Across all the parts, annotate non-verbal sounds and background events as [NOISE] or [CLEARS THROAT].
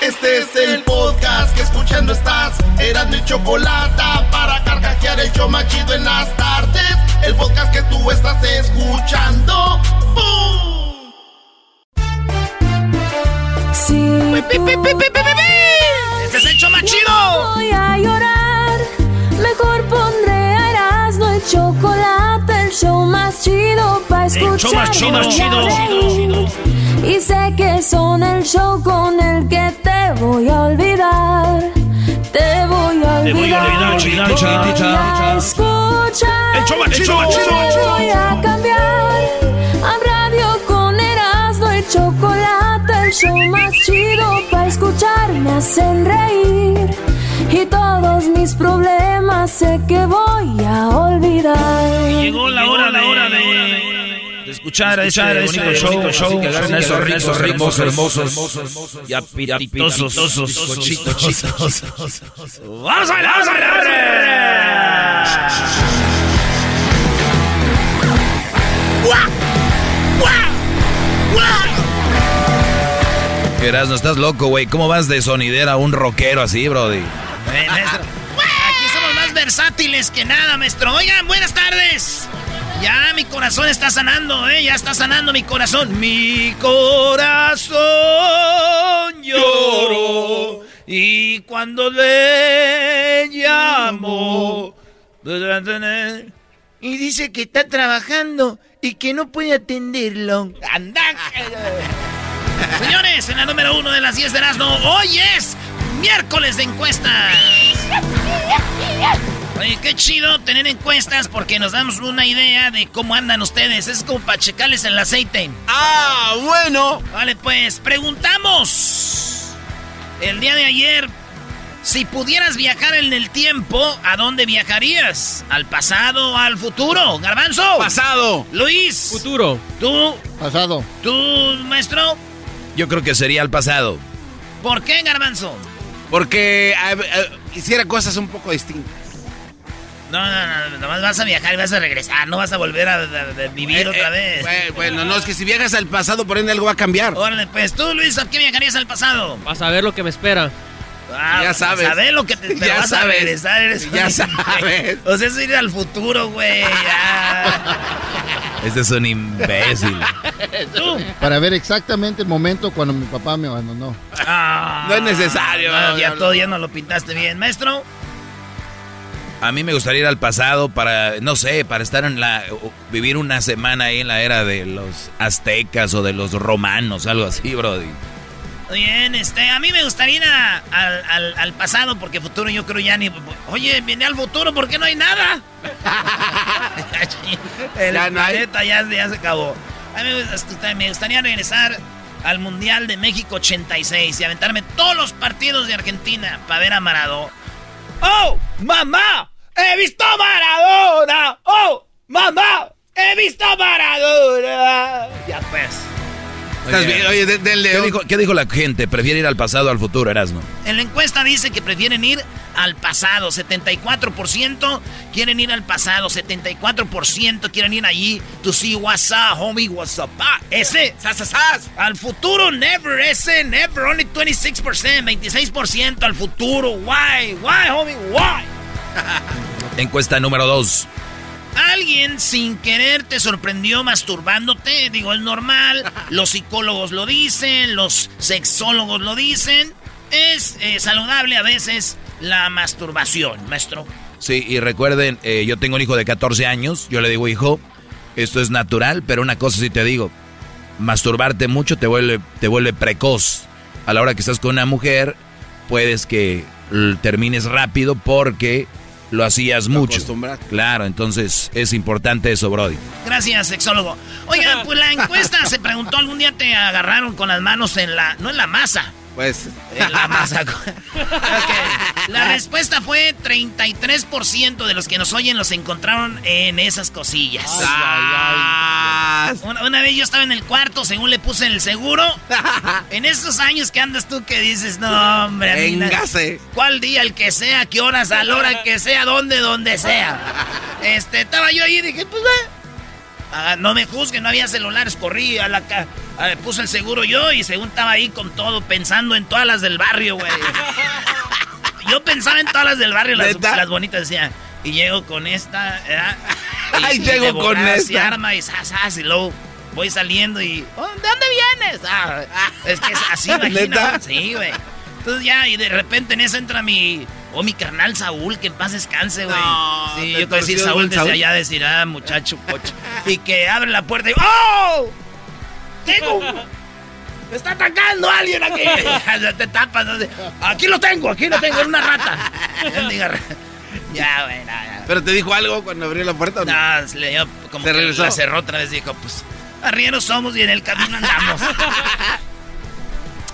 Este es el podcast que escuchando estás. Eran mi chocolate para carcajear el show machido en las tardes. El podcast que tú estás escuchando. ¡Bum! Sí. ¡Este es el show más chido! Voy a llorar. Mejor pondré Erasmo el chocolate, show más chido para escuchar. El show más chido, y chido. Y sé que son el show con el que te voy a olvidar. Te voy a olvidar. Te voy a olvidar, chido, chido. El show más chido, chido, chido. Voy a cambiar a radio con Erasmo el chocolate, el show más chido para escuchar me hacen reír y todos mis problemas sé que voy a olvidar. Llegó la hora, la hora de, de escuchar a ese bonito show, show, que agarren esos ricos, hermosos, hermosos, y cochitos. ¡Vamos a bailar, vamos a bailar! Erasmo, estás loco, güey. ¿Cómo vas de sonidera a un rockero así, brody? Eh, Aquí somos más versátiles que nada, maestro. Oigan, buenas tardes. Ya mi corazón está sanando, ¿eh? Ya está sanando mi corazón. Mi corazón lloró. Y cuando le llamo. Y dice que está trabajando y que no puede atenderlo. ¡Anda! [LAUGHS] Señores, en la número uno de las 10 de Erasmo, hoy es miércoles de encuestas. Oye, qué chido tener encuestas porque nos damos una idea de cómo andan ustedes. Es como para checarles el aceite. Ah, bueno. Vale, pues preguntamos. El día de ayer, si pudieras viajar en el tiempo, ¿a dónde viajarías? ¿Al pasado o al futuro? Garbanzo. Pasado. Luis. Futuro. ¿Tú? Pasado. ¿Tú, maestro? Yo creo que sería el pasado. ¿Por qué, Garbanzo? Porque eh, eh, hiciera cosas un poco distintas. No, no, no, nomás vas a viajar y vas a regresar, no vas a volver a, a- a vivir Eh, otra eh, vez. eh, bueno, no, es que si viajas al pasado, por ende algo va a cambiar. Órale, pues tú, Luis, ¿a qué viajarías al pasado? Vas a ver lo que me espera. Ah, Ya sabes. Sabes lo que te pero Ya vas a sabes. regresar. Eres Ya un- sabes. O sea, es ir al futuro, güey. [LAUGHS] Este es un imbécil. Tú. Para ver exactamente el momento cuando mi papá me abandonó. Ah, No es necesario. no, ya no, todo ya no lo pintaste bien. Maestro, A mí me gustaría ir al pasado para, no sé, para estar en la, vivir una semana ahí en la era de los aztecas o de los romanos, algo así, brody. Bien, este, a mí me gustaría ir a- al, al- al pasado porque futuro yo creo ya ni... Oye, viene al futuro porque no hay nada. [LAUGHS] El Ya no hay. planeta ya, ya se acabó. A mí me, gusta- me gustaría regresar al Mundial de México 86 y aventarme todos los partidos de Argentina para ver a Maradona. ¡Oh, mamá! ¡He visto a Maradona! ¡Oh, mamá! ¡He visto a Maradona! Ya pues. Estás bien, oye, de- del ¿Qué dijo, qué dijo la gente? ¿Prefiere ir al pasado o al futuro, Erasmo? En la encuesta dice que prefieren ir al pasado. 74% quieren ir al pasado. 74% quieren ir allí. To see what's up, homie, what's up. Ah, ese. ¡Sas, sas, sas! Al futuro, never. Ese, never. Only 26%. 26% al futuro. Why? Why, homie? Why? [LAUGHS] Encuesta número dos. Alguien sin querer te sorprendió masturbándote. Digo, es normal. Los psicólogos lo dicen. Los sexólogos lo dicen. es eh, saludable a veces la masturbación, maestro. Sí, y recuerden, eh, yo tengo un hijo de 14 años, yo le digo, hijo, esto es natural, pero una cosa sí te digo, masturbarte mucho te vuelve, te vuelve precoz. A la hora que estás con una mujer, puedes que termines rápido porque lo hacías mucho. Claro, entonces es importante eso, Brody. Gracias, sexólogo. Oigan, [LAUGHS] pues la encuesta se preguntó, algún día te agarraron con las manos en la, no en la masa, pues. En la [LAUGHS] masa. La respuesta fue 33% de los que nos oyen los encontraron en esas cosillas. Una, vez yo estaba en el cuarto, según le puse el seguro. [LAUGHS] en esos años que andas tú que dices, no, hombre. Véngase. ¿Cuál día, el que sea, qué horas, a la hora que sea, donde, donde sea? [LAUGHS] Este, estaba yo ahí y dije, pues, Ah, no me juzguen, no había celulares, corrí a la puse el seguro yo y según estaba ahí con todo, pensando en todas las del barrio, güey. [LAUGHS] yo pensaba en todas las del barrio, las, las bonitas, decía, y llego con esta, ¿verdad? [LAUGHS] Y, llego con esta. Y arma y sas, y luego voy saliendo y, oh, ¿de dónde vienes? Ah, [LAUGHS] es que es así, imagina. Sí, güey. Entonces ya, y de repente en eso entra mi Oh, mi carnal Saúl, que en paz descanse, güey. sí, yo puedo decir Saúl desde allá, decir, ah, muchacho, [LAUGHS] coche. y que abre la puerta y ¡Oh! ¡Tengo! ¡Me está atacando alguien aquí! Te tapas. Aquí lo tengo, aquí lo tengo, en una rata. Ya, güey, ya. ¿Pero te dijo algo cuando abrió la puerta? No, no le dio como que regresó? la cerró otra vez. Dijo, pues, arrieros somos y en el camino andamos.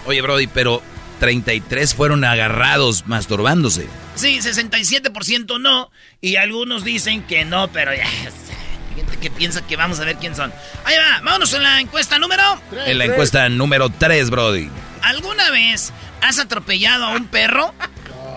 Oye, Brody, pero 33 fueron agarrados masturbándose. Sí, 67% no. Y algunos dicen que no, pero ya. [LAUGHS] Hay gente que piensa que vamos a ver quién son. Ahí va, vámonos en la encuesta número. En la encuesta número 3, Brody. ¿Alguna vez has atropellado a un perro?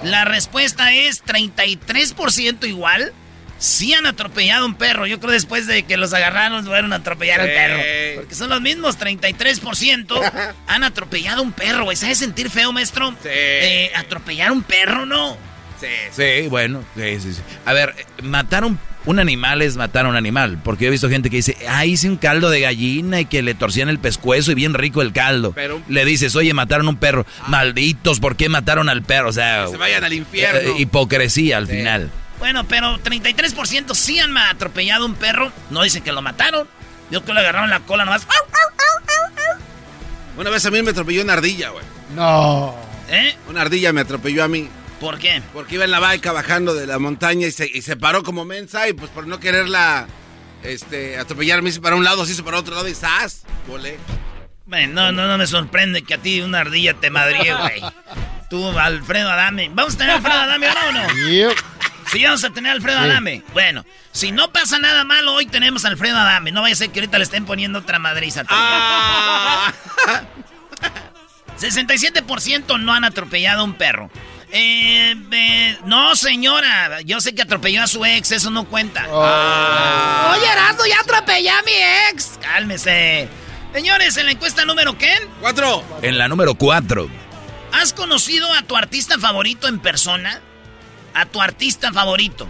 La respuesta es 33% igual sí han atropellado a un perro. Yo creo después de que los agarraron fueron a atropellar al perro. Porque son los mismos, 33% [LAUGHS] han atropellado a un perro. ¿Sabes sentir feo, maestro? Sí. Eh, atropellar a un perro, ¿no? Sí, sí, bueno. Sí, sí, sí. A ver, matar un, un, animal es matar a un animal. Porque yo he visto gente que dice, ah, hice un caldo de gallina y que le torcían el pescuezo y bien rico el caldo. Pero, le dices, oye, mataron un perro. Ah. Malditos, ¿por qué mataron al perro? O sea... Que se vayan al infierno. Eh, hipocresía al final. Bueno, pero 33% sí han atropellado un perro. No dicen que lo mataron. Yo que le agarraron la cola nomás. Una vez a mí me atropelló una ardilla, güey. No. ¿Eh? Una ardilla me atropelló a mí. ¿Por qué? Porque iba en la baica bajando de la montaña y se, paró como mensa y pues por no quererla este, atropellar me hice para un lado, se hizo para otro lado y ¡zas! Volé. Bueno, no, no, no me sorprende que a ti una ardilla te madríe, güey. [LAUGHS] Tú, Alfredo Adame. ¿Vamos a tener Alfredo Adame o no? no? Sí, vamos a tener a Alfredo Adame. Bueno, si no pasa nada malo, hoy tenemos a Alfredo Adame. No vaya a ser que ahorita le estén poniendo otra madriza. Ah. [LAUGHS] 67% no han atropellado a un perro. Eh, eh, no, señora. Yo sé que atropelló a su ex, eso no cuenta. Oh. Oye, Erasmo, ya atropellé a mi ex. Cálmese. Señores, en la encuesta número ¿qué? Cuatro. En la número cuatro. ¿Has conocido a tu artista favorito en persona? a tu artista favorito.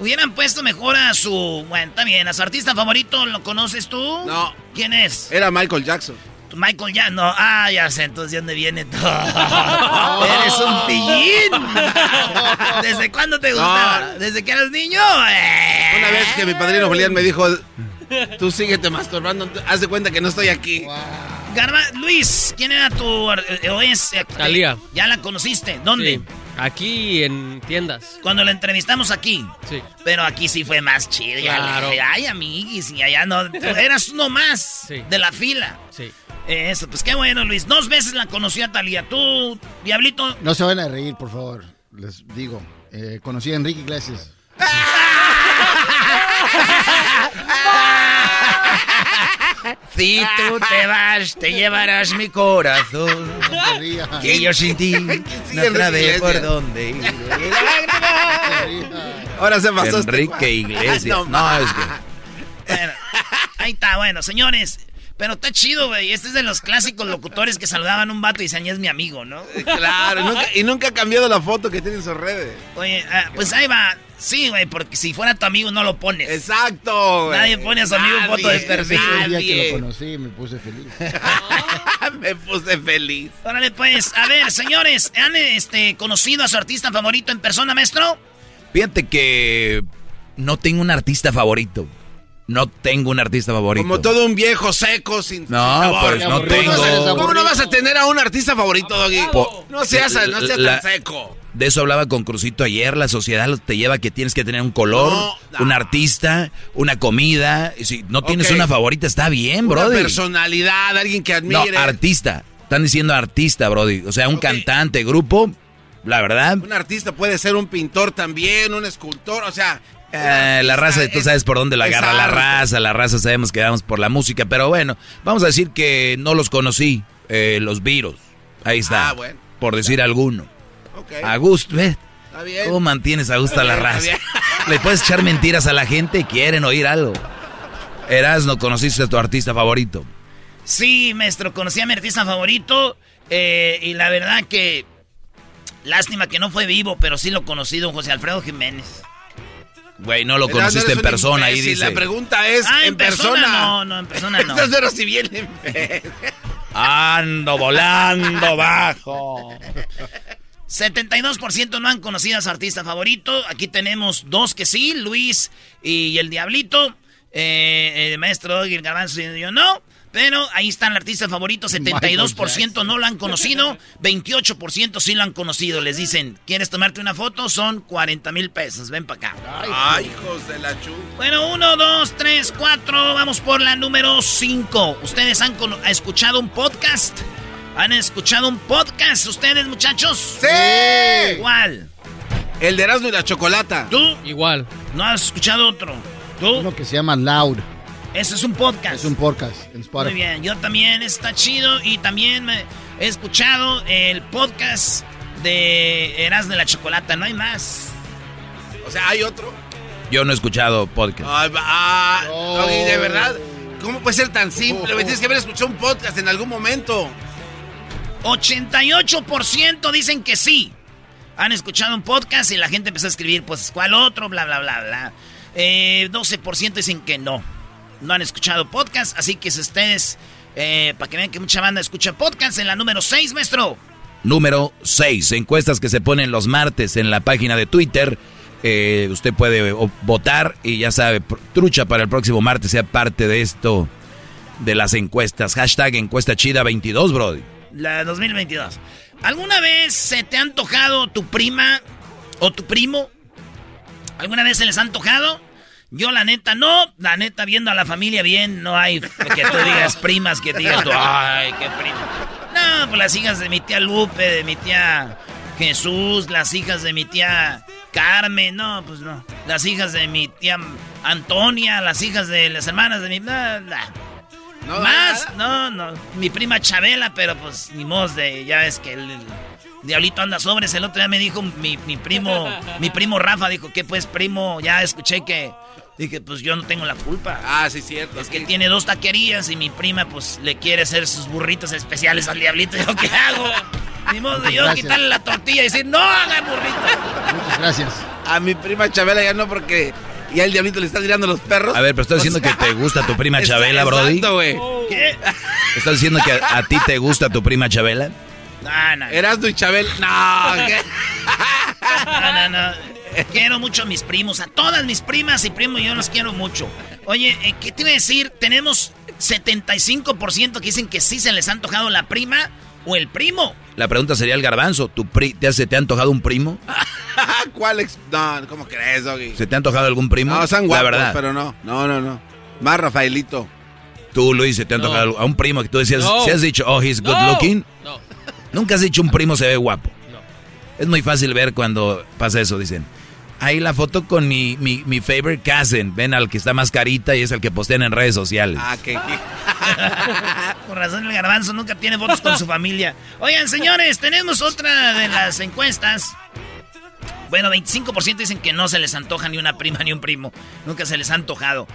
Hubieran puesto mejor a su. Bueno, está bien, a su artista favorito, ¿lo conoces tú? No. ¿Quién es? Era Michael Jackson. Michael Jackson, no. Ah, ya sé, entonces ¿de dónde viene todo? [LAUGHS] Eres un pillín. [LAUGHS] ¿Desde cuándo te gustaba? ¿Desde que eras niño? Una vez que mi padrino Julián me dijo, tú síguete masturbando, haz de cuenta que no estoy aquí. Garba, Luis, ¿quién era tu... Eh, o es, eh, Talía. ¿Ya la conociste? ¿Dónde? Aquí en tiendas. Cuando la entrevistamos aquí. Sí. Pero aquí sí fue más chido. Claro. ay, amiguis, y allá no. eras uno más de la fila. Sí. Eso, pues qué bueno, Luis. Dos veces la conocí a Talía. ¿Tú, Diablito? No se van a reír, por favor. Les digo. Eh, conocí a Enrique Iglesias. Si tú te vas, te llevarás mi corazón. Que yo sin ti [LAUGHS] no sabe por dónde ir. [LAUGHS] Ahora se pasó. Enrique Iglesias. [LAUGHS] No, es que. Bueno, ahí está, bueno, señores. Pero está chido, güey. Este es de los clásicos locutores que saludaban a un vato y decían, es mi amigo, ¿no? Eh, Claro, y nunca, y nunca ha cambiado la foto que tiene en sus redes. Oye, ah, pues ahí va. Sí, güey, porque si fuera tu amigo no lo pones. Exacto, güey. Nadie pone a su amigo foto de Nadie, perfil. El día que Nadie. lo conocí me puse feliz. [LAUGHS] Me puse feliz. Órale, pues, a ver, señores, ¿han este, conocido a su artista favorito en persona, maestro? Fíjate que no tengo un artista favorito. No tengo un artista favorito. Como todo un viejo seco, sin, sin No, sabor. pues no ¿Cómo tengo. ¿Cómo no vas a tener a un artista favorito, Doggy? Po- No seas, no seas la- tan seco. De eso hablaba con Crucito ayer. La sociedad te lleva a que tienes que tener un color, No, no. un artista, una comida. Y Si no tienes una favorita, está bien, Una brody. personalidad, alguien que No, admire. artista. Están diciendo artista, brody. O sea, un cantante, grupo. La verdad, Un artista puede ser un pintor también, un escultor, o sea... eh, la raza, tú es- sabes por dónde la agarra la raza. La raza sabemos que vamos por la música. Pero bueno, vamos a decir que no los conocí, eh, los virus. Ahí está. Ah, bueno. Por decir alguno. A gusto, ¿ves? está bien. ¿Cómo mantienes a gusto a la raza? Le puedes echar mentiras a la gente, quieren oír algo. Eras, no conociste a tu artista favorito. Sí, maestro, conocí a mi artista favorito eh, y la verdad que... Lástima que no fue vivo, pero sí lo conocí, don José Alfredo Jiménez. Güey, no lo conociste en persona, ahí dice. La pregunta es, Ah, en, persona. No, no, en persona no. Estás pero si bien. Ando volando bajo. 72% no han conocido a su artista favorito. Aquí tenemos dos que sí, Luis y el Diablito. Eh, el maestro Doggy, el Garbanzo y yo no. Pero ahí está el artista favorito, 72% no lo han conocido, [LAUGHS] 28% sí lo han conocido. Les dicen, ¿quieres tomarte una foto? Son 40 mil pesos, ven para acá. Ay, hijos de la chu. Bueno, uno, dos, tres, cuatro, vamos por la número cinco. ¿Ustedes han escuchado un podcast? ¿Han escuchado un podcast ustedes, muchachos? ¡Sí! ¿Cuál? El de Erasmo y la Chocolata. ¿Tú? Igual. ¿No has escuchado otro? ¿Tú? Uno que se llama Loud. Ese es un podcast. Es un podcast en Muy bien, yo también está chido y también me he escuchado el podcast de Eras de la Chocolata, no hay más. O sea, hay otro. Yo no he escuchado podcast. Ah, Oh. Doggy, de verdad. ¿Cómo puede ser tan simple? güey? Tienes que haber escuchado un podcast en algún momento. 88% dicen que sí. Han escuchado un podcast y la gente empezó a escribir, pues, ¿cuál otro? Bla, bla, bla, bla. Eh, 12% dicen que no. No han escuchado podcast, así que si ustedes, eh, para que vean que mucha banda escucha podcast, en la número 6, maestro. Número 6. Encuestas que se ponen los martes en la página de Twitter. Eh, usted puede o- votar y ya sabe, trucha para el próximo martes sea parte de esto, de las encuestas. Hashtag encuesta chida 22, Brody. La 2022. ¿Alguna vez se te ha antojado tu prima o tu primo? ¿Alguna vez se les ha antojado? Yo la neta no, la neta viendo a la familia bien, no hay que tú digas primas, que digas tú, ay, qué prima. No, pues las hijas de mi tía Lupe, de mi tía Jesús, las hijas de mi tía Carmen, no, pues no. Las hijas de mi tía Antonia, las hijas de las hermanas de mi... No. Más, no, no. Mi prima Chabela, pero pues ni modo de. Ya ves que el, el diablito anda sobres. El otro día me dijo mi, mi primo, mi primo Rafa, dijo que pues primo, ya escuché que. Dije, pues yo no tengo la culpa. Ah, sí, cierto. Es que sí. tiene dos taquerías y mi prima pues le quiere hacer sus burritos especiales al diablito. ¿Yo qué [LAUGHS] hago? Ni modo de yo Gracias. quitarle la tortilla y decir, no haga burrito. Muchas gracias. A mi prima Chabela ya no, porque ya el diablito le está tirando los perros. A ver, pero estás O diciendo sea, que te gusta tu prima [LAUGHS] Chabela, Brody. Exacto, güey. ¿Qué? ¿Estás diciendo que a, a ti te gusta tu prima Chabela? No, no. Erasmo y Chabela. No, ¿qué? No, no, no. Quiero mucho a mis primos, a todas mis primas y primos, yo los quiero mucho. Oye, eh, ¿qué te iba a decir? Tenemos 75% que dicen que sí se les ha antojado la prima o el primo. La pregunta sería el garbanzo. ¿Tu pri ¿te, hace, ¿Te ha antojado un primo? [LAUGHS] ¿Cuál? ex- No, ¿cómo crees, Doggy? ¿Se te ha antojado algún primo? No, son La guapos, verdad. pero no. No, no, no. Más Rafaelito. Tú, Luis, ¿se te ha No. antojado a un primo que tú decías, No. si has dicho, oh, he's good No. looking? No. Nunca has dicho un primo se ve guapo. No. Es muy fácil ver cuando pasa eso, dicen. Ahí la foto con mi, mi, mi favorite cousin. Ven al que está más carita y es el que postean en redes sociales. Ah, que... Por [LAUGHS] razón el garbanzo nunca tiene fotos con su familia. Oigan, señores, tenemos otra de las encuestas. Bueno, 25% dicen que no se les antoja ni una prima ni un primo. Nunca se les ha antojado.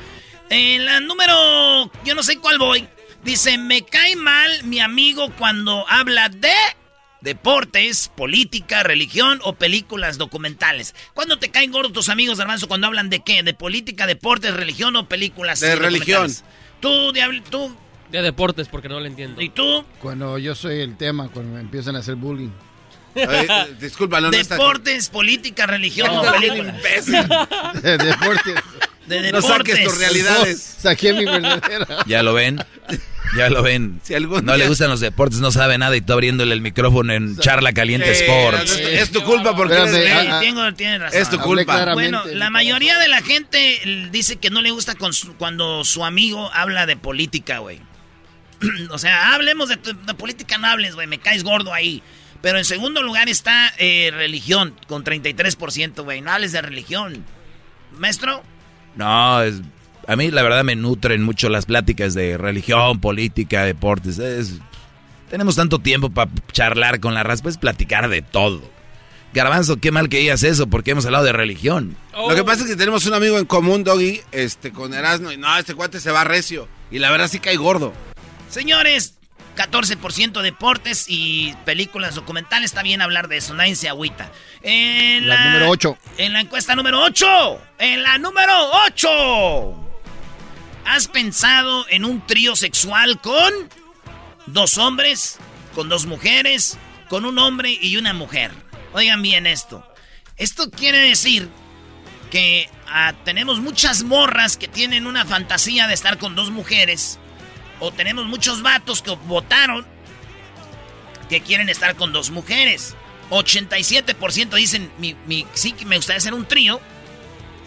En la número... Yo no sé cuál voy. Dice, me cae mal mi amigo cuando habla de deportes, política, religión o películas documentales. ¿Cuándo te caen gordos tus amigos, Garbanzo, cuando hablan de qué? ¿De política, deportes, religión o películas? De religión. Tú, Diablo, tú. De deportes, porque no lo entiendo. ¿Y tú? Cuando yo soy el tema, cuando me empiezan a hacer bullying. Oye, disculpa, no, no está- Deportes, política, religión o películas. imbécil. [LAUGHS] De deportes. De No deportes. saques tus realidades. No, saqué mi verdadera. Ya lo ven. [LAUGHS] Ya lo ven. Si algún no le gustan los deportes, no sabe nada y tú abriéndole el micrófono en Charla Caliente Sí, Sports. es, es tu culpa porque Espérame, eres Sí, gay. ah, ah. tengo- tienes razón. Es tu culpa. Bueno, la mayoría de la gente dice que no le gusta con su- cuando su amigo habla de política, güey. [CLEARS THROAT] o sea, hablemos de, tu- de política, no hables, güey, me caes gordo ahí. Pero en segundo lugar está eh, religión, con 33%, güey. No hables de religión. Maestro, No, es, a mí la verdad me nutren mucho las pláticas de religión, política, deportes. Es- tenemos tanto tiempo para charlar con la raza, pues platicar de todo. Garbanzo, qué mal que digas eso, porque hemos hablado de religión. Lo que pasa es que tenemos un amigo en común, Doggy, este, con Erasmo, y no, este cuate se va recio. Y la verdad sí cae gordo. señores, 14% deportes y películas documentales. Está bien hablar de eso, nadie se agüita. En La número ocho. En la encuesta número 8. En la número 8. ¿Has pensado en un trío sexual con dos hombres, con dos mujeres, con un hombre y una mujer? Oigan bien esto. Esto quiere decir que ah, tenemos muchas morras que tienen una fantasía de estar con dos mujeres. O tenemos muchos vatos que votaron que quieren estar con dos mujeres. 87% dicen, mi, mi- sí que me gustaría hacer un trío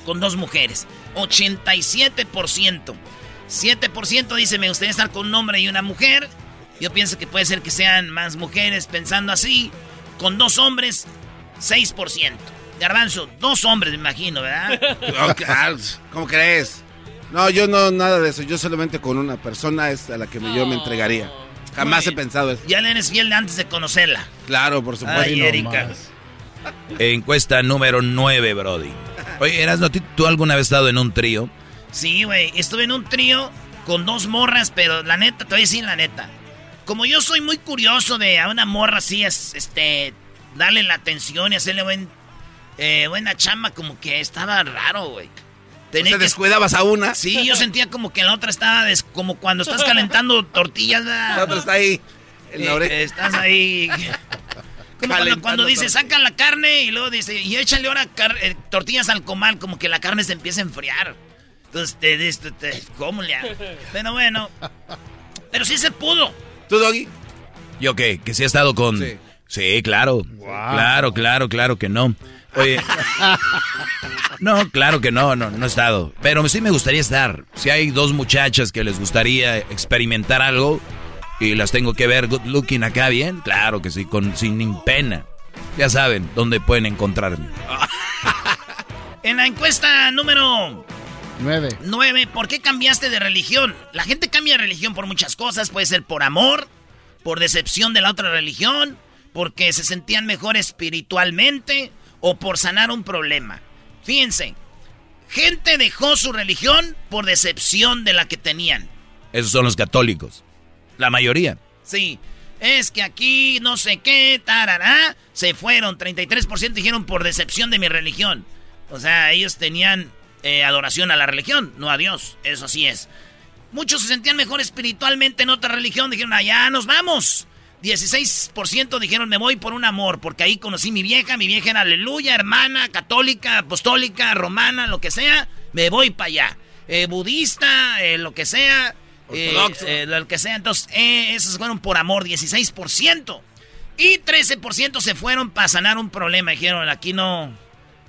con dos mujeres. 87%. 7% dice, me gustaría estar con un hombre y una mujer. Yo pienso que puede ser que sean más mujeres pensando así. Con dos hombres, 6%. Garbanzo, dos hombres, me imagino, ¿verdad? [LAUGHS] Oh, ¿Cómo crees? No, yo no, nada de eso. Yo solamente con una persona es a la que me- yo me entregaría. Jamás he pensado eso. Ya le eres fiel antes de conocerla. Claro, por supuesto. Ay, Erika. Encuesta número 9, Brody. Oye, Erasno, ¿tú- ¿tú alguna vez has estado en un trío? Sí, güey. Estuve en un trío con dos morras, pero la neta, te voy a decir la neta. Como yo soy muy curioso de a una morra así, es, este, darle la atención y hacerle buen, eh, buena chamba, como que estaba raro, güey. ¿Te descuidabas a una? Sí, yo sentía como que la otra estaba des- como cuando estás calentando tortillas. ¿verdad? La otra está ahí, en la Eh, oreja. estás ahí. [LAUGHS] Como cuando, cuando dice, tortillas. saca la carne y luego dice, y échale ahora eh, tortillas al comal, como que la carne se empieza a enfriar. Entonces, te, te, te- ¿cómo le hago? Pero bueno, pero sí se pudo. ¿Tú, Doggy? ¿Yo qué? ¿Que sí he estado con...? Sí. Sí, claro. Claro, claro, claro que no. Oye... [LAUGHS] No, claro que no, no, no he estado. Pero sí me gustaría estar. Si hay dos muchachas que les gustaría experimentar algo y las tengo que ver good looking acá bien, claro que sí, con sin pena. Ya saben dónde pueden encontrarme. [LAUGHS] En la encuesta número Nueve. 9, ¿por qué cambiaste de religión? La gente cambia de religión por muchas cosas. Puede ser por amor, por decepción de la otra religión, porque se sentían mejor espiritualmente o por sanar un problema. Fíjense, gente dejó su religión por decepción de la que tenían. Esos son los católicos. La mayoría. Sí, es que aquí no sé qué, tarará, se fueron. 33% dijeron por decepción de mi religión. O sea, ellos tenían eh, adoración a la religión, no a Dios. Eso sí es. Muchos se sentían mejor espiritualmente en otra religión. Dijeron, allá nos vamos. 16% dijeron, me voy por un amor, porque ahí conocí mi vieja. Mi vieja era aleluya, hermana, católica, apostólica, romana, lo que sea. Me voy para allá. Eh, budista, eh, lo que sea. Eh, Ortodoxo. eh, lo que sea. Entonces, eh, esos fueron por amor, 16%. Y 13% se fueron para sanar un problema. Dijeron, aquí no.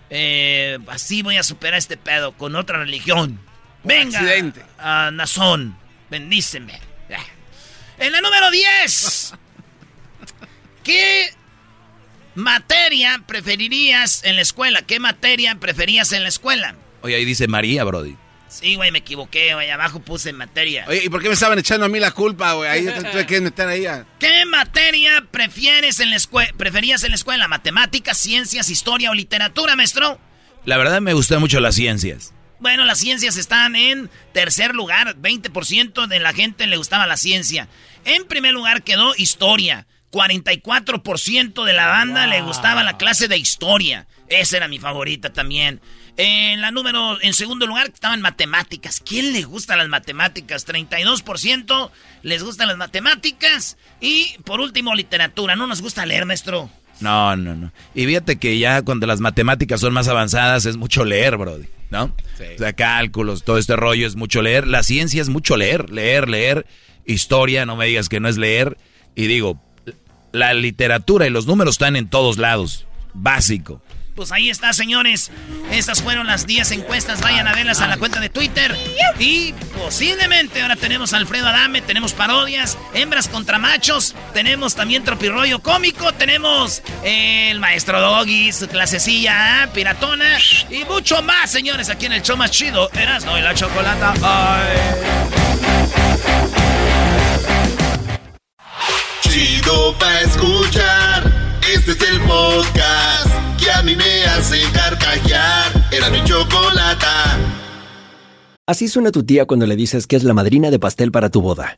eh, así voy a superar este pedo con otra religión. Venga, accidente. a Nazón, bendíceme. En la número 10. [LAUGHS] ¿Qué materia preferirías en la escuela? ¿Qué materia preferías en la escuela? Oye, ahí dice María, Brody. Sí, güey, me equivoqué, güey. Abajo puse materia. Oye, ¿y por qué me estaban echando a mí la culpa, güey? Ahí te tuve que meter ahí a... ¿Qué materia prefieres en la escuela? ¿Preferías en la escuela? ¿Matemáticas, ciencias, historia o literatura, maestro? La verdad me gustan mucho las ciencias. Bueno, las ciencias están en tercer lugar. 20% de la gente le gustaba la ciencia. En primer lugar quedó historia. 44% de la banda le gustaba la clase de historia. Esa era mi favorita también. En la número, en segundo lugar estaban matemáticas. ¿Quién le gusta las matemáticas? 32% les gustan las matemáticas. Y por último, literatura. ¿No nos gusta leer, maestro? No, no, no. Y fíjate que ya cuando las matemáticas son más avanzadas es mucho leer, bro. ¿No? O sea, cálculos, todo este rollo es mucho leer. La ciencia es mucho leer, leer, leer. Historia, no me digas que no es leer. Y digo, la literatura y los números están en todos lados. Básico. Pues ahí está, señores. Estas fueron las 10 encuestas. Vayan a verlas a la cuenta de Twitter. Y posiblemente ahora tenemos a Alfredo Adame, tenemos parodias, hembras contra machos, tenemos también tropirroyo cómico, tenemos el maestro Doggy, su clasecilla ¿eh? piratona y mucho más, señores, aquí en el show más chido. Erasno y la chocolata. Chido pa' escuchar. Este es el podcast que a mí me hace carcajear. Era mi chocolata. Así suena tu tía cuando le dices que es la madrina de pastel para tu boda.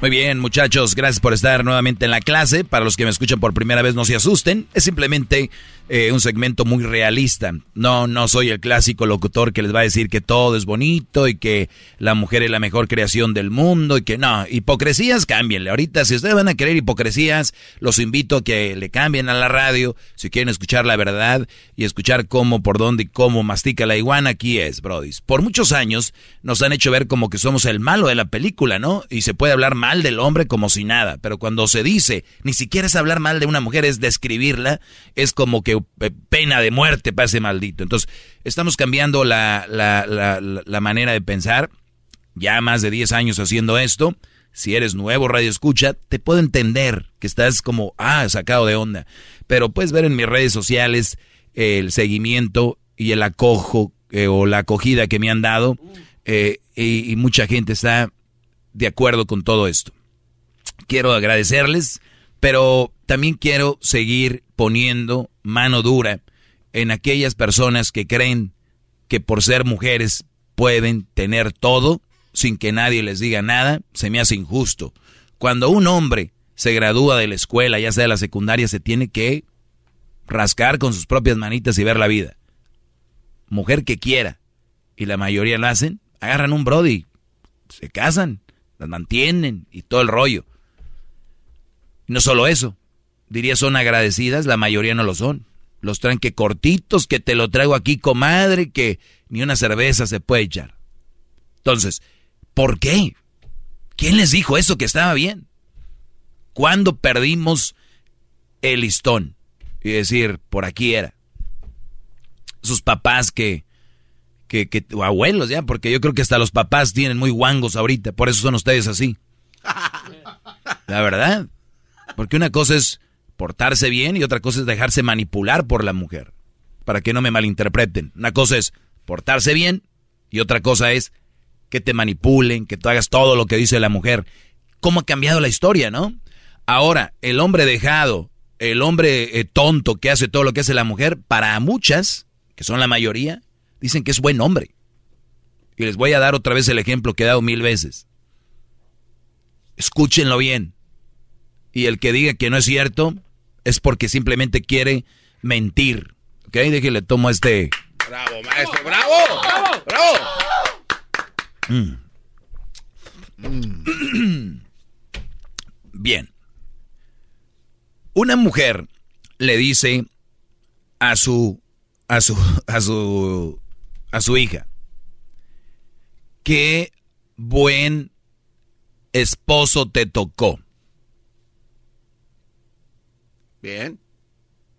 Muy bien, muchachos, gracias por estar nuevamente en la clase. Para los que me escuchan por primera vez, no se asusten. Es simplemente eh, un segmento muy realista. No, no soy el clásico locutor que les va a decir que todo es bonito y que la mujer es la mejor creación del mundo y que no, hipocresías, cámbienle. Ahorita, si ustedes van a querer hipocresías, los invito a que le cambien a la radio. Si quieren escuchar la verdad y escuchar cómo, por dónde y cómo mastica la iguana, aquí es, brodis. Por muchos años nos han hecho ver como que somos el malo de la película, ¿no? Y se puede hablar mal del hombre como si nada. Pero cuando se dice, ni siquiera es hablar mal de una mujer, es describirla, es como que pena de muerte para ese maldito. Entonces, estamos cambiando la, la, manera de pensar. Ya más de 10 años haciendo esto. Si eres nuevo radio escucha, te puedo entender que estás como, ah, sacado de onda. Pero puedes ver en mis redes sociales el seguimiento y el acojo eh, o la acogida que me han dado. Eh, y mucha gente está de acuerdo con todo esto. Quiero agradecerles, pero también quiero seguir poniendo mano dura en aquellas personas que creen que por ser mujeres pueden tener todo sin que nadie les diga nada, se me hace injusto. Cuando un hombre se gradúa de la escuela, ya sea de la secundaria, se tiene que rascar con sus propias manitas y ver la vida. Mujer que quiera, y la mayoría lo hacen, agarran un brody, se casan, las mantienen y todo el rollo. No solo eso, diría son agradecidas, la mayoría no lo son. Los traen que cortitos, que te lo traigo aquí, comadre, que ni una cerveza se puede echar. Entonces, ¿por qué? ¿Quién les dijo eso que estaba bien? ¿Cuándo perdimos el listón? Y decir, por aquí era. Sus papás que, que, que, abuelos ya, porque yo creo que hasta los papás tienen muy guangos ahorita, por eso son ustedes así. [LAUGHS] La verdad. Porque una cosa es portarse bien y otra cosa es dejarse manipular por la mujer. Para que no me malinterpreten. Una cosa es portarse bien Y otra cosa es que te manipulen, que tú hagas todo lo que dice la mujer. ¿Cómo ha cambiado la historia, no? Ahora, el hombre dejado, el hombre eh, tonto que hace todo lo que hace la mujer, para muchas, que son la mayoría, dicen que es buen hombre. Y les voy a dar otra vez el ejemplo que he dado mil veces. Escúchenlo bien. Y el que diga que no es cierto es porque simplemente quiere mentir. ¿Ok? Déjale, tomo este. Bravo, maestro, bravo. Bravo. Mm. [CLEARS THROAT] Bien. Una mujer le dice a su a su a su a su hija qué buen esposo te tocó. Bien.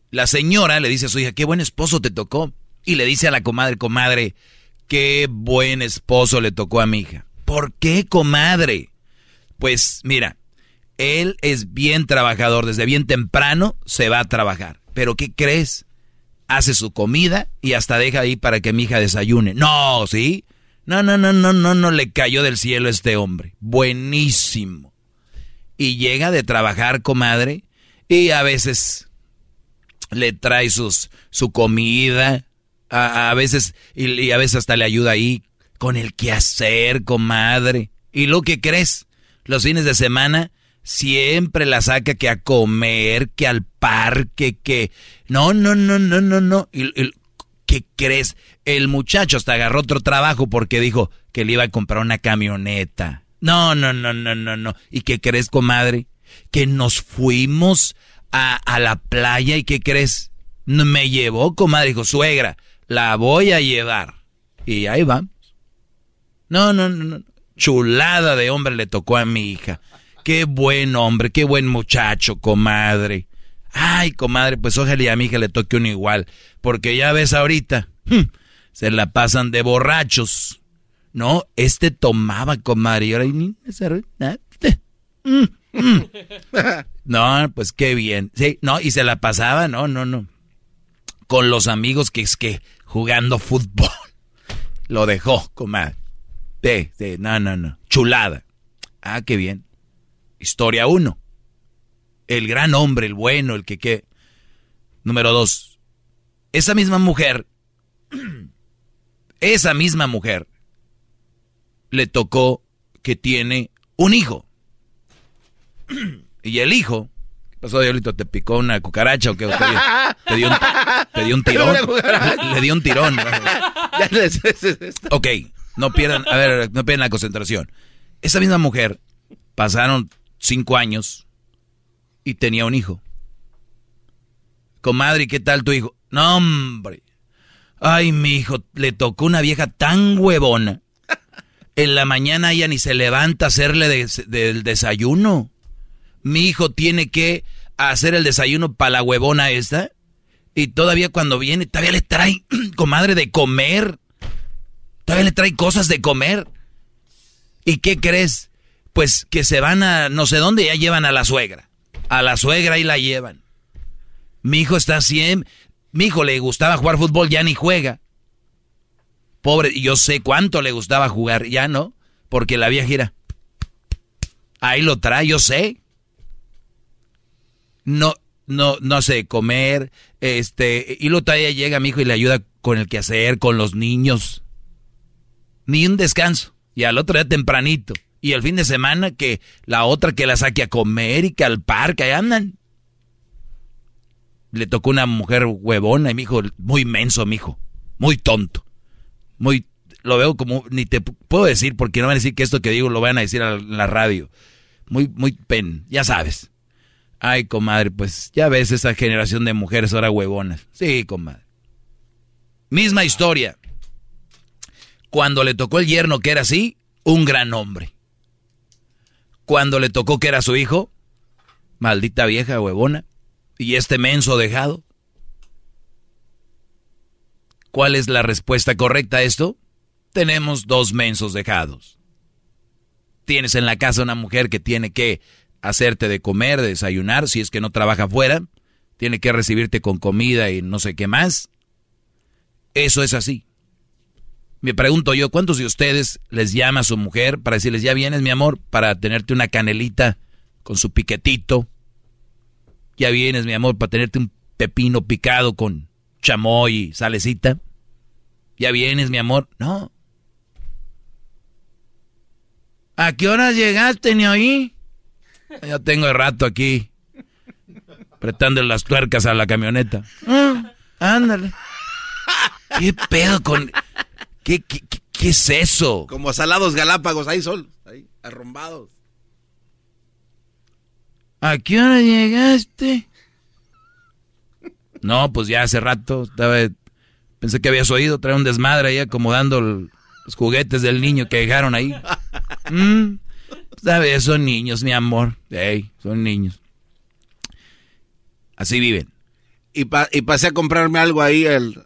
La señora le dice a su hija, qué buen esposo te tocó. Y le dice a la comadre, comadre, qué buen esposo le tocó a mi hija. ¿Por qué, comadre? Pues mira, él es bien trabajador, desde bien temprano se va a trabajar. Pero ¿qué crees? Hace su comida y hasta deja ahí para que mi hija desayune. No, ¿sí? No, no, no, no, no, no le cayó del cielo este hombre. Buenísimo. Y llega de trabajar, comadre, y a veces le trae sus, su comida, a, veces, y, a veces hasta le ayuda ahí con el quehacer, comadre. ¿Y lo que crees? Los fines de semana siempre la saca que a comer, que al parque, que... No, no, no, no, no, no. Y, ¿Qué crees? El muchacho hasta agarró otro trabajo porque dijo que le iba a comprar una camioneta. No, no, no, no, no, no. ¿Y qué crees, comadre? Que nos fuimos a, a la playa y ¿qué crees? Me llevó, comadre, dijo, suegra, la voy a llevar. Y ahí vamos. No, no, no, no. Chulada de hombre le tocó a mi hija. Qué buen hombre, qué buen muchacho, comadre. Ay, comadre, pues ojalá y a mi hija le toque uno igual. Porque ya ves ahorita, hmm, se la pasan de borrachos. No, este tomaba, comadre, y ahora [LAUGHS] mm, mm. No, pues qué bien. Sí, no, y se la pasaba, no, no, no. Con los amigos que es que jugando fútbol. Lo dejó, comadre. Sí, sí, no, no, no. Chulada. Ah, qué bien. Historia uno el gran hombre, el bueno, el que qué. Número dos, esa misma mujer, [CLEARS THROAT] esa misma mujer, le tocó que tiene un hijo. [CLEARS THROAT] y el hijo, ¿qué pasó, Diolito? ¿Te picó una cucaracha o qué? ¿Te dio, te dio un, [LAUGHS] tirón? Le dio un tirón. [LAUGHS] [LAUGHS] ok, no pierdan, a ver, no pierdan la concentración. Esa misma mujer, pasaron cinco años, y tenía un hijo. Comadre, ¿qué tal tu hijo? No, hombre. Ay, mi hijo, le tocó una vieja tan huevona. En la mañana ella ni se levanta a hacerle del desayuno. Mi hijo tiene que hacer el desayuno para la huevona esta. Y todavía cuando viene, todavía le trae, [CLEARS THROAT] comadre, de comer. Todavía le trae cosas de comer. ¿Y qué crees? Pues que se van a no sé dónde ya llevan a la suegra a la suegra y la llevan. Mi hijo está siempre... Mi hijo le gustaba jugar fútbol, ya ni juega. Pobre, yo sé cuánto le gustaba jugar, ya no, porque la vieja gira. Ahí lo trae, yo sé. No, no, no sé, comer, este, y lo trae, llega mi hijo y le ayuda con el quehacer, con los niños. Ni un descanso. Y al otro día tempranito. Y el fin de semana que la otra que la saque a comer y que al parque, ahí andan. Le tocó una mujer huevona y mi hijo, muy menso, mi hijo. Muy tonto. Muy, lo veo como, ni te puedo decir porque no van a decir que esto que digo lo van a decir en la radio. Muy, muy pen, ya sabes. Ay, comadre, pues ya ves esa generación de mujeres ahora huevonas. Sí, comadre. Misma historia. Cuando le tocó el yerno que era así, un gran hombre cuando le tocó que era su hijo? Maldita vieja huevona. ¿Y este menso dejado? ¿Cuál es la respuesta correcta a esto? Tenemos dos mensos dejados. Tienes en la casa una mujer que tiene que hacerte de comer, de desayunar, si es que no trabaja afuera, tiene que recibirte con comida y no sé qué más. Eso es así. Me pregunto yo, ¿cuántos de ustedes les llama a su mujer para decirles, ya vienes, mi amor, para tenerte una canelita con su piquetito? Ya vienes, mi amor, para tenerte un pepino picado con chamoy y salecita. Ya vienes, mi amor. No. ¿A qué hora llegaste, ni oí? Ya tengo el rato aquí. Apretando las tuercas a la camioneta. Ah, ándale. ¿Qué pedo con.? ¿Qué, qué, qué, es eso? Como salados galápagos, ahí sol, ahí, arrombados. ¿A qué hora llegaste? No, pues ya hace rato estaba. Pensé que habías oído, trae un desmadre ahí acomodando los juguetes del niño que dejaron ahí. Mm, ¿Sabes? Son niños, mi amor. Ey, son niños. Así viven. Y, y pasé a comprarme algo ahí el,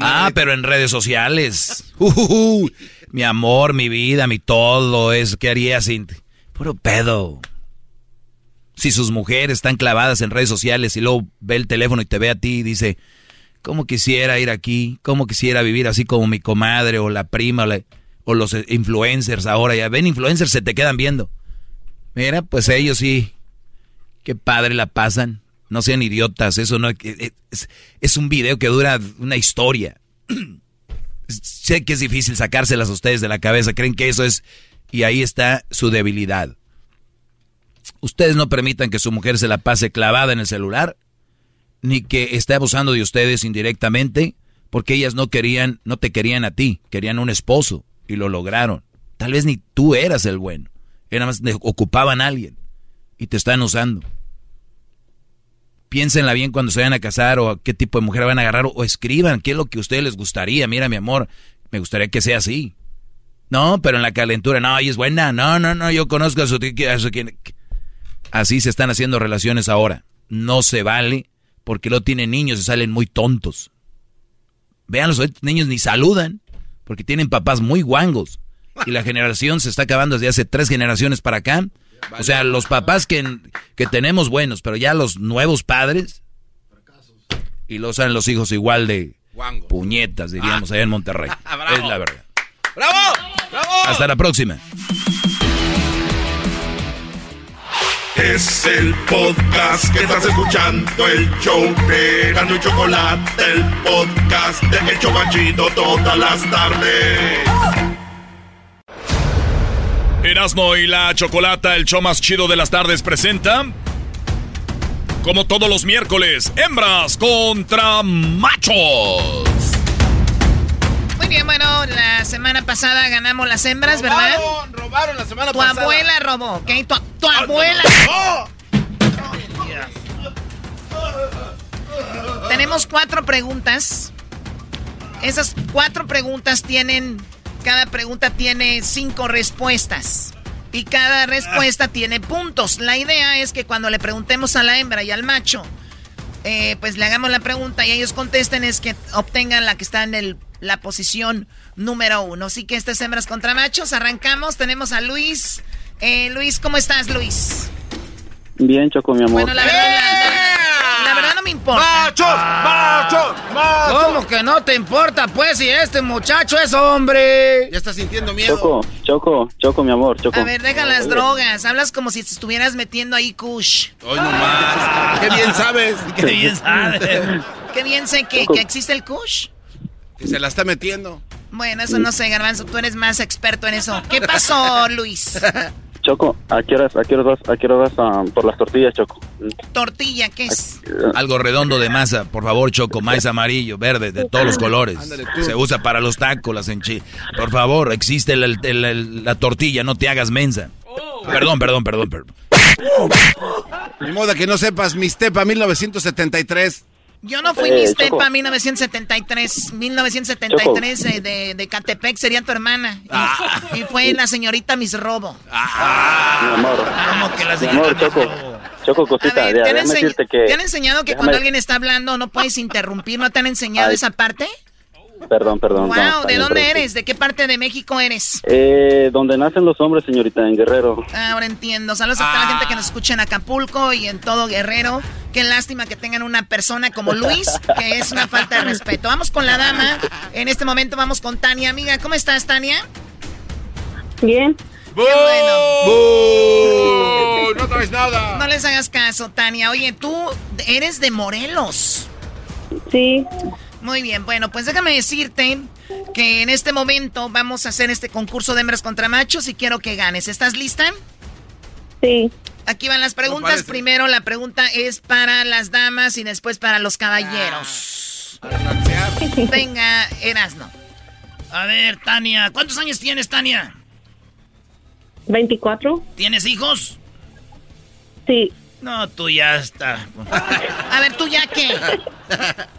ah, pero en redes sociales. [LAUGHS] Mi amor, mi vida, mi todo, eso. ¿Qué haría sin...? Puro pedo. Si sus mujeres están clavadas en redes sociales y luego ve el teléfono y te ve a ti y dice, ¿cómo quisiera ir aquí? ¿Cómo quisiera vivir así como mi comadre o la prima o, los influencers ahora? Ya ven influencers, se te quedan viendo. Mira, pues ellos sí. Qué padre la pasan. No sean idiotas, eso no es, es un video que dura una historia. [CLEARS THROAT] sé que es difícil sacárselas a ustedes de la cabeza, creen que eso es y ahí está su debilidad. Ustedes no permitan que su mujer se la pase clavada en el celular, ni que esté abusando de ustedes indirectamente, porque ellas no querían, no te querían a ti, querían un esposo y lo lograron. Tal vez ni tú eras el bueno, era más ocupaban a alguien y te están usando piénsenla bien cuando se vayan a casar o qué tipo de mujer van a agarrar o, escriban qué es lo que a ustedes les gustaría. Mira, mi amor, me gustaría que sea así. No, pero en la calentura, no, ella es buena. No, no, no, yo conozco a su, a su. Así se están haciendo relaciones ahora. No se vale porque lo tienen niños y salen muy tontos. Vean, los niños ni saludan porque tienen papás muy guangos. Y la generación se está acabando desde hace tres generaciones para acá o sea, los papás que, que tenemos buenos, pero ya los nuevos padres. Y los saben los hijos igual de puñetas, diríamos, allá en Monterrey. [LAUGHS] es la verdad. ¡Bravo! ¡Bravo! Hasta la próxima. Es el podcast que estás escuchando, el show de Gano y Chocolate, el podcast de Hecho Chocachito todas las tardes. Erasmo y la Chocolata, el show más chido de las tardes, presenta. Como todos los miércoles, hembras contra machos. Muy bien, bueno, la semana pasada ganamos las hembras, ¿verdad? Robaron la semana tu pasada. Tu abuela robó, ¿ok? Tu, abuela. Tenemos cuatro preguntas. Esas cuatro preguntas tienen cada pregunta tiene cinco respuestas. Y cada respuesta tiene puntos. La idea es que cuando le preguntemos a la hembra y al macho, eh, pues le hagamos la pregunta y ellos contesten, es que obtengan la que está en el, la posición número uno. Así que estas hembras contra machos, arrancamos. Tenemos a Luis. Eh, Luis, ¿cómo estás, Luis? Bien, Choco, mi amor. Bueno, la verdad, la, verdad no me importa. ¡Machos! ¡Machos! ¡Machos! ¿Cómo que no te importa, pues, si este muchacho es hombre? Ya estás sintiendo miedo. Choco, Choco, Choco, mi amor, Choco. A ver, deja las drogas. Hablas como si te estuvieras metiendo ahí kush. Hoy nomás. ¡Qué bien sabes! [LAUGHS] ¡Qué bien sabes! [LAUGHS] ¡Qué bien sé que, que existe el kush! Que se la está metiendo. Bueno, eso no sé, Garbanzo. Tú eres más experto en eso. ¿Qué pasó, Luis? [LAUGHS] Choco, ¿a qué horas, a qué horas, a qué horas vas por las tortillas, Choco? ¿Tortilla qué es? Algo redondo de masa, por favor, Choco, maíz amarillo, verde, de todos los colores. Se usa para los tacos, las enchiladas. Por favor, existe la tortilla, no te hagas mensa. Perdón, perdón, perdón, perdón. Ni modo que no sepas, Mistepa 1973. Yo no fui eh, Mistepa 1973. 1973 eh, de, de Catepec sería tu hermana. Y, ah. fue la señorita Miss Robo. Ah. Mi amor. ¿Cómo que la señorita Choco. Choco, cosita, ¿te, han que... ¿te han enseñado que cuando alguien está hablando no puedes interrumpir? ¿No te han enseñado esa parte? Perdón, perdón. Wow, no, ¿de dónde eres? ¿De qué parte de México eres? Eh, donde nacen los hombres, señorita, en Guerrero. Ah, Ahora entiendo. Saludos a toda la gente que nos escucha en Acapulco y en todo Guerrero. Qué lástima que tengan una persona como Luis, que es una falta de respeto. Vamos con la dama. En este momento vamos con Tania. Amiga, ¿cómo estás, Tania? Bien. Qué bueno. No traes nada. No les hagas caso, Tania. Oye, tú eres de Morelos. Sí. Muy bien, bueno, pues déjame decirte que en este momento vamos a hacer este concurso de hembras contra machos y quiero que ganes. ¿Estás lista? Sí. Aquí van las preguntas. Primero la pregunta es para las damas y después para los caballeros. Venga, Erasno. A ver, Tania, ¿cuántos años tienes, Tania? 24. ¿Tienes hijos? Sí. No, tú ya está. A ver, ¿tú ya qué?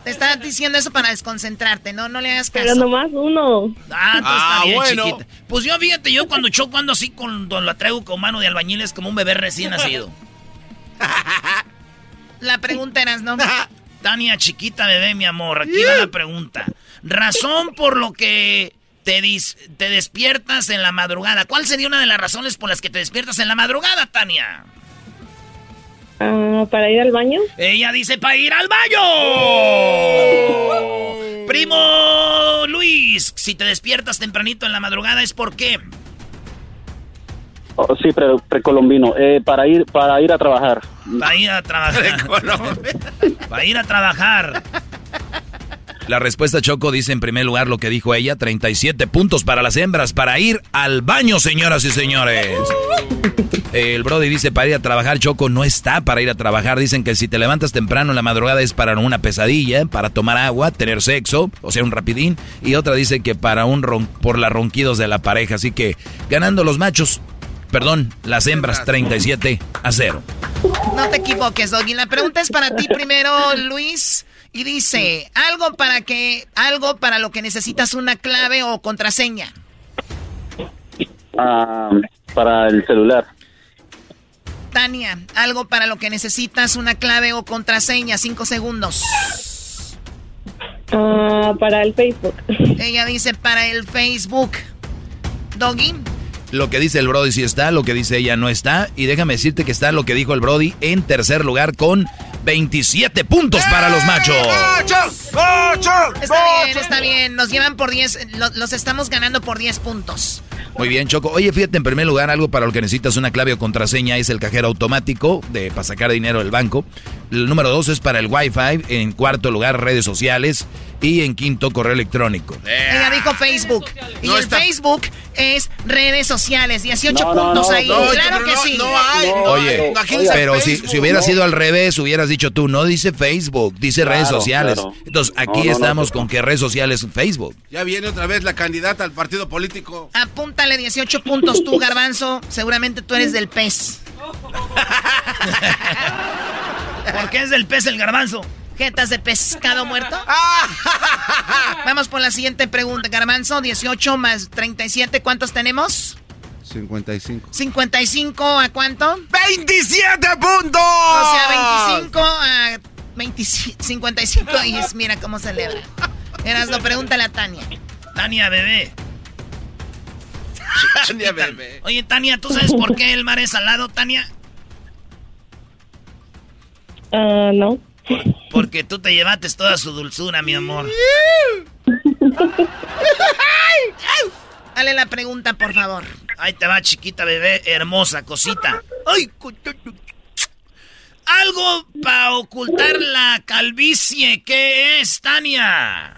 Te estás diciendo eso para desconcentrarte, ¿no? No le hagas caso. Pero nomás uno. Ah, entonces Ah, está bien, bueno. chiquita. Pues yo, fíjate, yo cuando choco ando así con don la traigo con mano de albañil es como un bebé recién nacido. La pregunta eras, ¿no? Tania, chiquita bebé, mi amor, aquí va la pregunta. Razón por lo que te, dis- te despiertas en la madrugada. ¿Cuál sería una de las razones por las que te despiertas en la madrugada, Tania? Ah, para ir al baño. Ella dice para ir al baño. Primo Luis, si te despiertas tempranito en la madrugada es por qué. Oh, sí, pre- precolombino. Eh, para ir para ir a trabajar. Para ir a trabajar. [LAUGHS] Para ir a trabajar. La respuesta Choco dice en primer lugar lo que dijo ella, 37 puntos para las hembras, para ir al baño, señoras y señores. El Brody dice para ir a trabajar, Choco no está para ir a trabajar. Dicen que si te levantas temprano en la madrugada es para una pesadilla, para tomar agua, tener sexo, o sea, un rapidín. Y otra dice que para un ron por las ronquidos de la pareja. Así que ganando los machos, perdón, las hembras 37 a 0. No te equivoques, Doggy. La pregunta es para ti primero, Luis. Y dice, algo para que, algo para lo que necesitas una clave o contraseña. Ah, para el celular. Tania, algo para lo que necesitas una clave o contraseña. Cinco segundos. Ah, para el Facebook. [LAUGHS] Ella dice para el Facebook. Doggy. Lo que dice el Brody sí está, lo que dice ella no está. Y déjame decirte que está lo que dijo el Brody en tercer lugar con 27 puntos para los machos. Está bien, está bien. Nos llevan por 10. lo- los estamos ganando por 10 puntos. Muy bien, Choco. Oye, fíjate, en primer lugar, algo para lo que necesitas una clave o contraseña es el cajero automático de, para sacar dinero del banco. El número dos es para el Wi-Fi. En cuarto lugar, redes sociales. Y en quinto, correo electrónico. Ella dijo Facebook. Y No el está- Facebook es redes sociales. 18 No, no, puntos no, ahí. no, claro que no- sí. no hay. No, Oye, pero si, si hubiera no. sido al revés, hubieras dicho tú, no dice Facebook, dice redes sociales. claro. Entonces, aquí No, no, no, estamos no. con que redes sociales Facebook. Ya viene otra vez la candidata al partido político. Apúntale 18 puntos tú, Garbanzo. Seguramente tú eres del pez. [LAUGHS] ¿Por qué es del pez el garbanzo? ¿Jetas de pescado muerto? [LAUGHS] Vamos por la siguiente pregunta. Garbanzo, 18 más 37, ¿cuántos tenemos? 55. 55 a cuánto? ¡27 puntos! O sea, 25 a 25, 55 y es, mira cómo celebra. Eras, lo pregúntale a Tania. Tania, bebé. Tania, bebé. Oye, Tania, ¿tú sabes por qué el mar es salado, Tania? Ah, no. Porque tú te llevaste toda su dulzura, mi amor. Dale la pregunta, por favor. Ahí te va, chiquita bebé, hermosa cosita. Ay, algo para ocultar la calvicie. ¿Qué es, Tania?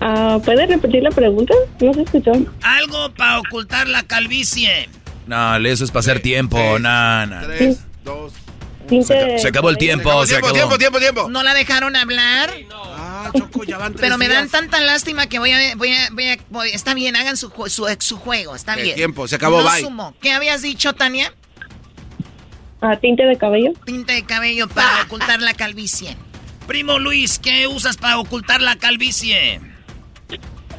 Ah, ¿Puedes repetir la pregunta? No se escuchó. Algo para ocultar la calvicie. No, eso es para hacer tiempo. No, no. Tres, dos. Se acabó el tiempo, se Tiempo, acabó. tiempo, tiempo, tiempo. ¿No la dejaron hablar? Ah, Choco, ya van tres Pero me dan días. tanta lástima que voy a, voy a, voy a- voy- está bien, hagan su, su, su juego, está El bien. tiempo, se acabó, No bye. sumo. ¿Qué habías dicho, Tania? Ah, tinte de cabello. Tinte de cabello para ocultar la calvicie. Primo Luis, ¿qué usas para ocultar la calvicie?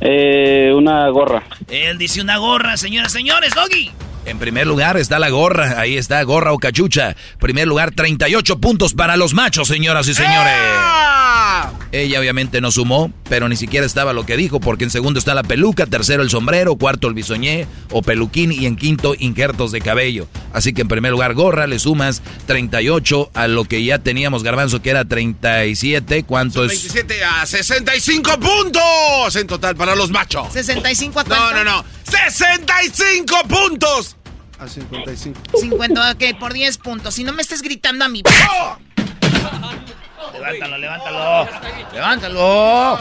Eh, una gorra. Él dice una gorra, señoras, señores, Doggy. En primer lugar está la gorra. Ahí está, gorra o cachucha. Primer lugar, 38 puntos para los machos, señoras y señores. Ella obviamente no sumó, pero ni siquiera estaba lo que dijo, porque en segundo está la peluca, tercero el sombrero, cuarto el bisoñé o peluquín y en quinto injertos de cabello. Así que en primer lugar gorra, le sumas 38 a lo que ya teníamos garbanzo que era 37. ¿Cuánto es? 27 a 65 puntos en total para los machos. 65 a No, no, no. 65 puntos. A 55. 50, ok, por 10 puntos. Si no me estés gritando a mi... Levántalo, levántalo. Levántalo.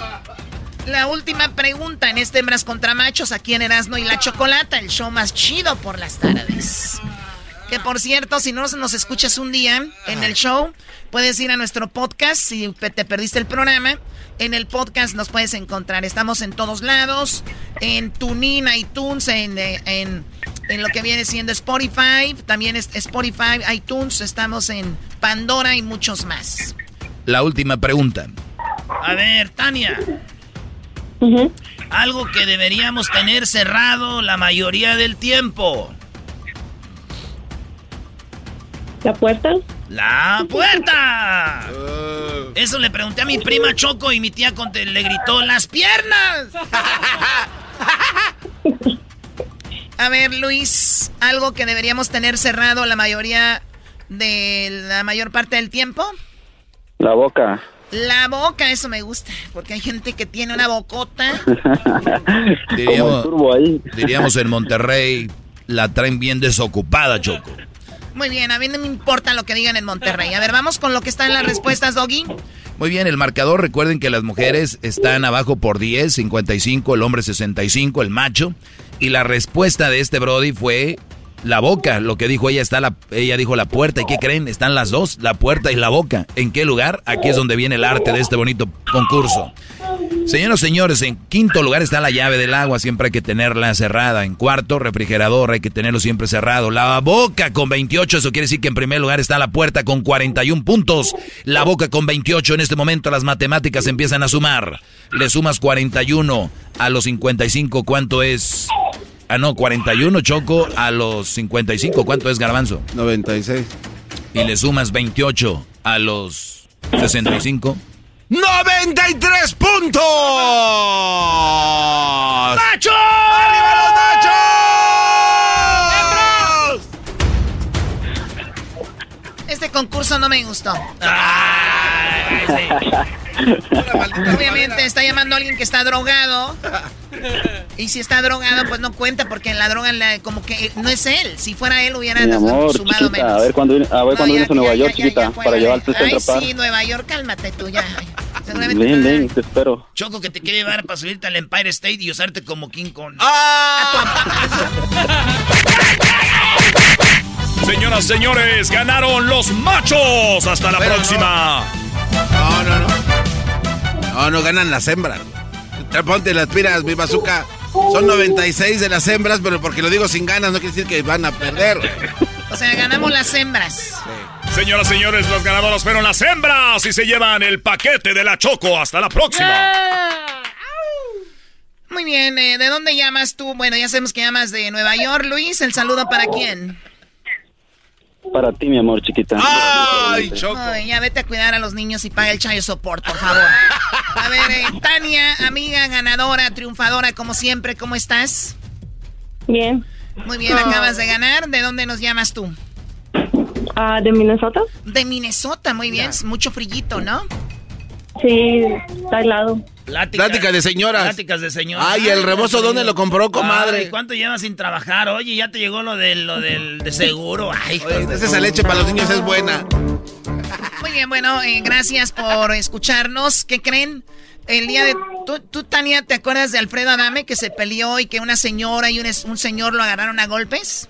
La última pregunta en este Hembras contra Machos aquí en Erasmo y la Chocolata, el show más chido por las tardes. Que por cierto, si no nos escuchas un día en el show, puedes ir a nuestro podcast si te perdiste el programa. En el podcast nos puedes encontrar. Estamos en todos lados, en TuneIn, iTunes, en, eh, en, en lo que viene siendo Spotify. También es Spotify, iTunes. Estamos en Pandora y muchos más. La última pregunta. A ver, Tania. Algo que deberíamos tener cerrado la mayoría del tiempo. ¿La puerta? ¡La puerta! Eso le pregunté a mi prima Choco y mi tía le gritó ¡Las piernas! [LAUGHS] A ver, Luis, algo que deberíamos tener cerrado la mayoría de la mayor parte del tiempo. La boca. La boca, eso me gusta, porque hay gente que tiene una bocota. [LAUGHS] Diríamos, turbo ahí. [LAUGHS] diríamos en Monterrey, la traen bien desocupada, Choco. Muy bien, a mí no me importa lo que digan en Monterrey. A ver, vamos con lo que está en las respuestas, Doggy. Muy bien, el marcador, recuerden que las mujeres están abajo por 10, 55, el hombre 65, el macho. Y la respuesta de este Brody fue la boca. Lo que dijo ella está la, ella dijo la puerta. ¿Y qué creen? Están las dos, la puerta y la boca. ¿En qué lugar? Aquí es donde viene el arte de este bonito concurso. Señoras y señores, en quinto lugar está la llave del agua, siempre hay que tenerla cerrada. En cuarto, refrigerador, hay que tenerlo siempre cerrado. La boca con 28, eso quiere decir que en primer lugar está la puerta con 41 puntos. La boca con 28, en este momento las matemáticas empiezan a sumar. Le sumas 41 a los 55, ¿cuánto es? Ah, no, 41, Choco, a los 55, ¿cuánto es Garbanzo? 96. Y le sumas 28 a los 65. 93 puntos. ¡Macho! ¡Arriba los machos! Este concurso no me gustó. Obviamente está llamando a alguien que está drogado. Y si está drogado, pues no cuenta porque en la droga la- como que no es él. Si fuera él hubiera Mi amor, sumado chiquita, menos. a ver cuándo, viene- a ver No, cuándo ya, vienes a Nueva ya, York, ya, chiquita, ya, para llevarte Ay, Centro sí, Nueva York, cálmate tú ya. Seguramente Ven, ven, te espero. Choco que te quiere llevar para subirte al Empire State y usarte como King Kong. Señoras, señores, ganaron los machos. Hasta la Pero próxima. No, no, no. No, no ganan las hembras. Te Ponte las piras, mi bazooka. Son 96 de las hembras, pero porque lo digo sin ganas no quiere decir que van a perder. O sea, ganamos las hembras. Señoras, señores, las ganadoras fueron las hembras y se llevan el paquete de la Choco. Hasta la próxima. Muy bien, eh, ¿de dónde llamas tú? Bueno, ya sabemos que llamas de Nueva York. Luis, ¿el saludo para quién? Para ti, mi amor, chiquita. ¡Ay, Choco! Ay, ya vete a cuidar a los niños y paga el chayo support, por favor. A ver, eh, Tania, amiga, ganadora, triunfadora, como siempre, ¿cómo estás? Bien. Muy bien, acabas de ganar. ¿De dónde nos llamas tú? Ah, ¿De Minnesota? De Minnesota, muy bien. Mucho frillito, ¿no? Sí, está helado. Plática de señoras. Pláticas de señoras. Ay, el rebozo, ¿dónde lo compró, comadre? Ay, ¿Cuánto llevas sin trabajar? Oye, ya te llegó lo del, lo del de seguro. Ay, Oye, de esa leche para los niños es buena. Muy bien, bueno, eh, gracias por escucharnos. ¿Qué creen? El día de... ¿Tú, tú, Tania, te acuerdas de Alfredo Adame que se peleó y que una señora y un señor lo agarraron a golpes?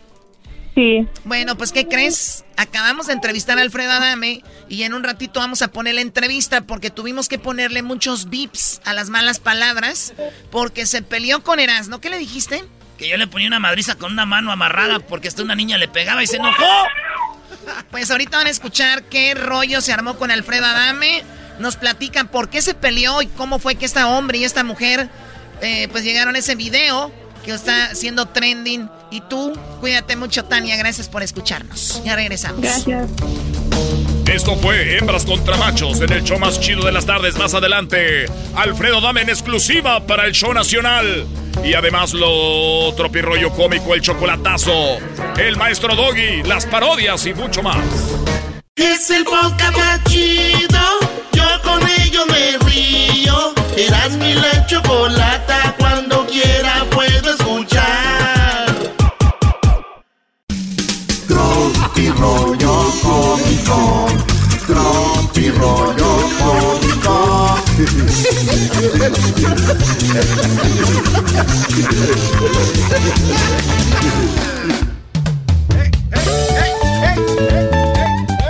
Sí. Bueno, pues ¿qué crees? Acabamos de entrevistar a Alfredo Adame y en un ratito vamos a poner la entrevista porque tuvimos que ponerle muchos bips a las malas palabras porque se peleó con Erasmo. ¿Qué le dijiste? Que yo le ponía una madriza con una mano amarrada porque hasta una niña le pegaba y se enojó. Pues ahorita van a escuchar qué rollo se armó con Alfredo Adame. Nos platican por qué se peleó y cómo fue que este hombre y esta mujer eh, pues llegaron a ese video que está siendo trending. Y tú, cuídate mucho, Tania. Gracias por escucharnos. Ya regresamos. Gracias. Esto fue Hembras contra Machos en el show más chido de las tardes. Más adelante, Alfredo Dame en exclusiva para el show nacional. Y además lo tropirroyo cómico, el chocolatazo, el maestro Doggy, las parodias y mucho más. Es el podcast más chido. Yo con ello me río. Eras mi la chocolata. Rollo cómico. Tropi rollo cómico.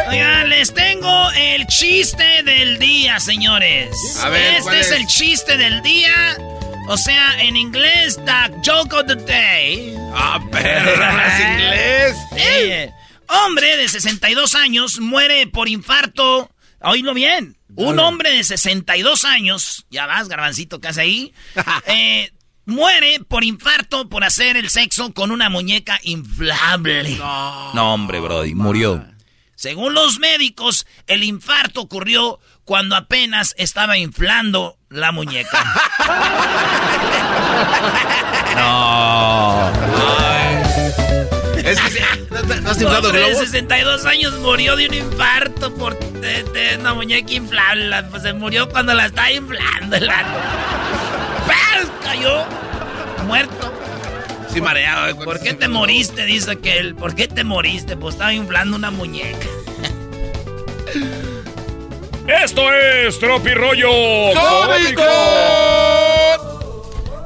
Oigan, les tengo el chiste del día, señores. A ver, este ¿cuál es? es? el chiste del día. O sea, en inglés, the joke of the day. Ah, perro, es inglés. Eh, hombre de 62 años muere por infarto. Oílo bien. Un hombre de 62 años, ya vas, garbancito, casi ahí, [LAUGHS] eh, muere por infarto por hacer el sexo con una muñeca inflable. No, hombre, Brody, murió. Según los médicos, el infarto ocurrió cuando apenas estaba inflando la muñeca. [LAUGHS] No. Es que ¿no, te- no has Un inflado hombre de globos? 62 años murió de un infarto por de, de una muñeca inflable. Pues se murió cuando la estaba inflando el. ¡Paz! Cayó muerto. Sí, mareado. eh, ¿Por qué te moriste? Dice aquel. ¿Por qué te moriste? Pues estaba inflando una muñeca. Esto es Tropirollo ¡Cómico!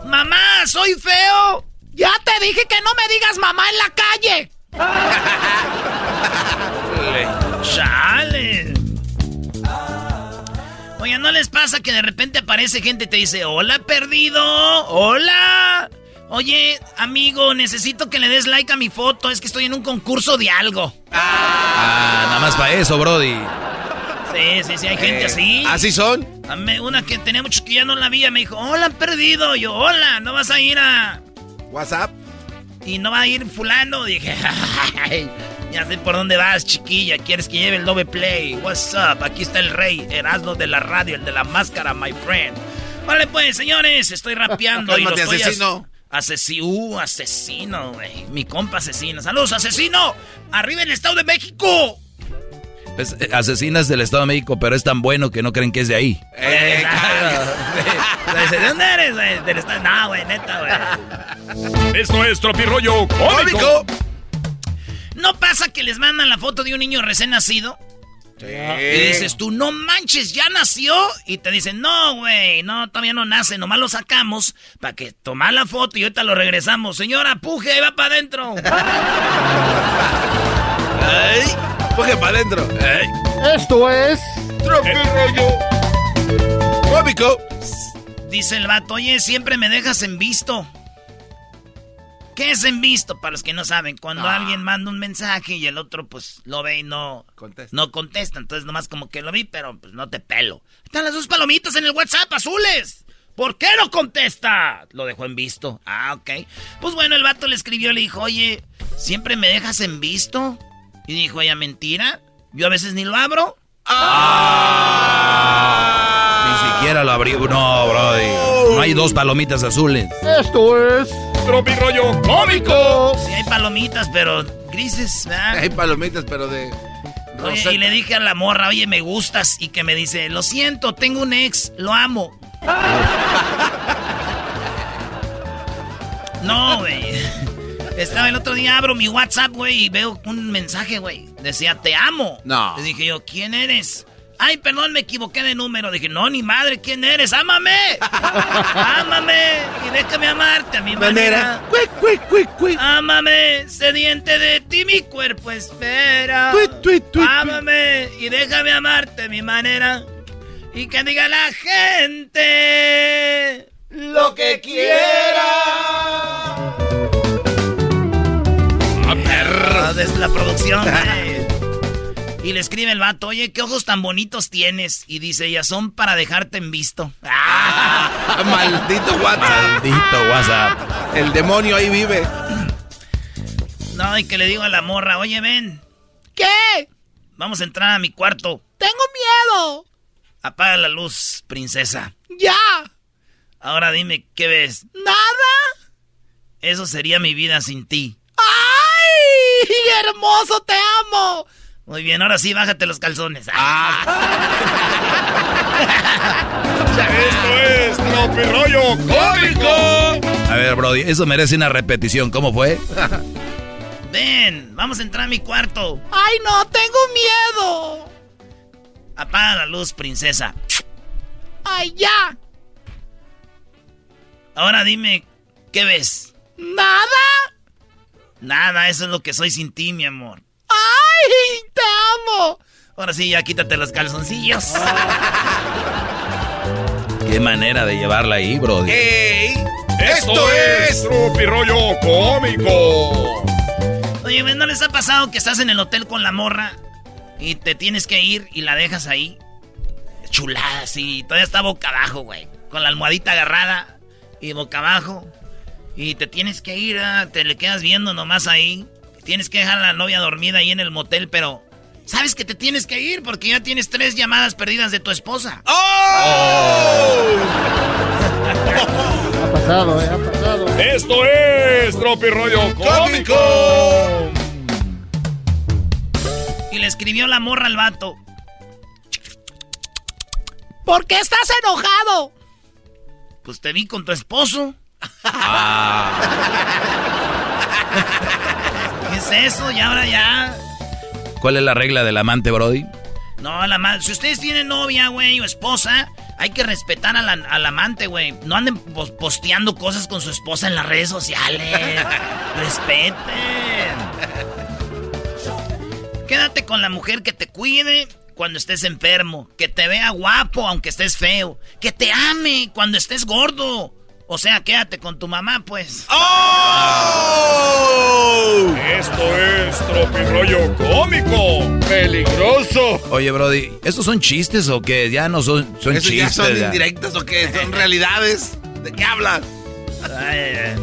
Mamá, soy feo. Ya te dije que no me digas mamá en la calle. Chale. Oye, ¿no les pasa que de repente aparece gente y te dice, hola perdido? Hola. Oye, amigo, necesito que le des like a mi foto. Es que estoy en un concurso de algo. Ah, nada más para eso, Brody. Sí, sí, sí, hay gente Eh, así. ¿Así son? Una que tenía muchos que ya no la vi, me dijo, hola, perdido. Yo, hola, ¿no vas a ir a...? WhatsApp. Y no va a ir fulano. Dije, [LAUGHS] "Ay, ya sé por dónde vas, chiquilla. ¿Quieres que lleve el doble play? What's up? Aquí está el rey, Erasmo de la radio, el de la máscara, my friend. Vale, pues, señores, estoy rapeando [LAUGHS] y lo estoy... as- asesino. Asesino, uh, asesino, güey. Mi compa asesino. Saludos, asesino. Arriba el Estado de México. Es, eh, asesinas del Estado de México, pero es tan bueno que no creen que es de ahí. Eh, ¿De dónde eres, güey? Del Estado... No, güey, neta, güey. Esto es Tropirollo Cómico. ¿No pasa que les mandan la foto de un niño recién nacido? Y dices tú, no manches, ya nació. Y te dicen, no, güey, no, todavía no nace, nomás lo sacamos para que tomar la foto y ahorita lo regresamos. Señora, puje, ahí va para adentro. [LAUGHS] Coge para adentro. Esto es. Tropirollo Cómico. Dice el vato, oye, siempre me dejas en visto. ¿Qué es en visto? Para los que no saben, cuando alguien manda un mensaje y el otro pues lo ve y no Contesta. no contesta. Entonces nomás como que lo vi, pero pues no te pelo. Están las dos palomitas en el WhatsApp azules. ¿Por qué no contesta? Lo dejó en visto. Ah, ok. Pues bueno, el vato le escribió, le dijo, oye, ¿siempre me dejas en visto? Y dijo ella, mentira. Yo a veces ni lo abro. Ni siquiera lo abrió. No, Brody. No hay dos palomitas azules. Esto es. Tropirollo Cómico. Sí hay palomitas, pero grises, ¿verdad? Hay palomitas, pero de. Oye, y le dije a la morra, oye, me gustas. Y que me dice, lo siento, tengo un ex, lo amo. [LAUGHS] no, güey. Estaba el otro día, abro mi WhatsApp, güey, y veo un mensaje, güey. Decía, te amo. No. Le dije yo, ¿quién eres? Ay, perdón, me equivoqué de número. Dije, no, ni madre, ¿quién eres? ¡Ámame! [LAUGHS] ¡Ámame! Y déjame amarte a mi manera. Cuic, cuic, cuic, cuic. Ámame, sediente de ti mi cuerpo espera. Tuit, tuit, tuit, Ámame y déjame amarte a mi manera. Y que diga la gente lo que quiera. ¡A perro! Desde la producción. [LAUGHS] Y le escribe el vato, oye, qué ojos tan bonitos tienes. Y dice ella, son para dejarte en visto. [LAUGHS] Ah, maldito WhatsApp. Maldito WhatsApp. El demonio ahí vive. No, y que le digo a la morra, oye, ven. ¿Qué? vamos a entrar a mi cuarto. Tengo miedo. Apaga la luz, princesa. Ya. Ahora dime, ¿qué ves? Nada. Eso sería mi vida sin ti. ¡Hermoso, te amo! Muy bien, ahora sí, bájate los calzones. [LAUGHS] Esto es Tropirollo Cómico. A ver, Brody, eso merece una repetición. ¿Cómo fue? Ven, vamos a entrar a mi cuarto. ¡Ay, no! ¡Tengo miedo! Apaga la luz, princesa. ¡Ay, ya! Ahora dime, ¿qué ves? ¿Nada? Nada, eso es lo que soy sin ti, mi amor. ¡Ay, te amo! Ahora sí, ya quítate los calzoncillos. [LAUGHS] Qué manera de llevarla ahí, Brody. ¡Ey! Esto es Tropirollo Cómico. Oye, ¿no les ha pasado que estás en el hotel con la morra y te tienes que ir y la dejas ahí? Chulada, sí. Todavía está boca abajo, güey. Con la almohadita agarrada y boca abajo. Y te tienes que ir, ah, te le quedas viendo nomás ahí. Tienes que dejar a la novia dormida ahí en el motel, pero sabes que te tienes que ir porque ya tienes tres llamadas perdidas de tu esposa. ¡Oh! [LAUGHS] Ha pasado, eh, ha pasado. Esto es Tropirollo Cómico. Y le escribió la morra al vato. ¿Por qué estás enojado? Pues te vi con tu esposo. [LAUGHS] ¿Qué es eso? Y ahora ya. ¿Cuál es la regla del amante, Brody? No, la ma- si ustedes tienen novia, güey, o esposa, hay que respetar a la- al amante, güey. No anden pos- posteando cosas con su esposa en las redes sociales. [LAUGHS] Respeten. Quédate con la mujer que te cuide cuando estés enfermo, que te vea guapo aunque estés feo, que te ame cuando estés gordo. O sea, quédate con tu mamá, pues. ¡Oh! Esto es Tropirollo Cómico. Peligroso. Oye, Brody, ¿estos son chistes o qué? Ya no son, son ¿Eso ya chistes. son ya. indirectas o qué? ¿Son realidades? ¿De qué hablas? Ay, ay.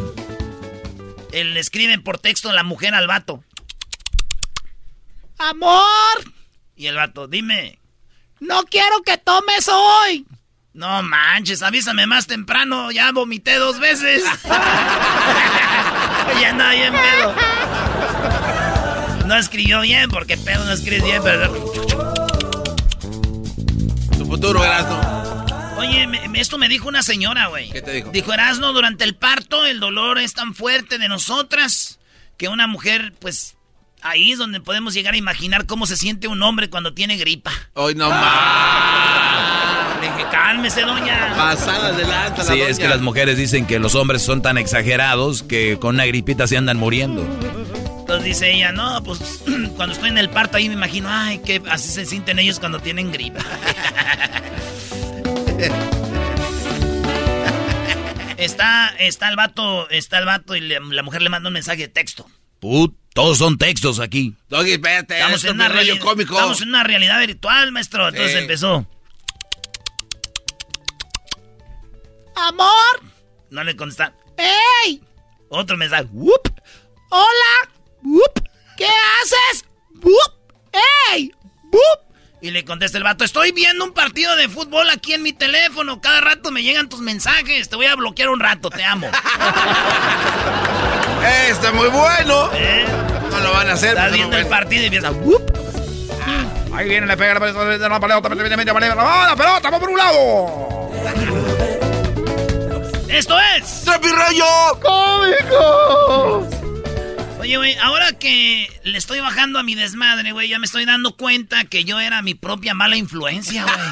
Él le escriben por texto la mujer al vato. Amor, Y el vato, dime. no quiero que tomes hoy. No manches, avísame más temprano. Ya vomité dos veces. [LAUGHS] ya andaba bien pedo. No escribió bien, porque pedo no escribes bien, pero... Tu futuro, Erasmo. Oye, me- esto me dijo una señora, güey. ¿Qué te dijo? Dijo, Erasno, durante el parto el dolor es tan fuerte de nosotras que una mujer, pues, ahí es donde podemos llegar a imaginar cómo se siente un hombre cuando tiene gripa. Hoy no más. Cálmese, doña. Pasada de lanza la Sí, es que las mujeres dicen que los hombres son tan exagerados que con una gripita se andan muriendo. Entonces dice ella, no, pues [CLEARS THROAT] cuando estoy en el parto ahí me imagino, ay, que así se sienten ellos cuando tienen gripa. [LAUGHS] está, está el vato, está el vato y le- la mujer le manda un mensaje de texto. Put, todos son textos aquí. Doggy, espérate, Estamos en, una es rollo reali- cómico. estamos en una realidad virtual, maestro. Entonces Sí. empezó. Amor, No le contesta. ¡Ey! Otro mensaje. ¡Wup! ¡Hola! ¡Wup! ¿Qué haces? ¡Wup! ¡Ey! ¡Wup! Y le contesta el vato, estoy viendo un partido de fútbol aquí en mi teléfono. Cada rato me llegan tus mensajes. Te voy a bloquear un rato, te amo. Eh, está muy bueno. ¿Eh? No lo van a hacer. Estás viendo el bueno. partido y empieza. ¡wup! Ahí viene, le pega la pelota, la pelota, la pelota, la pelota, vamos por un lado. ¡Esto es! ¡Tropirollo! ¡Cómico! Oye, güey, ahora que le estoy bajando a mi desmadre, güey, ya me estoy dando cuenta que yo era mi propia mala influencia, güey. [LAUGHS]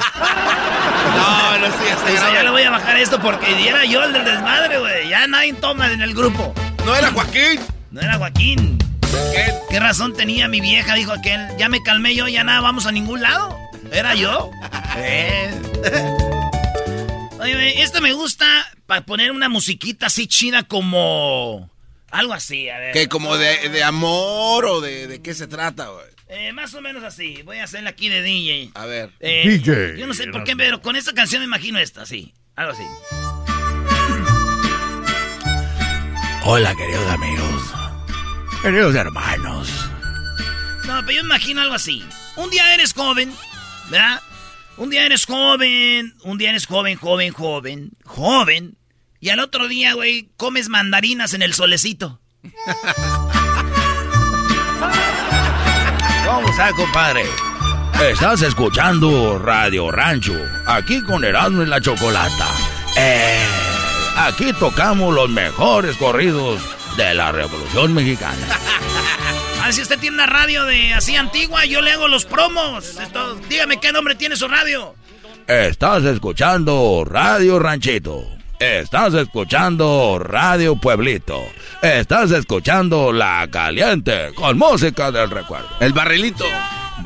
No, no sí, O sea, ya le voy a bajar esto porque era yo el del desmadre, güey. Ya nadie toma en el grupo. No era Joaquín. No era Joaquín. ¿Qué? ¿Qué razón tenía mi vieja? Dijo aquel. Ya me calmé yo, ya nada, vamos a ningún lado. Era yo. [LAUGHS] Eh. Oye, este me gusta para poner una musiquita así chida como... Algo así, a ver. ¿Qué, como de, de amor o de, de qué se trata, güey? Eh, más o menos así. Voy a hacerle aquí de DJ. A ver. Eh, DJ. Yo no sé por qué, pero con esta canción me imagino esta, sí. Algo así. Hola, queridos amigos. Queridos hermanos. No, pero yo me imagino algo así. un día eres joven, ¿verdad? Un día eres joven, un día eres joven, joven, joven, joven. Y al otro día, güey, comes mandarinas en el solecito. [LAUGHS] ¿Cómo está, compadre? Estás escuchando Radio Rancho, aquí con Erasmo y la Chocolata. Eh, aquí tocamos los mejores corridos de la Revolución Mexicana. [LAUGHS] Ah, si usted tiene una radio de así antigua, yo le hago los promos. dígame qué nombre tiene su radio. Estás escuchando Radio Ranchito. Estás escuchando Radio Pueblito. Estás escuchando La Caliente con música del recuerdo. El barrilito.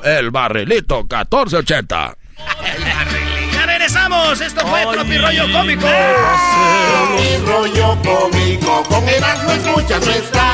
El barrilito 1480. El barrilito. Ya regresamos. Esto fue Tropi Rollo Cómico. Tropi Rollo Cómico. Con Erasmo escuchas no estás.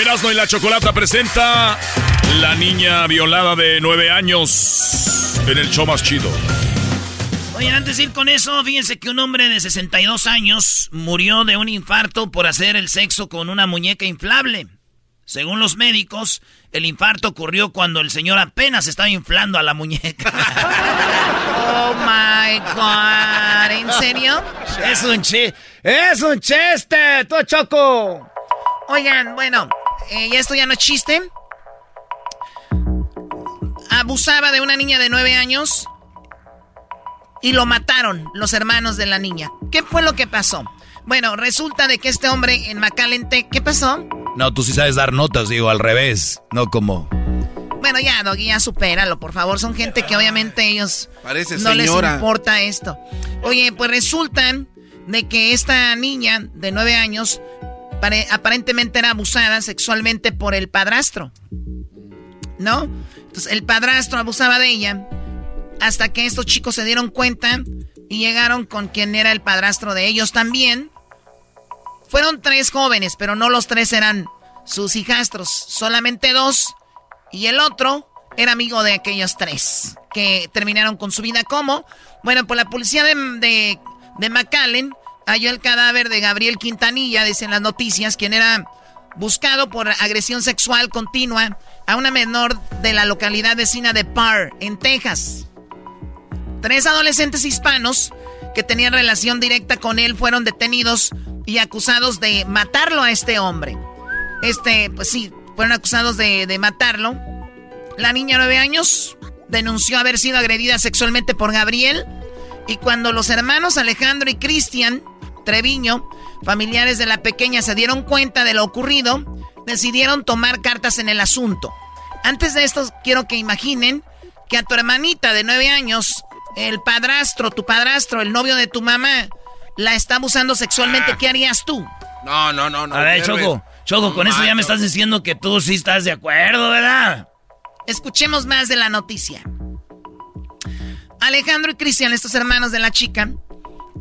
Erasmo y la Chocolata presenta La niña violada de nueve años en el show más chido. Oye, antes de ir con eso, fíjense que un hombre de 62 años murió de un infarto por hacer el sexo con una muñeca inflable. Según los médicos, el infarto ocurrió cuando el señor apenas estaba inflando a la muñeca. [LAUGHS] Oh my god, ¿en serio? Es un chiste, es un chiste, tú choco. Oigan, bueno, eh, esto ya no es chiste. Abusaba de una niña de nueve años y lo mataron los hermanos de la niña. ¿Qué fue lo que pasó? Bueno, resulta de que este hombre en Macalente, ¿qué pasó? No, tú sí sabes dar notas, digo, al revés, no como... Bueno, ya, Doggy, ya supéralo, por favor. Son gente que obviamente ellos Parece no les importa esto. Oye, pues resulta de que esta niña de nueve años aparentemente era abusada sexualmente por el padrastro. ¿No? Entonces el padrastro abusaba de ella hasta que estos chicos se dieron cuenta y llegaron con quien era el padrastro de ellos también. Fueron tres jóvenes, pero no los tres eran sus hijastros, solamente dos. Y el otro era amigo de aquellos tres que terminaron con su vida. ¿Cómo? Bueno, pues la policía de, de, de McAllen halló el cadáver de Gabriel Quintanilla, dicen las noticias, quien era buscado por agresión sexual continua a una menor de la localidad vecina de Parr, en Texas. Tres adolescentes hispanos que tenían relación directa con él fueron detenidos y acusados de matarlo a este hombre. Este, pues sí, fueron acusados de, de matarlo. La niña nueve años denunció haber sido agredida sexualmente por Gabriel. Y cuando los hermanos Alejandro y Cristian Treviño, familiares de la pequeña, se dieron cuenta de lo ocurrido, decidieron tomar cartas en el asunto. Antes de esto, quiero que imaginen que a tu hermanita de nueve años, el padrastro, tu padrastro, el novio de tu mamá, la está abusando sexualmente. ¿Qué harías tú? No, no, no, no. A ver. Choco, Choco, con eso ya me estás diciendo que tú sí estás de acuerdo, ¿verdad? Escuchemos más de la noticia. Alejandro y Cristian, estos hermanos de la chica,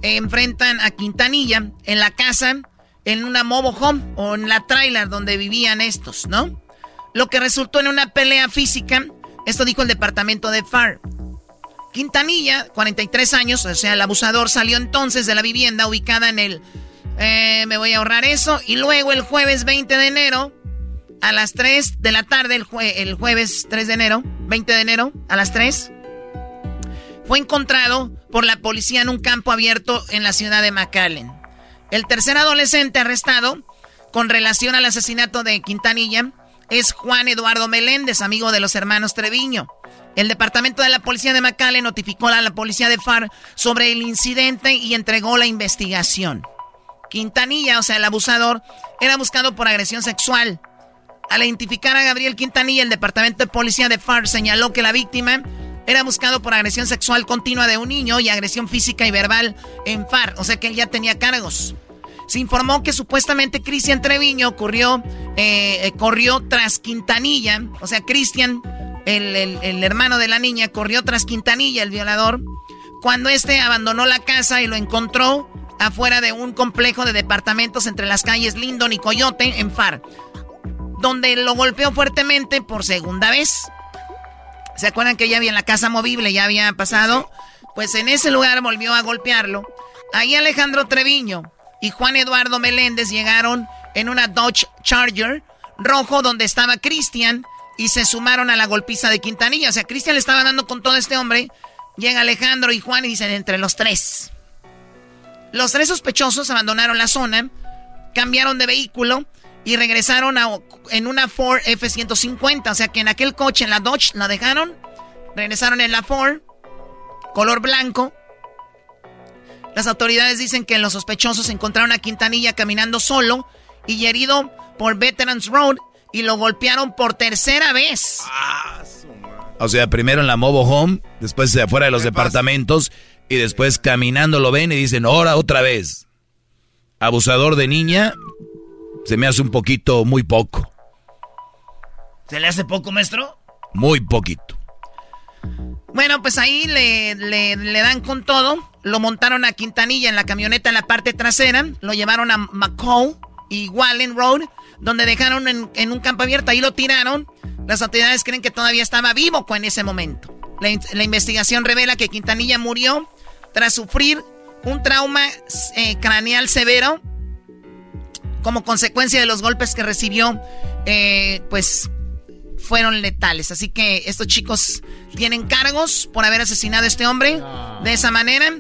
enfrentan a Quintanilla en la casa, en una mobile home o en la trailer donde vivían estos, ¿no? Lo que resultó en una pelea física, esto dijo el departamento de FAR. Quintanilla, 43 años, o sea, el abusador salió entonces de la vivienda ubicada en el... eh, me voy a ahorrar eso. Y luego el jueves 20 de enero a las 3 de la tarde, el, el jueves 3 de enero, 20 de enero, a las 3, fue encontrado por la policía en un campo abierto en la ciudad de McAllen. El tercer adolescente arrestado con relación al asesinato de Quintanilla es Juan Eduardo Meléndez, amigo de los hermanos Treviño. El departamento de la policía de McAllen notificó a la policía de FAR sobre el incidente y entregó la investigación. Quintanilla, o sea, el abusador, era buscado por agresión sexual. Al identificar a Gabriel Quintanilla, el departamento de policía de FAR señaló que la víctima era buscado por agresión sexual continua de un niño y agresión física y verbal en FAR, o sea que él ya tenía cargos. Se informó que supuestamente Cristian Treviño corrió, eh, corrió tras Quintanilla, o sea, Cristian, el, el hermano de la niña, corrió tras Quintanilla, el violador, cuando este abandonó la casa y lo encontró afuera de un complejo de departamentos entre las calles Lindon y Coyote en Far, donde lo golpeó fuertemente por segunda vez. ¿Se acuerdan que ya había en la casa movible, ya había pasado? Pues en ese lugar volvió a golpearlo. Ahí Alejandro Treviño y Juan Eduardo Meléndez llegaron en una Dodge Charger rojo donde estaba Cristian y se sumaron a la golpiza de Quintanilla. O sea, Cristian le estaba dando con todo este hombre. Llega Alejandro y Juan y dicen entre los tres. Los tres sospechosos abandonaron la zona, cambiaron de vehículo y regresaron en una Ford F-150. O sea que en aquel coche, en la Dodge, la dejaron. Regresaron en la Ford, color blanco. Las autoridades dicen que los sospechosos encontraron a Quintanilla caminando solo y herido por Veterans Road y lo golpearon por tercera vez. o sea, primero en la Mobo Home, después afuera de los departamentos y después caminando lo ven y dicen, ahora otra vez. Abusador de niña, se me hace un poquito, muy poco. ¿Se le hace poco, maestro? Muy poquito. Bueno, pues ahí le, le, dan con todo. Lo montaron a Quintanilla en la camioneta en la parte trasera. Lo llevaron a McCall y Wallen Road, donde dejaron en, en un campo abierto. Ahí lo tiraron. Las autoridades creen que todavía estaba vivo en ese momento. La, investigación revela que Quintanilla murió tras sufrir un trauma eh, craneal severo como consecuencia de los golpes que recibió, eh, pues fueron letales. Así que estos chicos tienen cargos por haber asesinado a este hombre de esa manera.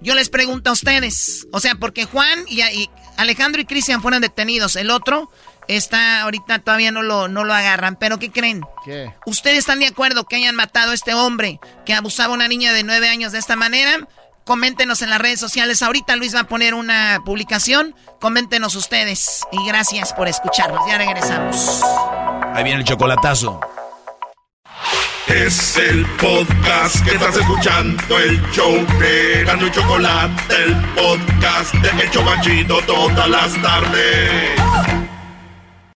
Yo les pregunto a ustedes, o sea, porque Juan y, y Alejandro y Cristian fueron detenidos, el otro está ahorita todavía no lo, no lo agarran. ¿Pero qué creen? ¿Qué? ¿Ustedes están de acuerdo que hayan matado a este hombre que abusaba a una niña de nueve años de esta manera? Coméntenos en las redes sociales. Ahorita Luis va a poner una publicación. Coméntenos ustedes. Y gracias por escucharnos. Ya regresamos. Ahí viene el chocolatazo. Es el podcast que estás escuchando, el show de Gano y Chocolate, el podcast de El Chocachito todas las tardes.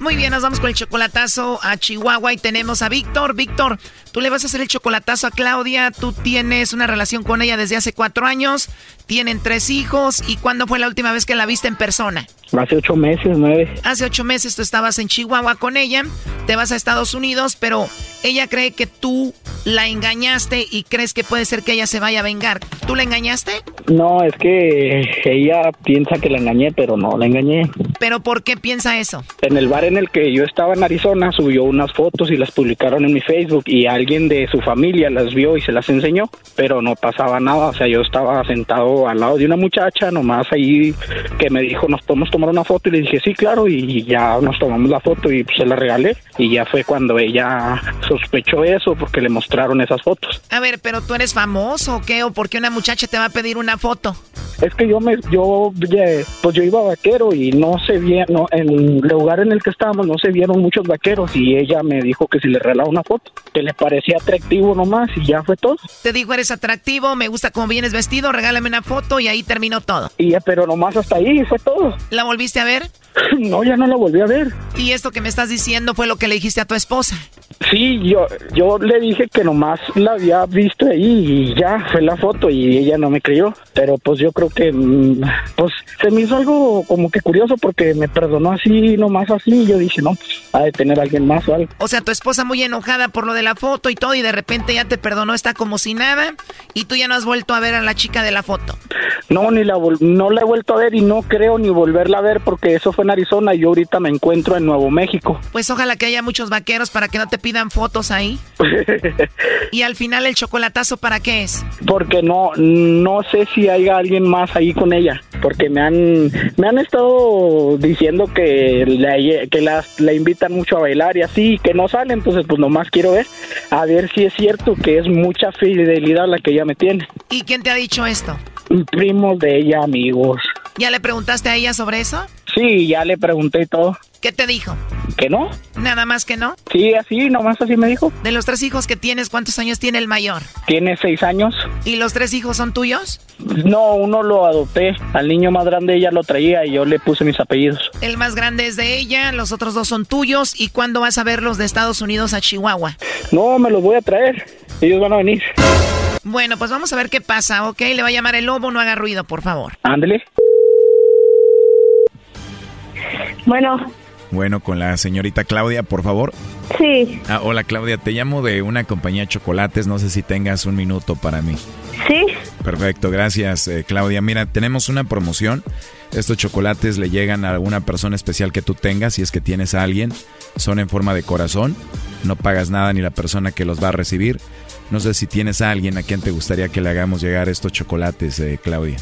Muy bien, nos vamos con el chocolatazo a Chihuahua y tenemos a Víctor. Víctor, tú le vas a hacer el chocolatazo a Claudia. Tú tienes una relación con ella desde hace cuatro años. Tienen tres hijos. ¿Y cuándo fue la última vez que la viste en persona? Hace ocho meses, nueve. Hace ocho meses tú estabas en Chihuahua con ella. Te vas a Estados Unidos, pero ella cree que tú la engañaste y crees que puede ser que ella se vaya a vengar. ¿Tú la engañaste? No, es que ella piensa que la engañé, pero no la engañé. ¿Pero por qué piensa eso? En el bar en el que yo estaba en Arizona subió unas fotos y las publicaron en mi Facebook y alguien de su familia las vio y se las enseñó, pero no pasaba nada. O sea, yo estaba sentado al lado de una muchacha, nomás ahí que me dijo, nos podemos tomar una foto y le dije, sí, claro, y ya nos tomamos la foto y pues, se la regalé. Y ya fue cuando ella sospechó eso porque le mostraron esas fotos. A ver, pero tú eres famoso o qué? ¿O por qué una muchacha te va a pedir una foto? Es que yo me, yo, pues yo iba vaquero y no se veía, no, en el lugar en el que estábamos no se vieron muchos vaqueros y ella me dijo que si le regalaba una foto, que le parecía atractivo nomás y ya fue todo. Te dijo eres atractivo, me gusta cómo vienes vestido, regálame una foto y ahí terminó todo. Y pero nomás hasta ahí fue todo. ¿La volviste a ver? [LAUGHS] No, ya no la volví a ver. ¿Y esto que me estás diciendo fue lo que le dijiste a tu esposa? Sí, yo, yo le dije que nomás la había visto ahí y ya fue la foto y ella no me creyó. Pero pues yo creo que, mm, pues se me hizo algo como que curioso porque me perdonó así, nomás así. Y yo dije, no, pues ha de tener alguien más o algo. O sea, tu esposa muy enojada por lo de la foto y todo y de repente ya te perdonó, está como si nada y tú ya no has vuelto a ver a la chica de la foto. No, ni la no la he vuelto a ver y no creo ni volverla a ver porque eso fue en Arizona y yo ahorita me encuentro en Nuevo México. Pues ojalá que haya muchos vaqueros para que no te pidan fotos ahí. [LAUGHS] y al final el chocolatazo para qué es? Porque no no sé si haya alguien más ahí con ella, porque me han me han estado diciendo que la, que la, la invitan mucho a bailar y así que no sale, entonces pues nomás quiero ver a ver si es cierto que es mucha fidelidad la que ella me tiene. ¿Y quién te ha dicho esto? Primos de ella, amigos. ¿Ya le preguntaste a ella sobre eso? Sí, ya le pregunté todo. ¿Qué te dijo? ¿Que no? ¿Nada más que no? Sí, así, nomás así me dijo. De los tres hijos que tienes, ¿cuántos años tiene el mayor? Tiene seis años. ¿Y los tres hijos son tuyos? No, uno lo adopté. Al niño más grande ella lo traía y yo le puse mis apellidos. El más grande es de ella, los otros dos son tuyos. ¿Y cuándo vas a verlos de Estados Unidos a Chihuahua? No, me los voy a traer. Ellos van a venir. Bueno, pues vamos a ver qué pasa, ¿ok? Le va a llamar el lobo, no haga ruido, por favor. Ándele. Bueno. Bueno, con la señorita Claudia, por favor. Sí. Ah, hola Claudia, te llamo de una compañía de chocolates, no sé si tengas un minuto para mí. Sí. Perfecto, gracias eh, Claudia. Mira, tenemos una promoción. Estos chocolates le llegan a alguna persona especial que tú tengas, si es que tienes a alguien. Son en forma de corazón, no pagas nada ni la persona que los va a recibir. No sé si tienes a alguien a quien te gustaría que le hagamos llegar estos chocolates, eh, Claudia.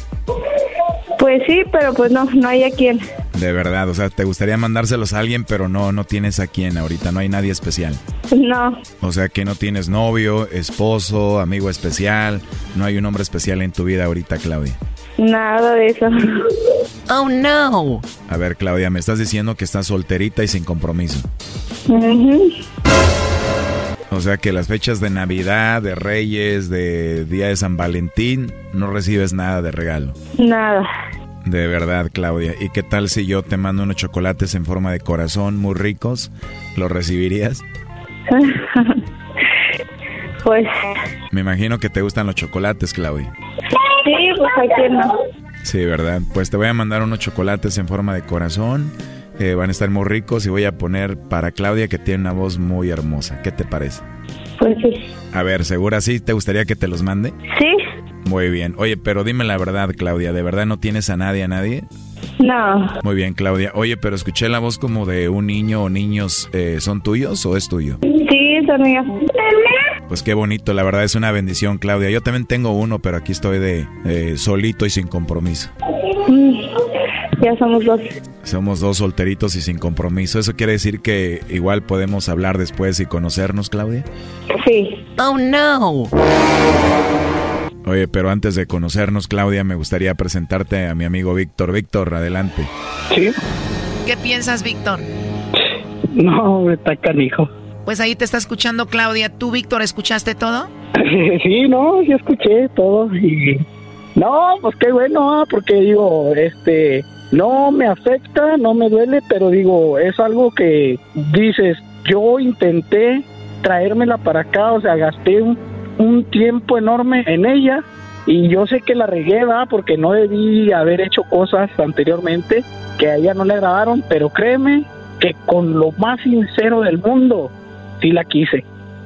Pues sí, pero pues no, no hay a quien. De verdad, o sea, te gustaría mandárselos a alguien, pero no, no tienes a quien ahorita, no hay nadie especial. No. O sea, que no tienes novio, esposo, amigo especial, no hay un hombre especial en tu vida ahorita, Claudia. Nada de eso. Oh, no. A ver, Claudia, me estás diciendo que estás solterita y sin compromiso. O sea que las fechas de Navidad, de Reyes, de Día de San Valentín, no recibes nada de regalo. Nada. De verdad, Claudia. ¿Y qué tal si yo te mando unos chocolates en forma de corazón muy ricos? ¿Los recibirías? [LAUGHS] pues... Me imagino que te gustan los chocolates, Claudia. Sí, pues aquí no. Sí, ¿verdad? Pues te voy a mandar unos chocolates en forma de corazón. Eh, van a estar muy ricos y voy a poner para Claudia que tiene una voz muy hermosa. ¿Qué te parece? Pues sí. A ver, ¿segura sí? ¿Te gustaría que te los mande? Sí. Muy bien. Oye, pero dime la verdad, Claudia. ¿De verdad no tienes a nadie, a nadie? No. Muy bien, Claudia. Oye, pero escuché la voz como de un niño o niños. Eh, ¿Son tuyos o es tuyo? Sí, son míos. Pues qué bonito, la verdad es una bendición, Claudia. Yo también tengo uno, pero aquí estoy de eh, solito y sin compromiso. Mm, ya somos dos. Somos dos solteritos y sin compromiso. ¿Eso quiere decir que igual podemos hablar después y conocernos, Claudia? Sí. Oh, no. Oye, pero antes de conocernos, Claudia, me gustaría presentarte a mi amigo Víctor. Víctor, adelante. Sí. ¿Qué piensas, Víctor? No, está canijo. Pues ahí te está escuchando Claudia. ¿Tú, Víctor, escuchaste todo? [LAUGHS] Sí, no, sí escuché todo y... No, pues qué bueno, porque digo, este, no me afecta, no me duele, pero digo, es algo que dices, yo intenté traérmela para acá, o sea, gasté un, tiempo enorme en ella y yo sé que la regué, porque no debí haber hecho cosas anteriormente que a ella no le agradaron, pero créeme que con lo más sincero del mundo, sí la quise.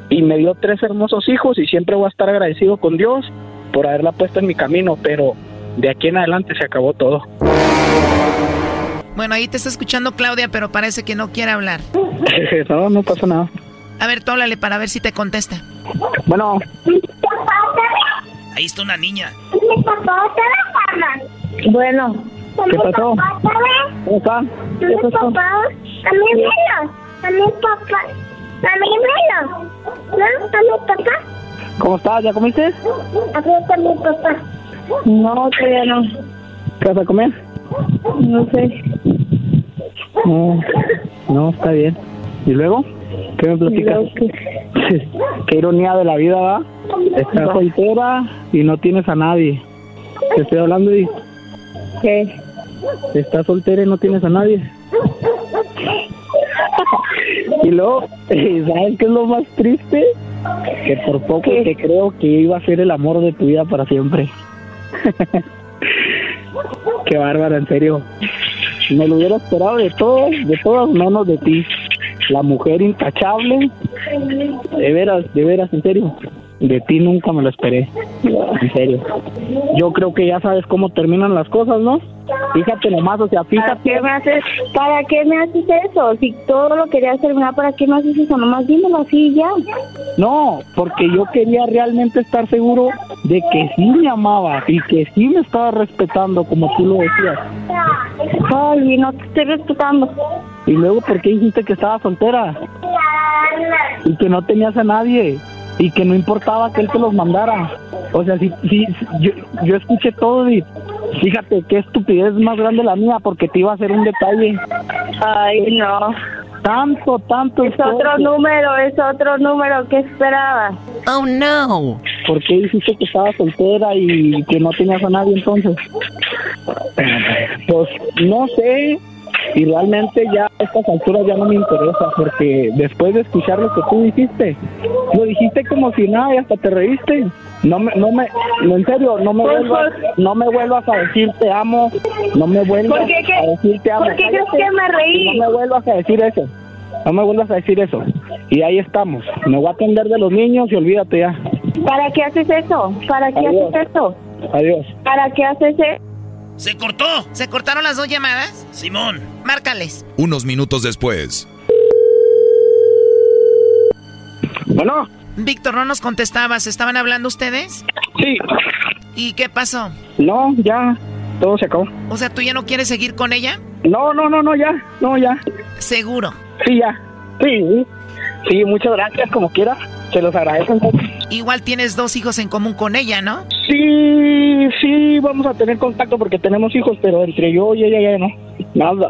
Y me dio tres hermosos hijos y siempre voy a estar agradecido con Dios por haberla puesto en mi camino, pero de aquí en adelante se acabó todo. Bueno, ahí te está escuchando Claudia, pero parece que no quiere hablar. [LAUGHS] no, no pasa nada. A ver, tú háblale para ver si te contesta. Bueno. Ahí está una niña. Bueno. ¿Qué pasó? ¿Cómo está? ¿Qué pasó? A mi menos. A mi papá. A mi. ¿No? A mi papá. ¿Cómo estás? ¿Ya comiste? Aquí está mi papá. No, todavía no. ¿Qué vas a comer? No sé. No, no, está bien. ¿Y luego? ¿Qué me platicas? [LAUGHS] Qué ironía de la vida, ¿va? Estás soltera y no tienes a nadie. Te estoy hablando y... ¿Qué? Estás soltera y no tienes a nadie. y luego, [LAUGHS] ¿sabes qué es lo más triste? Que por poco que creo que iba a ser el amor de tu vida para siempre. [LAUGHS] qué bárbara, en serio. Me lo hubiera esperado de todos, de todas menos de ti. La mujer intachable. De veras, de veras, en serio. De ti nunca me lo esperé. En serio. Yo creo que ya sabes cómo terminan las cosas, ¿no? Fíjate nomás, o sea, ¿Para fíjate. qué me haces, para qué me haces eso? Si todo lo querías terminar, ¿para qué me haces eso? Nomás dímelo así ya. No, porque yo quería realmente estar seguro de que sí me amaba y que sí me estaba respetando como tú lo decías. Ay, no te estoy respetando. Y luego, ¿por qué dijiste que estaba soltera? Y que no tenías a nadie. Y que no importaba que él te los mandara. O sea, sí, sí, yo, yo escuché todo y fíjate qué estupidez más grande la mía porque te iba a hacer un detalle. Ay, no. Tanto, tanto. Es otro número, es otro número. ¿Qué esperabas? Oh, no. ¿Por qué dijiste que estaba soltera y que no tenías a nadie entonces? Pues no sé. Y realmente ya a estas alturas ya no me interesa porque después de escuchar lo que tú dijiste, lo dijiste como si nada y hasta te reíste. No me, no me, no, en serio, no me vuelvas, no me vuelvas a decir te amo, no me vuelvas ¿Por qué, qué? a decir te amo. ¿Por qué crees que me reí? No me vuelvas a decir eso, no me vuelvas a decir eso. Y ahí estamos, me voy a atender de los niños y olvídate ya. ¿Para qué haces eso? ¿Para qué Adiós. haces eso? Adiós. ¿Para qué haces eso? ¡Se cortó! ¿Se cortaron las dos llamadas? Simón. Márcales. Unos minutos después. Bueno. Víctor, no nos contestabas. ¿Estaban hablando ustedes? Sí. ¿Y qué pasó? No, ya, todo se acabó. O sea, ¿tú ya no quieres seguir con ella? No, no, no, no, ya, no, ya. Seguro. Sí, ya. Sí, sí, muchas gracias, como quiera. Se los agradezco. Igual tienes dos hijos en común con ella, ¿no? Sí, sí, vamos a tener contacto porque tenemos hijos, pero entre yo y ella ya no. Nada.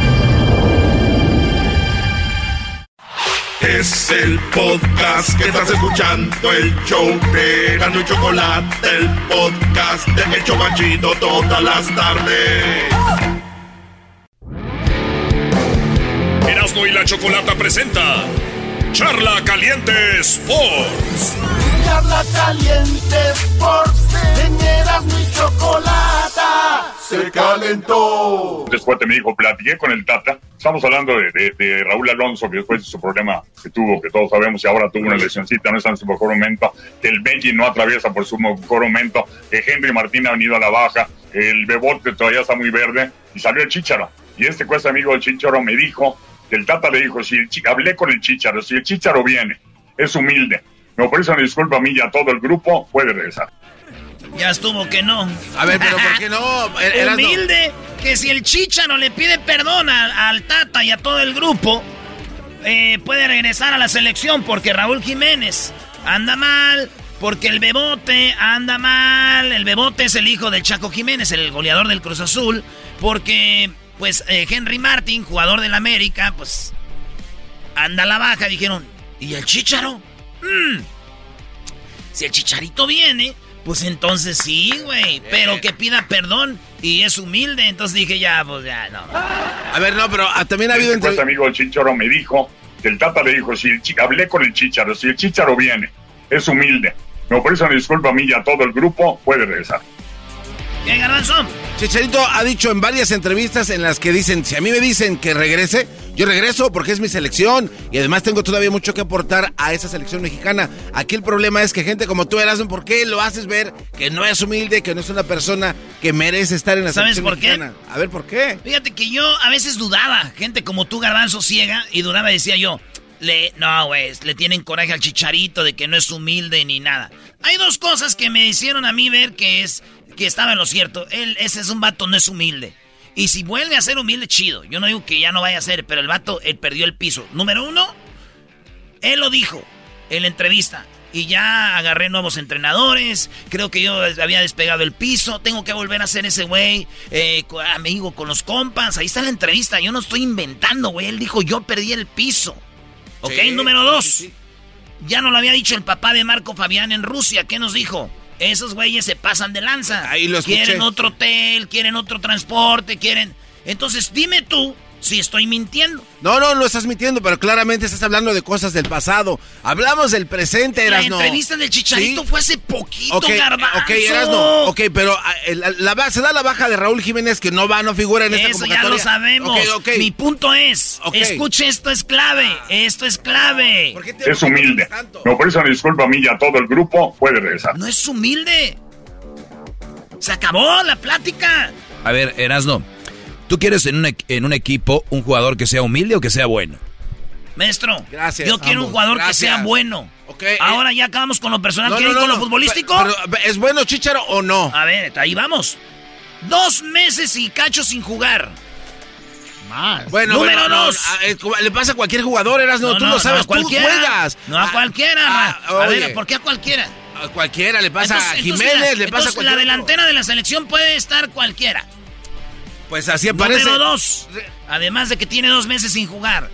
Es el podcast que estás escuchando, el show de Erasmo y Chocolate, el podcast de El Chobachito todas las tardes. Erasno y la chocolata presenta Charla Caliente Sports. Charla caliente Sports. En Erasmo y Chocolata. Se calentó. Después me dijo, platiqué con el Tata. Estamos hablando de, de- de Raúl Alonso, que después de su problema que tuvo, que todos sabemos, y ahora tuvo una lesioncita, no está en su mejor momento, el Benji no atraviesa por su mejor momento, que Henry Martín ha venido a la baja, el Bebote todavía está muy verde, y salió el Chicharo. Y este cuesta amigo del Chicharo me dijo, que el Tata le dijo, si el hablé con el Chicharo, si el Chicharo viene, es humilde, me ofrece una disculpa a mí y a todo el grupo, puede regresar. Ya estuvo que no. A ver, pero ¿por qué no? [LAUGHS] Er-. Humilde, que si el Chicharo le pide perdón a- al Tata y a todo el grupo, eh, puede regresar a la selección porque Raúl Jiménez anda mal, porque el Bebote anda mal. El Bebote es el hijo del Chaco Jiménez, el goleador del Cruz Azul, porque pues eh, Henry Martin, jugador del América, pues anda a la baja. Dijeron, ¿y el Chicharo? Mm, si el Chicharito viene, pues entonces sí, güey. Pero que pida perdón y es humilde. Entonces dije, ya, pues ya, no. A ver, no, pero ah, también ha habido Este entre... amigo del Chicharo me dijo, que el Tata le dijo, si el hablé con el Chicharo, si el Chicharo viene, es humilde, me ofrece una disculpa a mí y a todo el grupo, puede regresar. ¿Qué, Garbanzo? Chicharito ha dicho en varias entrevistas en las que dicen, si a mí me dicen que regrese, yo regreso porque es mi selección y además tengo todavía mucho que aportar a esa selección mexicana. Aquí el problema es que gente como tú, Erasmo, ¿por qué lo haces ver que no es humilde, que no es una persona que merece estar en la ¿Sabes selección por qué? mexicana? A ver, ¿por qué? Fíjate que yo a veces dudaba. Gente como tú, Garbanzo, ciega. Y dudaba y decía yo, le, no, güey, le tienen coraje al chicharito de que no es humilde ni nada. Hay dos cosas que me hicieron a mí ver que es que estaba en lo cierto. Él, ese es un vato, no es humilde. Y si vuelve a ser humilde, chido. Yo no digo que ya no vaya a ser, pero el vato él perdió el piso. Número uno, él lo dijo en la entrevista. y ya agarré nuevos entrenadores. Creo que yo había despegado el piso. Tengo que volver a ser ese güey, eh, amigo con los compas. Ahí está la entrevista. Yo no estoy inventando, güey. Él dijo, yo perdí el piso. Ok, número dos. Ya no lo había dicho el papá de Marco Fabián en Rusia. ¿Qué nos dijo? Esos güeyes se pasan de lanza. Ahí lo Quieren otro hotel, quieren otro transporte, quieren... Entonces dime tú si estoy mintiendo. No, no, no estás mintiendo, pero claramente estás hablando de cosas del pasado. Hablamos del presente, Erasno. La entrevista del Chicharito fue hace poquito, okay, garbanzo. Ok, Erasno, ok, pero ah, la, se da la baja de Raúl Jiménez que no va, no figura en esta Eso convocatoria. ya lo sabemos. Mi punto es, escuche, esto es clave, esto es clave. es humilde. No, por eso me disculpa a mí y a todo el grupo, puede regresar. No es humilde. Se acabó la plática. A ver, Erasno, ¿Tú quieres en un, en un equipo un jugador que sea humilde o que sea bueno? Maestro, Gracias, yo quiero un jugador que sea bueno. Ahora ya acabamos con lo personal. ¿Quieren ir con lo futbolístico? ¿Es bueno Chicharo o no? A ver, ahí vamos. Dos meses y cacho sin jugar. Más. Bueno, Número dos. le pasa a cualquier jugador, eras no, tú lo sabes, tú juegas. No a cualquiera. Ah, a ver, ¿por qué a cualquiera? A cualquiera, le pasa a Jiménez, le pasa a cualquiera. La delantera de la selección puede estar cualquiera. Pues así aparece. Número dos. Además de que tiene dos meses sin jugar.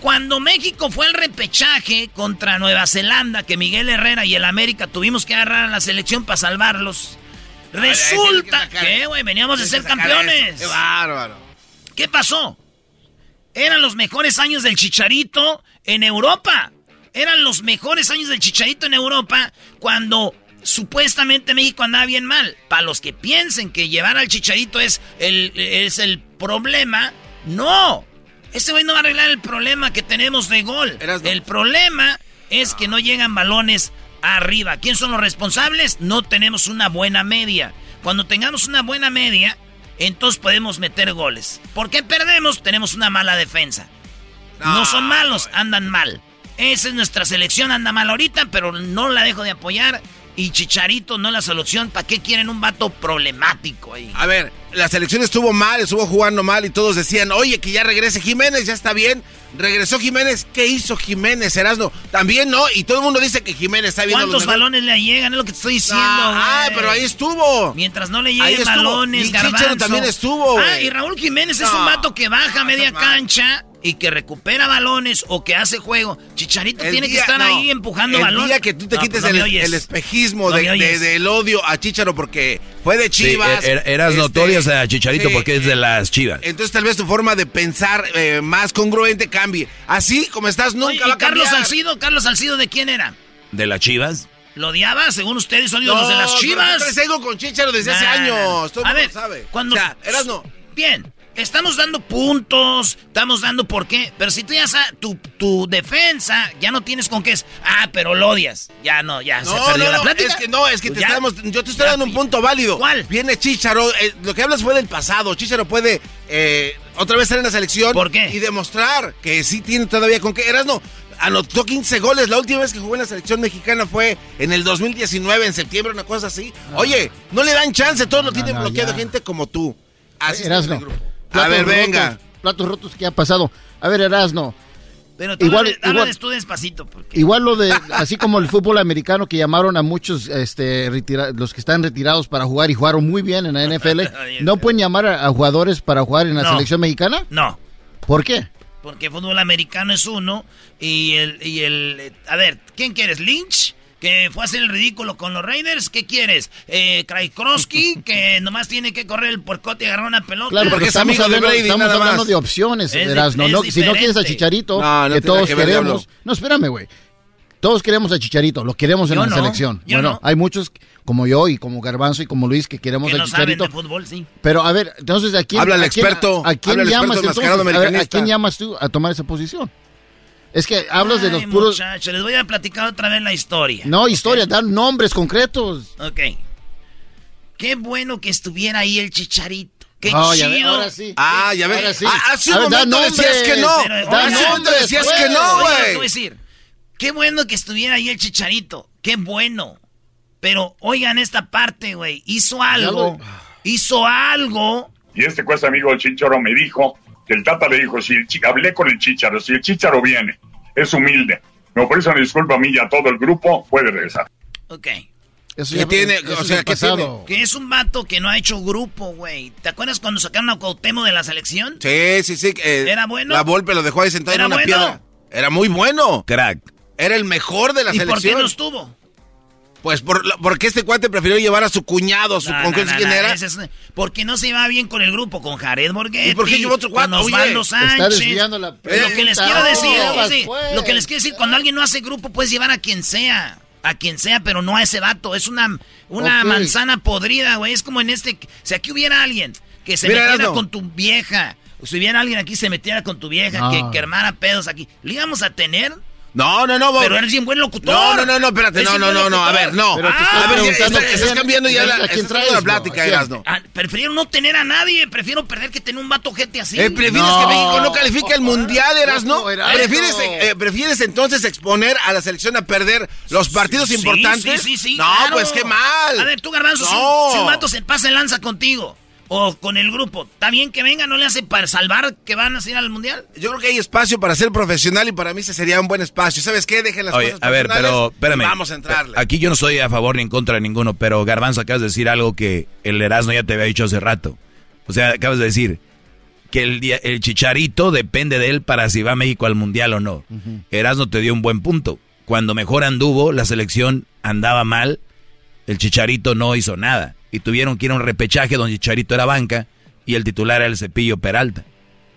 Cuando México fue al repechaje contra Nueva Zelanda, que Miguel Herrera y el América tuvimos que agarrar a la selección para salvarlos. Resulta que, güey, veníamos de ser campeones. Qué bárbaro. ¿Qué pasó? Eran los mejores años del Chicharito en Europa. Eran los mejores años del Chicharito en Europa cuando supuestamente México andaba bien mal. Para los que piensen que llevar al chicharito es el, es el problema, no. Ese güey no va a arreglar el problema que tenemos de gol. El problema es que no llegan balones arriba. ¿Quién son los responsables? No tenemos una buena media. Cuando tengamos una buena media, entonces podemos meter goles. ¿Por qué perdemos? Tenemos una mala defensa. No, son malos, andan mal. Esa es nuestra selección, anda mal ahorita, pero no la dejo de apoyar y Chicharito no es la solución. ¿Para qué quieren un vato problemático ahí? A ver, la selección estuvo mal, estuvo jugando mal y todos decían, oye, que ya regrese Jiménez, ya está bien. Regresó Jiménez, ¿qué hizo Jiménez, Erasno? También no, y todo el mundo dice que Jiménez está bien. ¿Cuántos balones le llegan? Es lo que te estoy diciendo. Ah, pero ahí estuvo. Mientras no le lleguen balones, y también estuvo. Ah, y Raúl Jiménez es un vato que baja media cancha y que recupera balones o que hace juego, Chicharito tiene que estar ahí empujando balones. El día que tú te quites el, espejismo del odio a Chicharo porque fue de Chivas. Er, eras este, notorio a Chicharito porque es de las Chivas. Entonces tal vez tu forma de pensar eh, más congruente cambie. Así como estás nunca va a Carlos Salcido, Carlos Salcido, ¿de quién era? ¿De las Chivas? ¿Lo odiaba? Según ustedes son los de las Chivas. No, con Chicharo desde hace años. Todo a ver, sabe. Cuando... O sea, eras no. Bien, Estamos dando puntos, estamos dando por qué. Pero si tú ya sabes, tu, tu defensa, ya no tienes con qué es. Ah, pero lo odias. Ya no, ya se perdió no, la plática. Es que no, es que te estamos, yo te estoy dando un punto válido. ¿Cuál? Viene Chicharo, eh, lo que hablas fue del pasado. Chicharo puede eh, otra vez estar en la selección. ¿Por qué? Y demostrar que sí tiene todavía con qué. Eras no anotó 15 goles. La última vez que jugó en la selección mexicana fue en el 2019, en septiembre, una cosa así. Oye, no le dan chance, todos lo tienen bloqueado gente como tú. Así grupo a ver, venga. platos rotos que ha pasado. A ver, Erasno. Pero tú igual, igual, tú despacito. Porque... Igual lo de, así como el fútbol americano que llamaron a muchos, este, los que están retirados para jugar y jugaron muy bien en la [LAUGHS] NFL, ¿no pueden llamar a, jugadores para jugar en la selección mexicana? No. ¿Por qué? Porque fútbol americano es uno y el, y el, a ver, ¿quién quieres? ¿Lynch? Que fue a hacer el ridículo con los Raiders. ¿Qué quieres? Eh, Krajkowski, [LAUGHS] que nomás tiene que correr el puercote y agarrar una pelota. Claro, porque estamos, hablando, de, estamos hablando de opciones, Erasno. No, si no quieres a Chicharito, que todos queremos. No, espérame, güey. Todos queremos a Chicharito, lo queremos en la selección. bueno, hay muchos como yo y como Garbanzo y como Luis que queremos a Chicharito. de fútbol, sí. Pero a ver, entonces a quién Habla el experto, a, quién llamas a, quién llamas tú a tomar esa posición? Es que hablas de los puros. Muchachos, les voy a platicar otra vez la historia. No, historia, dan nombres concretos. Ok. Qué bueno que estuviera ahí el chicharito. Qué chido. ahora sí. Ah, ya ves. Ahora sí. Ah, hace un momento decías que no. Hace un momento decías que no, güey. Decir. Qué bueno que estuviera ahí el chicharito. Qué bueno. Pero oigan esta parte, güey. Hizo algo. Hizo algo. Y este cuesta amigo el Chicharo me dijo el Tata le dijo, si hablé con el Chicharo, si el Chicharo viene, es humilde, Me ofrece una disculpa a mí y a todo el grupo, puede regresar. Ok. Eso ya tiene, o sea, ¿qué tiene? Que es un vato que no ha hecho grupo, güey. ¿Te acuerdas cuando sacaron a Cuauhtémoc de la selección? Sí, sí, sí. Eh, ¿Era bueno? La Volpe lo dejó ahí sentado en una piedra. Era muy bueno. Crack. Era el mejor de la selección. ¿Y por qué no estuvo? Pues por, porque este cuate prefirió llevar a su cuñado, su, ¿con quién era? porque no se iba bien con el grupo, con Jared Borghetti. ¿Y por qué llevó otro cuate? Con Osvaldo Sánchez. lo que les quiero decir, lo que les quiero decir, cuando alguien no hace grupo, puedes llevar a quien sea. A quien sea, pero no a ese vato. Es una, una manzana podrida, güey. Es como en este. Si aquí hubiera alguien que se metiera con tu vieja. O si hubiera alguien aquí se metiera con tu vieja, que, que armara pedos aquí. ¿Le íbamos a tener? No, no, no. Pero eres bien buen locutor. No, no, no, no, espérate. No, no, no, no. A ver, no. Pero a ver, estás, cambiando ya la, la plática, Erasno. Ah, prefiero no tener a nadie. Prefiero perder que tener un vato gente así. Eh, ¿Prefieres que México no califique el mundial, Erasno? ¿Prefieres, eh, ¿Prefieres entonces exponer a la selección a perder los partidos importantes? Sí, sí, sí. No, pues qué mal. A ver, tú, Garbanzo, si, un vato se pasa el lanza contigo o con el grupo. ¿Está bien que venga? ¿No le hace para salvar que van a ir al mundial? Yo creo que hay espacio para ser profesional y para mí ese sería un buen espacio. ¿Sabes qué? Dejen las cosas A ver, pero espérame. Vamos a entrarle. Aquí yo no estoy a favor ni en contra de ninguno, pero Garbanzo, acabas de decir algo que el Erasmo ya te había dicho hace rato. O sea, acabas de decir que el, el chicharito depende de él para si va a México al mundial o no. Erasmo te dio un buen punto. Cuando mejor anduvo, la selección andaba mal, el chicharito no hizo nada y tuvieron que ir a un repechaje donde Chicharito era banca y el titular era el Cepillo Peralta.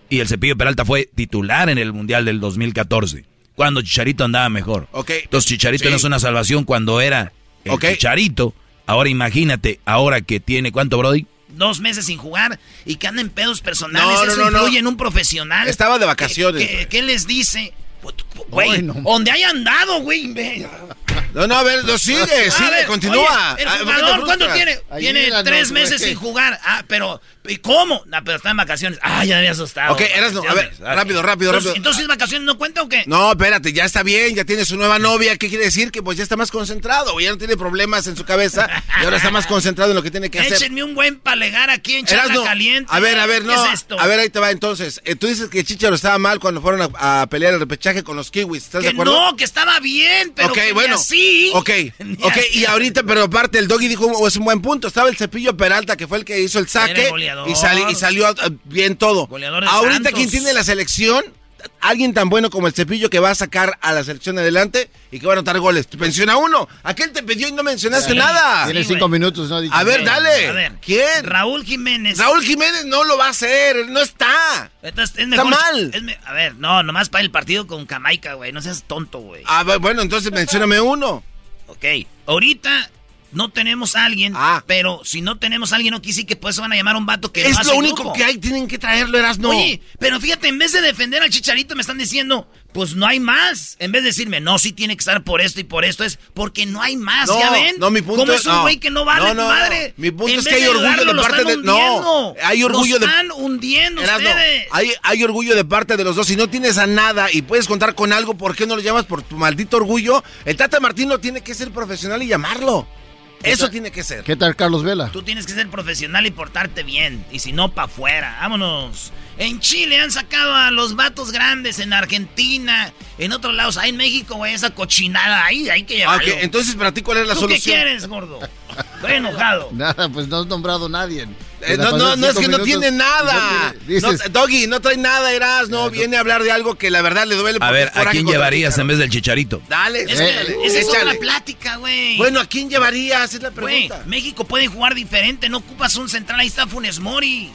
Y el Cepillo Peralta fue titular en el Mundial del 2014, cuando Chicharito andaba mejor. Okay. Entonces Chicharito no es una salvación cuando era el Chicharito. Ahora imagínate, ahora que tiene, ¿cuánto, Brody? Dos meses sin jugar y que anda en pedos personales. No, Eso influye en un profesional. Estaba de vacaciones. ¿Qué, les dice? Güey, donde haya andado, güey. [LAUGHS] No, no, a ver, no, sigue, sigue, continúa. el jugador, ¿cuánto tiene? tiene tres meses sin jugar. Ah, pero, ¿y cómo? No, pero está en vacaciones. Ah, ya me había asustado. Ok, eras no, a ver, rápido, rápido, rápido. Entonces, ¿vacaciones no cuenta o qué? No, espérate, ya está bien, ya tiene su nueva novia. ¿Qué quiere decir? Que pues ya está más concentrado, ya no tiene problemas en su cabeza y ahora está más concentrado en lo que tiene que hacer. Échenme un buen palegar aquí en Charla Caliente. A ver, a ver, no. ¿Qué es esto? A ver, ahí te va entonces. Eh, tú dices que Chicharo estaba mal cuando fueron a, pelear el repechaje con los Kiwis, ¿estás de acuerdo? No, que estaba bien, pero okay, bueno, así. Ok, [LAUGHS] ok, y ahorita, pero aparte, el doggy dijo, oh, es un buen punto. Estaba el cepillo Peralta, que fue el que hizo el saque. Y, y, salió eh, bien todo. Ahorita, ¿quién tiene la selección? Alguien tan bueno como el Cepillo que va a sacar a la selección adelante y que va a anotar goles. Te menciona uno. Aquel te pidió y no mencionaste nada. Tiene cinco minutos, ¿no? a ver, dale. A ver. ¿Quién? Raúl Jiménez. Raúl Jiménez no lo va a hacer. No está. está mal. a ver, no, nomás para el partido con Jamaica, güey. No seas tonto, güey. Ah, bueno, entonces mencióname uno. Ok. Ahorita no tenemos a alguien, ah. pero si no tenemos a alguien, no quise que pues van a llamar a un vato que es lo único que hay, tienen que traerlo, eras no. Oye, pero fíjate, en vez de defender al chicharito, me están diciendo, pues no hay más. En vez de decirme, no, sí tiene que estar por esto y por esto, es porque no hay más, ¿ya ven? No, mi punto ¿Cómo es un güey que no vale, no, madre? Mi punto es que hay orgullo de parte de. No, hay orgullo de. Están hundiendo ustedes. Hay, hay orgullo de parte de los dos. Si no tienes a nada y puedes contar con algo, ¿por qué no lo llamas por tu maldito orgullo? El Tata Martino tiene que ser profesional y llamarlo. Eso tiene que ser. ¿Qué tal Carlos Vela? Tú tienes que ser profesional y portarte bien. Y si no, pa' afuera. Vámonos. En Chile han sacado a los vatos grandes, en Argentina, en otros lados. Ahí en México, güey, esa cochinada ahí, hay que llevarlo. Okay, entonces, ¿para ti cuál es la solución? ¿Qué quieres, gordo? Estoy enojado. [LAUGHS] Nada, pues no has nombrado a nadie. Eh, no, no, no, es que no tiene nada. Doggy, no trae nada, Eras. No, viene a hablar de algo que la verdad le duele. A ver, ¿a quién llevarías en vez del chicharito? Dale, es esa es la plática, güey. Bueno, ¿a quién llevarías? Es la pregunta. México puede jugar diferente. No ocupas un central. Ahí está Funes Mori.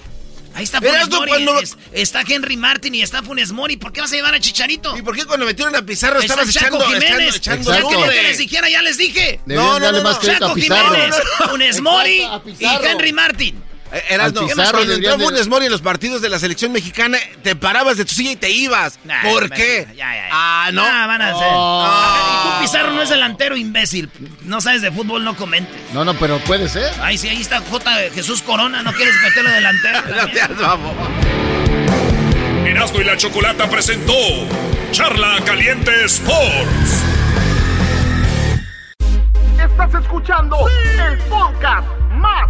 Ahí está Funes Mori. Cuando... está Henry Martin y está Funes Mori. ¿Por qué vas a llevar a Chicharito? ¿Y por qué cuando metieron a Pizarro estabas echando, Jiménez. echando, echando Ya que dijera, ya les dije. No, no, no. no, Chaco Jiménez, Funes Mori y Henry Martin. Eh, eras no. Cuando entró Funes Mori en los partidos de la selección mexicana, te parabas de tu silla y te ibas. ¿Por qué? Ah, no. van a hacer. Y tú Pizarro no es delantero, imbécil. No sabes de fútbol, no comentes. No, no, pero puede ser. Ay, sí, ahí está J. Jesús Corona. ¿No quieres meterlo delantero? [LAUGHS] no te Erasmo y la Chocolata presentó Charla Caliente Sports. Estás escuchando el podcast más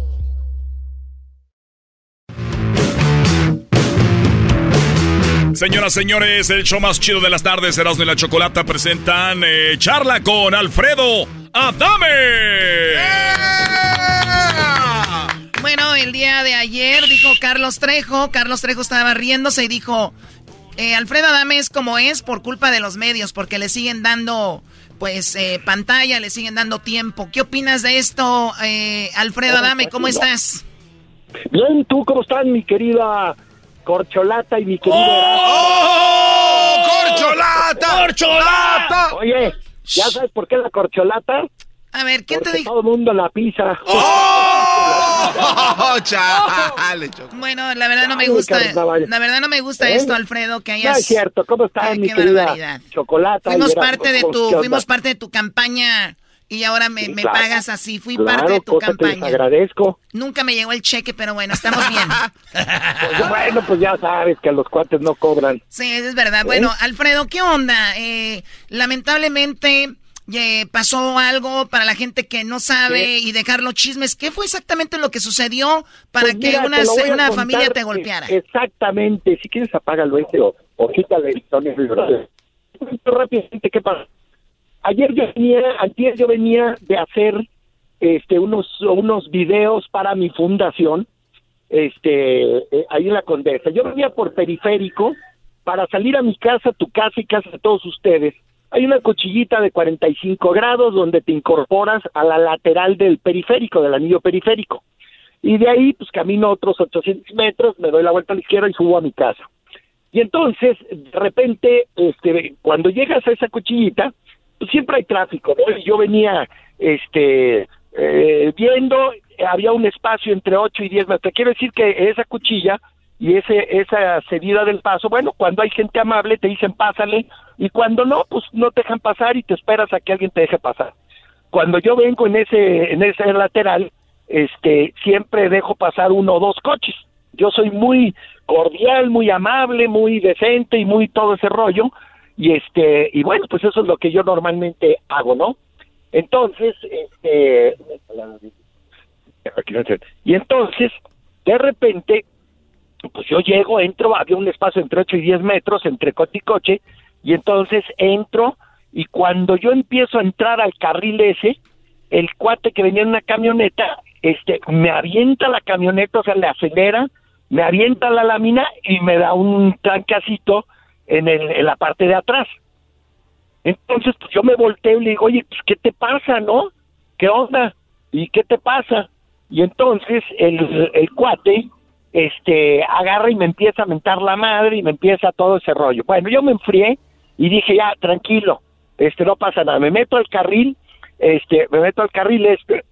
Señoras, señores, el show más chido de las tardes, Erasmo y la Chocolata presentan eh, charla con Alfredo Adame. Bueno, el día de ayer dijo Carlos Trejo, Carlos Trejo estaba riéndose y dijo, eh, Alfredo Adame es como es por culpa de los medios, porque le siguen dando pues eh, pantalla, le siguen dando tiempo. ¿Qué opinas de esto, Alfredo Adame? ¿Cómo estás? Bien, ¿tú cómo estás, mi querida Corcholata y mi querido ¡Oh! ¡Corcholata! ¡Corcholata! Oye, ¿ya sabes por qué la corcholata? A ver, ¿quién te dijo? Todo el mundo la pisa. ¡Oh! [LAUGHS] Chale, bueno, la verdad no me gusta. La verdad no me gusta ¿Eh? esto, Alfredo, que hayas. No es cierto. ¿Cómo estás, mi qué querida barbaridad. Chocolata? Fuimos parte de ¿cómo- tu, fuimos parte de tu campaña y ahora me, me claro. pagas así. Fui Claro, parte de tu cosa campaña. agradezco. Nunca me llegó el cheque, pero bueno, estamos bien. [LAUGHS] Pues, bueno, pues ya sabes que los cuates no cobran. Sí, es verdad. Bueno, Alfredo, ¿qué onda? Eh, lamentablemente eh, pasó algo para la gente que no sabe y dejar los chismes. ¿Qué fue exactamente lo que sucedió para Pues que una, una contar, familia te eh, golpeara? Exactamente. Si quieres, apágalo ese o, o quítale el sonido. Rápidamente, ¿qué pasa? Ayer yo venía, ayer yo venía de hacer este unos unos videos para mi fundación, este eh, ahí en la Condesa. Yo venía por periférico para salir a mi casa, tu casa y casa de todos ustedes. Hay una cuchillita de 45 grados donde te incorporas a la lateral del periférico, del anillo periférico. Y de ahí, pues camino otros 800 metros, me doy la vuelta a la izquierda y subo a mi casa. Y entonces, de repente, este, cuando llegas a esa cuchillita, siempre hay tráfico, ¿no? Y yo venía, este, eh, viendo, había un espacio entre 8 y 10 metros. Quiero decir que esa cuchilla y ese, esa cedida del paso, bueno, cuando hay gente amable te dicen pásale, y cuando no, pues no te dejan pasar y te esperas a que alguien te deje pasar. Cuando yo vengo en ese, en ese lateral, este, siempre dejo pasar uno o dos coches. Yo soy muy cordial, muy amable, muy decente y muy todo ese rollo. Y este, y bueno, pues eso es lo que yo normalmente hago, ¿no? Entonces, este, y entonces, de repente, pues yo llego, entro, había un espacio entre 8 y 10 metros entre coche y coche, y entonces entro, y cuando yo empiezo a entrar al carril ese, el cuate que venía en una camioneta, este, me avienta la camioneta, o sea, le acelera, me avienta la lámina y me da un trancacito en, el, en la parte de atrás. Entonces, pues yo me volteo y le digo, oye, pues, ¿qué te pasa, no? ¿Qué onda? ¿Y qué te pasa? Y entonces el, el cuate, este, agarra y me empieza a mentar la madre y me empieza todo ese rollo. Bueno, yo me enfrié y dije, ya, tranquilo, este, no pasa nada. Me meto al carril, este, me meto al carril este,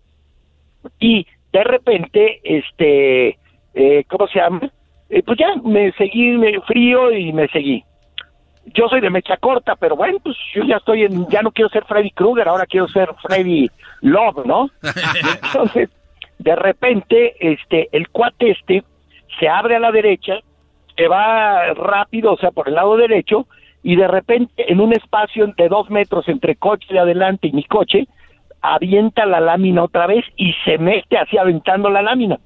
y de repente, este, eh, ¿cómo se llama? Eh, pues ya me seguí, me frío y me seguí. Yo soy de mecha corta, pero bueno, pues yo ya estoy en, ya no quiero ser Freddy Krueger, ahora quiero ser Freddy Love, ¿no? [LAUGHS] Entonces, de repente, este, el cuate este se abre a la derecha, se va rápido, o sea, por el lado derecho, y de repente, en un espacio entre dos metros entre coche de adelante y mi coche, avienta la lámina otra vez y se mete así aventando la lámina.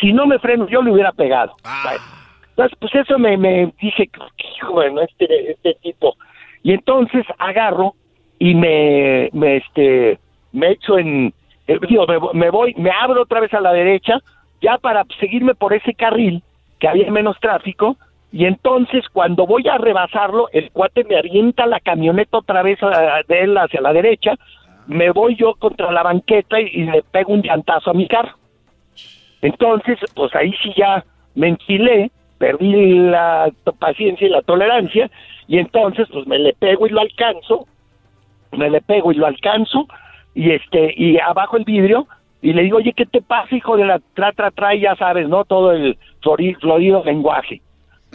Si no me freno, yo le hubiera pegado. Bueno, Entonces, pues eso me, me dije, hijo, bueno, este, este tipo. Y entonces agarro y me, me, este, me echo en, eh, digo, me, voy, me abro otra vez a la derecha, ya para seguirme por ese carril, que había menos tráfico, y entonces cuando voy a rebasarlo, el cuate me avienta la camioneta otra vez a- de él hacia la derecha, me voy yo contra la banqueta y, y le pego un llantazo a mi carro. Entonces, pues ahí sí ya me enchilé, perdí la paciencia y la tolerancia, y entonces pues me le pego y lo alcanzo, me le pego y lo alcanzo y este y abajo el vidrio y le digo, oye, ¿qué te pasa, hijo de la tra, tra, tra? Y ya sabes, ¿no? Todo el florido lenguaje.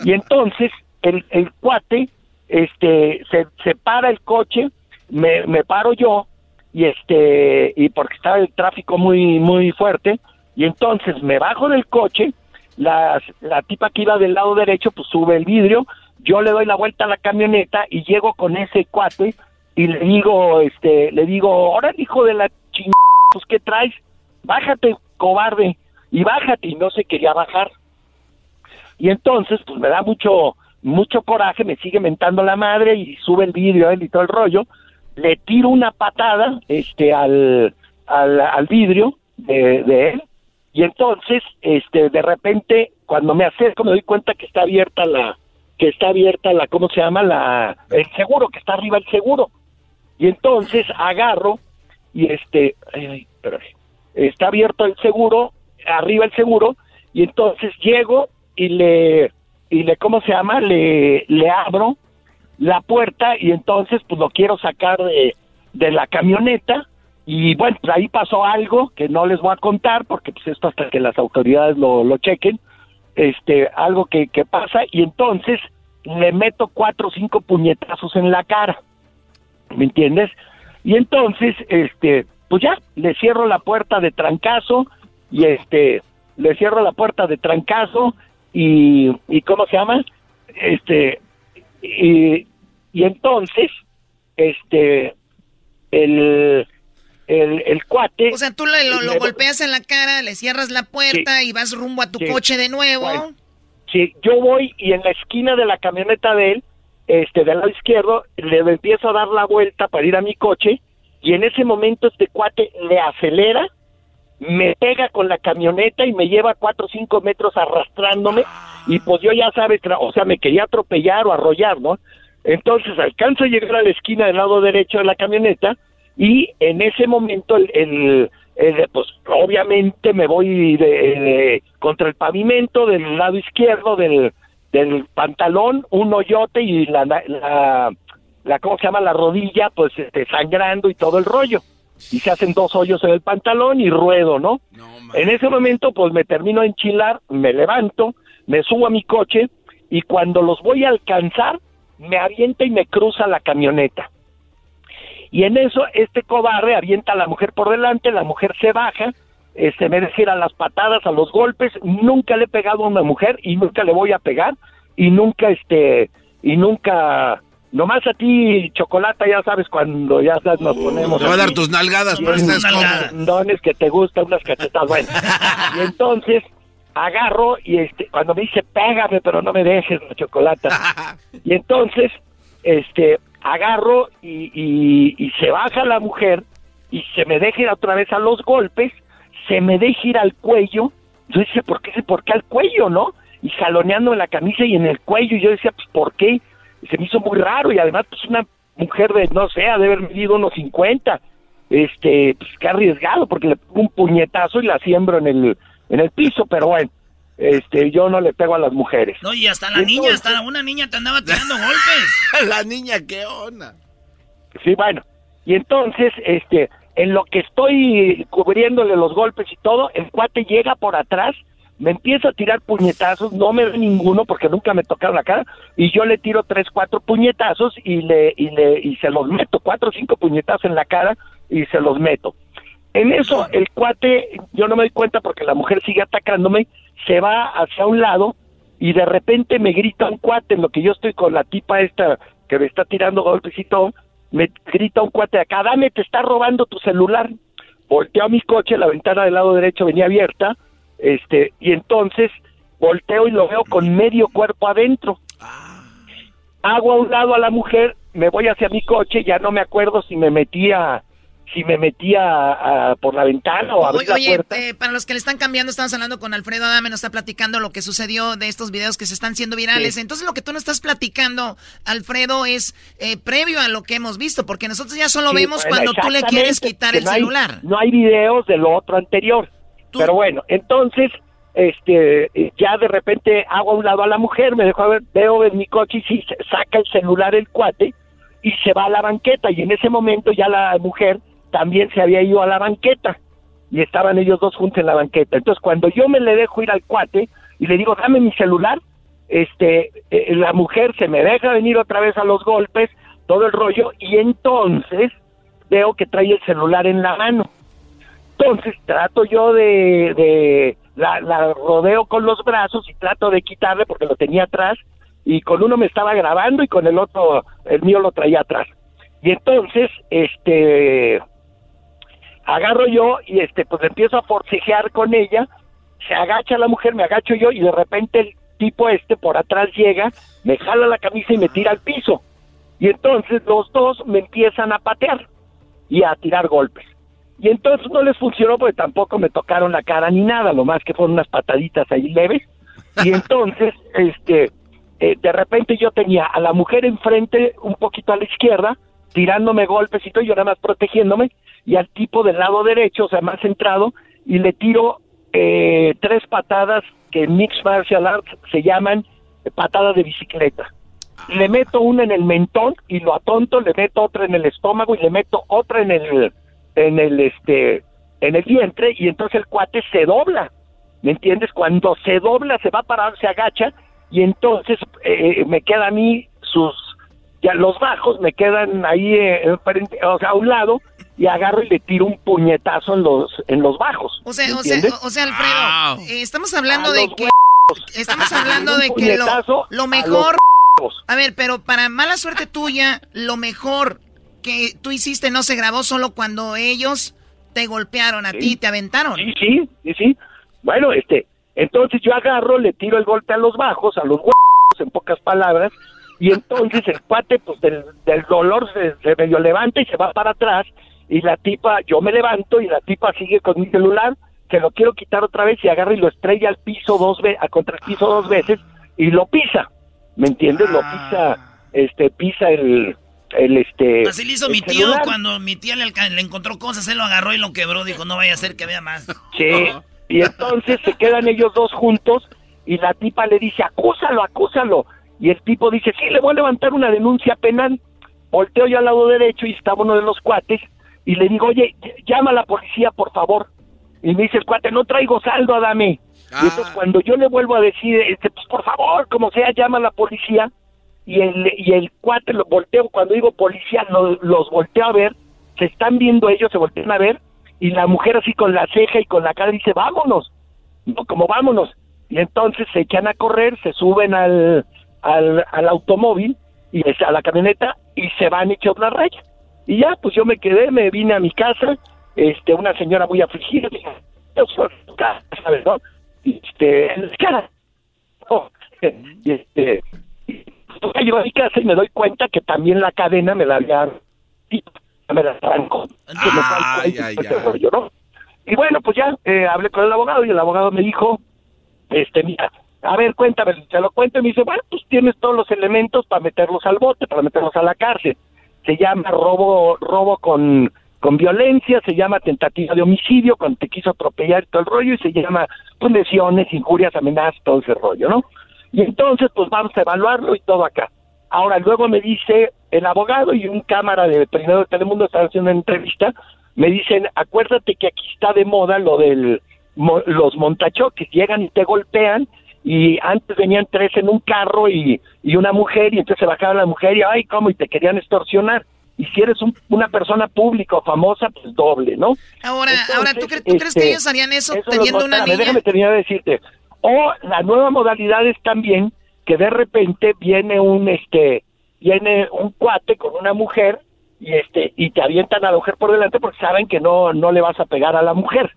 Y entonces el, el cuate este se, se para el coche, me, me paro yo y este y porque estaba el tráfico muy muy fuerte y entonces me bajo del coche, la, la tipa que iba del lado derecho pues sube el vidrio, yo le doy la vuelta a la camioneta y llego con ese cuate y le digo, este, le digo, ahora hijo de la chingada, pues ¿qué traes? Bájate, cobarde, y bájate, y no se quería bajar. Y entonces, pues me da mucho, mucho coraje, me sigue mentando la madre y sube el vidrio él y todo el rollo, le tiro una patada, este, al, al, al vidrio de él, y entonces, este, de repente, cuando me acerco me doy cuenta que está abierta la, que está abierta la, ¿cómo se llama? La, el seguro, que está arriba el seguro. Y entonces agarro y este, ay, está abierto el seguro, arriba el seguro, y entonces llego y le, y le, ¿cómo se llama? Le, le abro la puerta y entonces pues lo quiero sacar de, de la camioneta y bueno, pues ahí pasó algo que no les voy a contar porque pues esto hasta que las autoridades lo, lo chequen, este, algo que, que pasa y entonces le meto cuatro o cinco puñetazos en la cara, ¿me entiendes? Y entonces, este, pues ya, le cierro la puerta de trancazo y este, le cierro la puerta de trancazo y, y ¿cómo se llama? Este, y, y entonces, este, el, el, el cuate... O sea, tú lo, golpeas en la cara, le cierras la puerta y vas rumbo a tu coche de nuevo. sí, yo voy y en la esquina de la camioneta de él, este, del lado izquierdo, le empiezo a dar la vuelta para ir a mi coche y en ese momento este cuate le acelera, me pega con la camioneta y me lleva cuatro o cinco metros arrastrándome y pues yo ya sabes, o sea, me quería atropellar o arrollar, ¿no? Entonces alcanzo a llegar a la esquina del lado derecho de la camioneta y en ese momento el, pues obviamente me voy de, contra el pavimento del lado izquierdo del, del pantalón, un hoyote y la, la, la, ¿cómo se llama? La rodilla, pues este, sangrando y todo el rollo. Y se hacen dos hoyos en el pantalón y ruedo, ¿no? en ese momento, pues me termino de enchilar, me levanto, me subo a mi coche y cuando los voy a alcanzar, me avienta y me cruza la camioneta. Y en eso este cobarde avienta a la mujer por delante, la mujer se baja, se este, me a las patadas, a los golpes, nunca le he pegado a una mujer y nunca le voy a pegar y nunca este y nunca nomás a ti chocolate ya sabes cuando ya sabes nos ponemos te va a dar tus nalgadas pero estás dones que te gustan unas cachetadas bueno. Y entonces agarro y este cuando me dice pégame pero no me dejes la chocolate [LAUGHS] y entonces este agarro y, y, se baja la mujer y se me deja ir otra vez a los golpes, se me deja ir al cuello. Yo decía, ¿por qué, ¿por qué al cuello, no? Y jaloneando en la camisa y en el cuello. Y yo decía, pues, ¿por qué? Y se me hizo muy raro. Y además, pues, una mujer de, no sé, ha de haber medido unos 50. Este, pues, qué arriesgado, porque le pongo un puñetazo y la siembro en el, en el piso. Pero bueno, este, yo no le pego a las mujeres. No, y hasta la niña, hasta una niña te andaba tirando golpes. [LAUGHS] la niña, ¿qué onda? Sí, bueno. Y entonces, este, en lo que estoy cubriéndole los golpes y todo, el cuate llega por atrás, me empieza a tirar puñetazos, no me ve ninguno porque nunca me tocaron la cara, y yo le tiro tres, cuatro puñetazos y le, y le, y se los meto, cuatro o cinco puñetazos en la cara y se los meto. En eso, el cuate, yo no me doy cuenta porque la mujer sigue atacándome, se va hacia un lado y de repente me grita un cuate en lo que yo estoy con la tipa esta que me está tirando todo, me grita un cuate acá, dame, te está robando tu celular. Volteo a mi coche, la ventana del lado derecho venía abierta, este, y entonces volteo y lo veo con medio cuerpo adentro. Hago a un lado a la mujer, me voy hacia mi coche, ya no me acuerdo si me metía si me metía por la ventana o abría la puerta. Eh, para los que le están cambiando, estamos hablando con Alfredo Adame, nos está platicando lo que sucedió de estos videos que se están haciendo virales. Entonces, lo que tú nos estás platicando, Alfredo, es eh, previo a lo que hemos visto, porque nosotros ya solo vemos cuando tú le quieres quitar el celular. No hay videos de lo otro anterior. Pero bueno, entonces este, ya de repente hago a un lado a la mujer, me dejo a ver, veo en mi coche y sí, saca el celular el cuate y se va a la banqueta y en ese momento ya la mujer también se había ido a la banqueta y estaban ellos dos juntos en la banqueta. Entonces cuando yo me le dejo ir al cuate y le digo, dame mi celular, este, eh, la mujer se me deja venir otra vez a los golpes, todo el rollo, y entonces veo que trae el celular en la mano. Entonces trato yo de, de la, la, rodeo con los brazos y trato de quitarle porque lo tenía atrás y con uno me estaba grabando y con el otro, el mío lo traía atrás. Y entonces, este, agarro yo y este, pues empiezo a forcejear con ella, se agacha la mujer, me agacho yo y de repente el tipo este por atrás llega, me jala la camisa y me tira al piso. Y entonces los dos me empiezan a patear y a tirar golpes. Y entonces no les funcionó porque tampoco me tocaron la cara ni nada, lo más que fueron unas pataditas ahí leves. Y [LAUGHS] entonces, este, eh, de repente yo tenía a la mujer enfrente, un poquito a la izquierda, tirándome golpes y todo, yo nada más protegiéndome, y al tipo del lado derecho, o sea, más centrado, y le tiro eh, tres patadas que en Mixed Martial Arts se llaman patadas de bicicleta. Le meto una en el mentón y lo atonto, le meto otra en el estómago y le meto otra en el en el este en el vientre y entonces el cuate se dobla. ¿Me entiendes? Cuando se dobla, se va a parar, se agacha y entonces eh, me queda a mí sus ya los bajos me quedan ahí eh, o sea, a un lado y agarro y le tiro un puñetazo en los en los bajos. O sea, o sea, o sea, Alfredo, eh, estamos hablando de que estamos hablando de que lo, lo mejor a ver, pero para mala suerte tuya, lo mejor que tú hiciste no se grabó solo cuando ellos te golpearon a ti, te aventaron. Sí, sí, sí, sí. Bueno, este, entonces yo agarro, le tiro el golpe a los bajos, a los huevos, en pocas palabras, y entonces el cuate, pues del, dolor se, se, medio levanta y se va para atrás, y la tipa, yo me levanto y la tipa sigue con mi celular, que lo quiero quitar otra vez y agarra y lo estrella al piso dos veces, contra el piso dos veces, y lo pisa, ¿me entiendes? Lo pisa, este, pisa el, el este. Así le hizo mi tío cuando mi tía le, le, encontró cosas, él lo agarró y lo quebró, dijo, no vaya a ser que vea más. Sí, [LAUGHS] y entonces se quedan ellos dos juntos y la tipa le dice, acúsalo, acúsalo. Y el tipo dice, sí, le voy a levantar una denuncia penal. Volteo yo al lado derecho y estaba uno de los cuates y le digo, oye, llama a la policía, por favor. Y me dice el cuate, no traigo saldo, dame. Y entonces ah. cuando yo le vuelvo a decir, este, pues por favor, como sea, llama a la policía, y el, y el cuate lo volteo, cuando digo policía, los volteo a ver, se están viendo ellos, se voltean a ver, y la mujer así con la ceja y con la cara dice, vámonos, no, como vámonos. Y entonces se echan a correr, se suben al, al, al automóvil y a la camioneta y se van echar una raya. Y ya, pues yo me quedé, me vine a mi casa, este, una señora muy afligida, ¿sabes, no? Este, en la cara. y este, pues, yo a mi casa y me doy cuenta que también la cadena me la había me la arrancó. Y bueno, pues ya eh, hablé con el abogado y el abogado me dijo, este, mira, a ver, cuéntame, se lo cuento y me dice, bueno, pues tienes todos los elementos para meterlos al bote, para meterlos a la cárcel. Se llama robo, robo con, con violencia, se llama tentativa de homicidio, cuando te quiso atropellar todo el rollo, y se llama pues, lesiones, injurias, amenazas, todo ese rollo, ¿no? Y entonces, pues vamos a evaluarlo y todo acá. Ahora, luego me dice el abogado y un cámara de primero de Telemundo están haciendo una entrevista, me dicen, acuérdate que aquí está de moda lo del los montachoques, llegan y te golpean y antes venían tres en un carro y, y una mujer y entonces se bajaba la mujer y ay, ¿cómo? Y te querían extorsionar. Y si eres una persona pública o famosa, pues doble, ¿no? Ahora, ahora ¿tú, crees que este, ellos harían eso, teniendo una niña? Déjame terminar de decirte. O la nueva modalidad es también que de repente viene un este viene un cuate con una mujer y este y te avientan a la mujer por delante porque saben que no no le vas a pegar a la mujer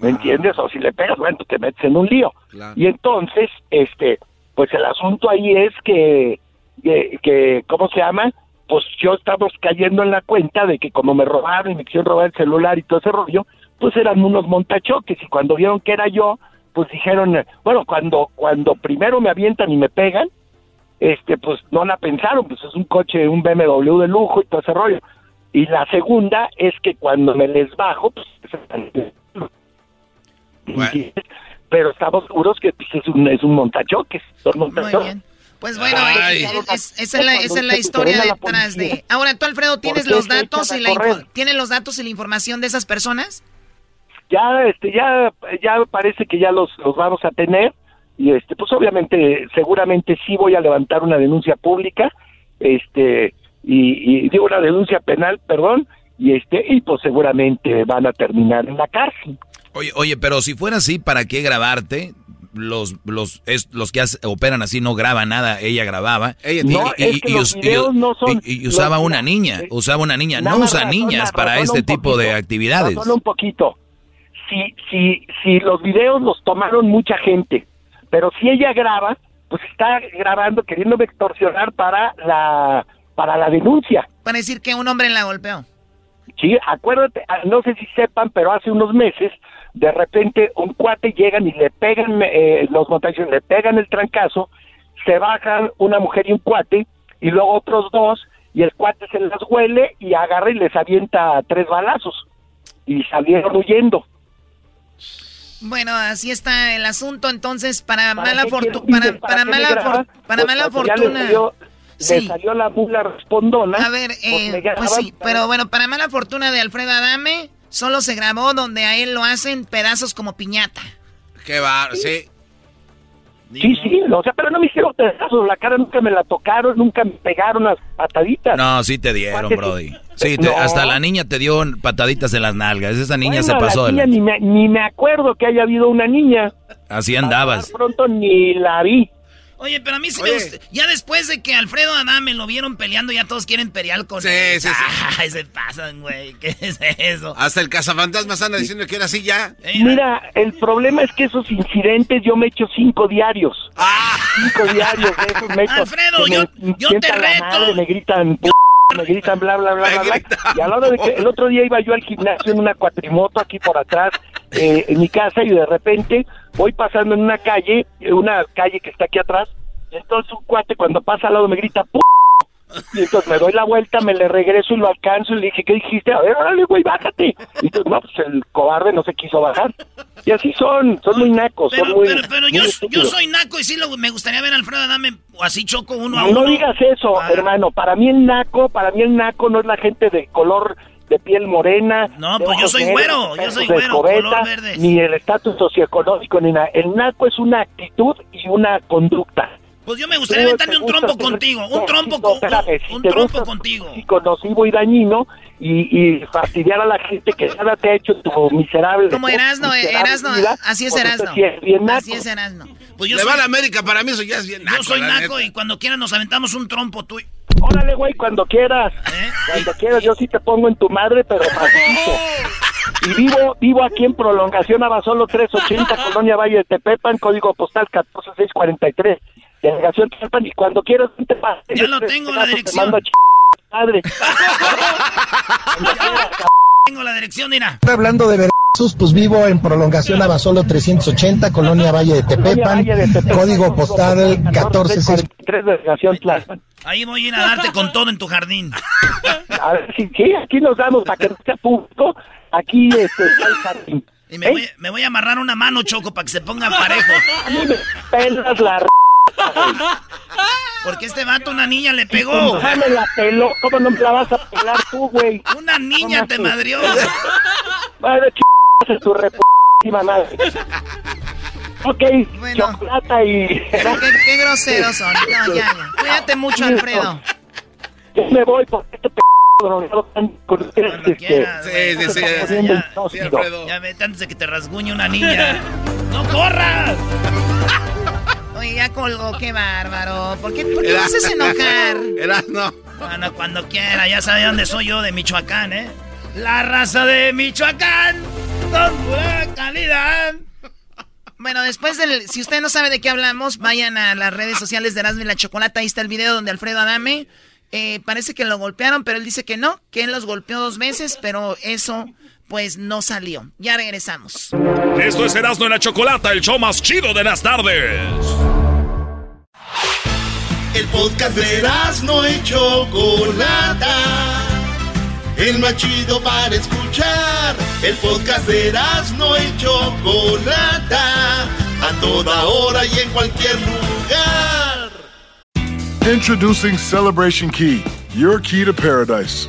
¿me ah. entiendes? o si le pegas bueno te metes en un lío y entonces este pues el asunto ahí es que, que que cómo se llama pues yo estamos cayendo en la cuenta de que como me robaron y me quisieron robar el celular y todo ese rollo pues eran unos montachoques y cuando vieron que era yo pues dijeron, bueno, cuando, cuando primero me avientan y me pegan, este, pues no la pensaron, pues es un coche, un BMW de lujo y todo ese rollo. Y la segunda es que cuando me les bajo, pues pero estamos seguros que pues, es un, es un montachoques. Son montachoques. Pues bueno, esa, es la, esa es la historia detrás de... Ahora, tú, Alfredo, ¿tienes los datos y la ¿tienes los datos y la información de esas personas? Ya, este, ya, ya parece que ya los, los vamos a tener y este, pues obviamente, seguramente sí voy a levantar una denuncia pública, este, y, y digo una denuncia penal, perdón, y este, y pues seguramente van a terminar en la cárcel. Oye, oye, pero si fuera así, ¿para qué grabarte? Los, los, es, los que operan así no graban nada, ella grababa. y, usaba una niña, usaba una niña, no usa niñas para este tipo de actividades. Solo un poquito. Si, si, si los videos los tomaron mucha gente, pero si ella graba, pues está grabando queriendo extorsionar para la, para la denuncia. Para decir que un hombre la golpeó. Sí, acuérdate, ah, no sé si sepan, pero hace unos meses de repente un cuate llegan y le pegan eh, los montaños, le pegan el trancazo, se bajan una mujer y un cuate y luego otros dos y el cuate se las huele y agarra y les avienta tres balazos y salieron huyendo. Bueno, así está el asunto, entonces para, mala, fortuna para, mala, para mala fortuna le salió la mula respondona. A ver, eh, pues sí, pero bueno, para mala fortuna de Alfredo Adame, solo se grabó donde a él lo hacen pedazos como piñata. Qué va, sí. Sí, sí, o sea, pero no me hicieron pedazos, la cara nunca me la tocaron, nunca me pegaron las pataditas. No, sí te dieron, Brody. Sí, hasta la niña te dio pataditas en las nalgas, esa niña se pasó. La niña, ni, me, ni me acuerdo que haya habido una niña. Así andabas. Pronto ni la vi. Oye, pero a mí sí me gusta. Ya después de que Alfredo Adame lo vieron peleando, ya todos quieren pelear con él. Sí, sí, [LAUGHS] Ay, se pasan, güey. ¿Qué es eso? Hasta el cazafantasmas anda diciendo que era así ya. Mira, el problema es que esos incidentes yo me echo cinco diarios. Ah. Cinco diarios de esos me Alfredo, yo, yo te reto. me gritan, me gritan bla, bla, bla, bla, bla. Y a la hora de que el otro día iba yo al gimnasio en una cuatrimoto aquí por atrás, eh, en mi casa, y de repente voy pasando en una calle, una calle que está aquí atrás, y entonces un cuate cuando pasa al lado me grita, ¡P y entonces me doy la vuelta, me le regreso y lo alcanzo y le dije, ¿qué dijiste? A ver, órale, güey, bájate. Y entonces, no, pues el cobarde no se quiso bajar. Y así son, son muy nacos, pero, son muy Pero, pero yo, yo, soy naco y sí lo, me gustaría ver a Alfredo dame así choco uno a no, uno. No digas eso, ah. hermano. Para mí el naco, para mí el naco no es la gente de color de piel morena. No, pues yo soy güero, yo soy güero, color verde. Ni el estatus socioeconómico, ni nada. El naco es una actitud y una conducta. Pues yo me gustaría aventarme un trompo contigo, un trompo, con, un trompo contigo. Nocivo y dañino y, y, fastidiar a la gente que nada te ha hecho tu miserable. Como Erasno, Erasno, así es Erasno. Así es Erasno. Pues yo Le va a la América, para mí eso ya es bien naco. Yo soy naco y cuando quieras nos aventamos un trompo tú. Órale, güey, cuando quieras. ¿Eh? Cuando quieras, yo sí te pongo en tu madre, pero pasito. [LAUGHS] Y vivo, vivo aquí en prolongación Abasolo 380, [LAUGHS] Colonia Valle de Tepepan, código postal 14643 delegación y cuando quieras te pases. Ya lo tengo la dirección. Madre. [LAUGHS] tengo la dirección, mira. Hablando de versos, pues vivo en prolongación Abasolo 380, Colonia Valle de Tepepan, código postal 14643, delegación Tlalpan. Ahí voy a ir a darte con todo en tu jardín. A ver, si sí, aquí nos damos para que no sea público. Aquí este, está el jardín. Y me, voy, me voy a amarrar una mano, Choco, para que se pongan parejo. A mí me pelas la [LAUGHS] porque este vato una niña le pegó. me la peló. ¿Cómo no me la vas a pelar tú, güey? Una niña te madrió. [LAUGHS] Madre ch... tu reputísima madre. Ok, bueno. chocolata y... ¿Qué, qué groseros son. No, ya, ya. Cuídate mucho, Alfredo. Yo me voy porque este p... Sí, sí, sí. Ya, sí, Alfredo. Ya vete antes de que te rasguñe una niña. [LAUGHS] ¡No corras! Oye, ya colgó, qué bárbaro. ¿Por qué, por qué lo haces enojar? Era, no. Bueno, [LAUGHS] cuando quiera, ya sabe dónde soy yo, de Michoacán, ¿eh? La raza de Michoacán, con pura calidad. Bueno, después del... Si usted no sabe de qué hablamos, vayan a las redes sociales de Erasmo y la Chocolata. Ahí está el video donde Alfredo Adame... Eh, parece que lo golpearon, pero él dice que no, que él los golpeó dos veces, pero eso pues no salió. Ya regresamos. Esto es Erasmo en la Chocolata, el show más chido de las tardes. El podcast de Erasmo y Chocolata el más chido para escuchar. El podcast de no y Chocolata, a toda hora y en cualquier lugar. Introducing Celebration Key, your key to paradise.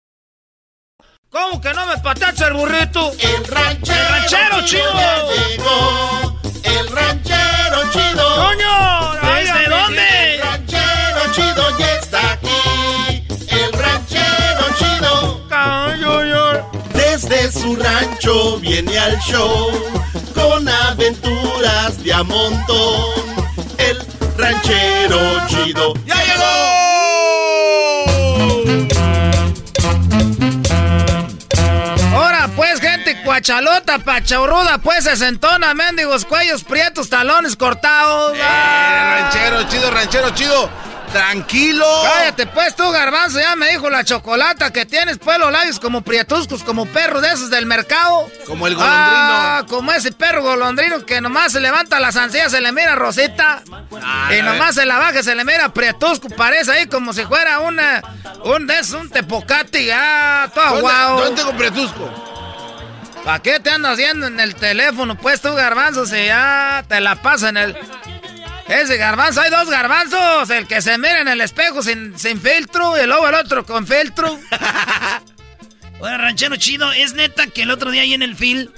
¿Cómo que no me patacha el burrito? El ranchero, el ranchero chido. Llegó, el ranchero chido. ¡Coño! ¿Desde dónde? El ranchero chido ya está aquí. El ranchero chido. Desde su rancho viene al show con aventuras de a montón. El ranchero chido. ¡Ya llegó! Guachalota, pachauruda, pues se sentona, mendigos, cuellos prietos, talones cortados. Eh, ranchero chido, ranchero chido. Tranquilo. Cállate, pues tú, garbanzo, ya me dijo la chocolata que tienes pues los labios como prietuscos, como perros de esos del mercado. Como el golondrino. Ah, como ese perro golondrino que nomás se levanta las ansias, se le mira rosita. Ah, y nomás se la baja, se le mira prietusco, parece ahí como si fuera una, un, es un tepocati, ah, todo guau. ¿Dónde tengo prietusco? ¿Para qué te andas haciendo en el teléfono? Pues tú, garbanzo, si ya te la pasa en el... Ese garbanzo, hay dos garbanzos. El que se mira en el espejo sin, filtro y luego el otro con filtro. [LAUGHS] Oye, ranchero chido, ¿es neta que el otro día ahí en el film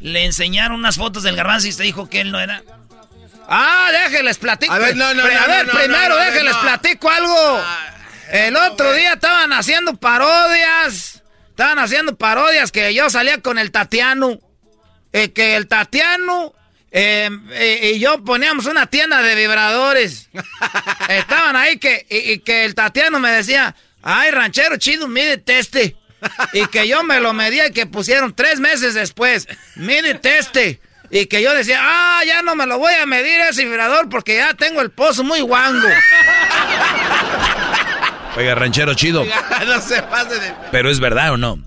le enseñaron unas fotos del garbanzo y se dijo que él no era? Ah, déjenles platico. A ver, no, no, A ver, primero déjenles platico algo. Ah, el otro día estaban haciendo parodias Estaban haciendo parodias que yo salía con el Tatiano. Eh, que el Tatiano eh, eh, y yo poníamos una tienda de vibradores. [LAUGHS] Estaban ahí que, y, que el Tatiano me decía, ay, ranchero chido, mídete este. y que yo me lo medía y que pusieron tres meses después, mídete este. Y que yo decía, ah, ya no me lo voy a medir ese vibrador porque ya tengo el pozo muy guango. [LAUGHS] Oiga, ranchero chido. [LAUGHS] no se pase de... Pero es verdad o no.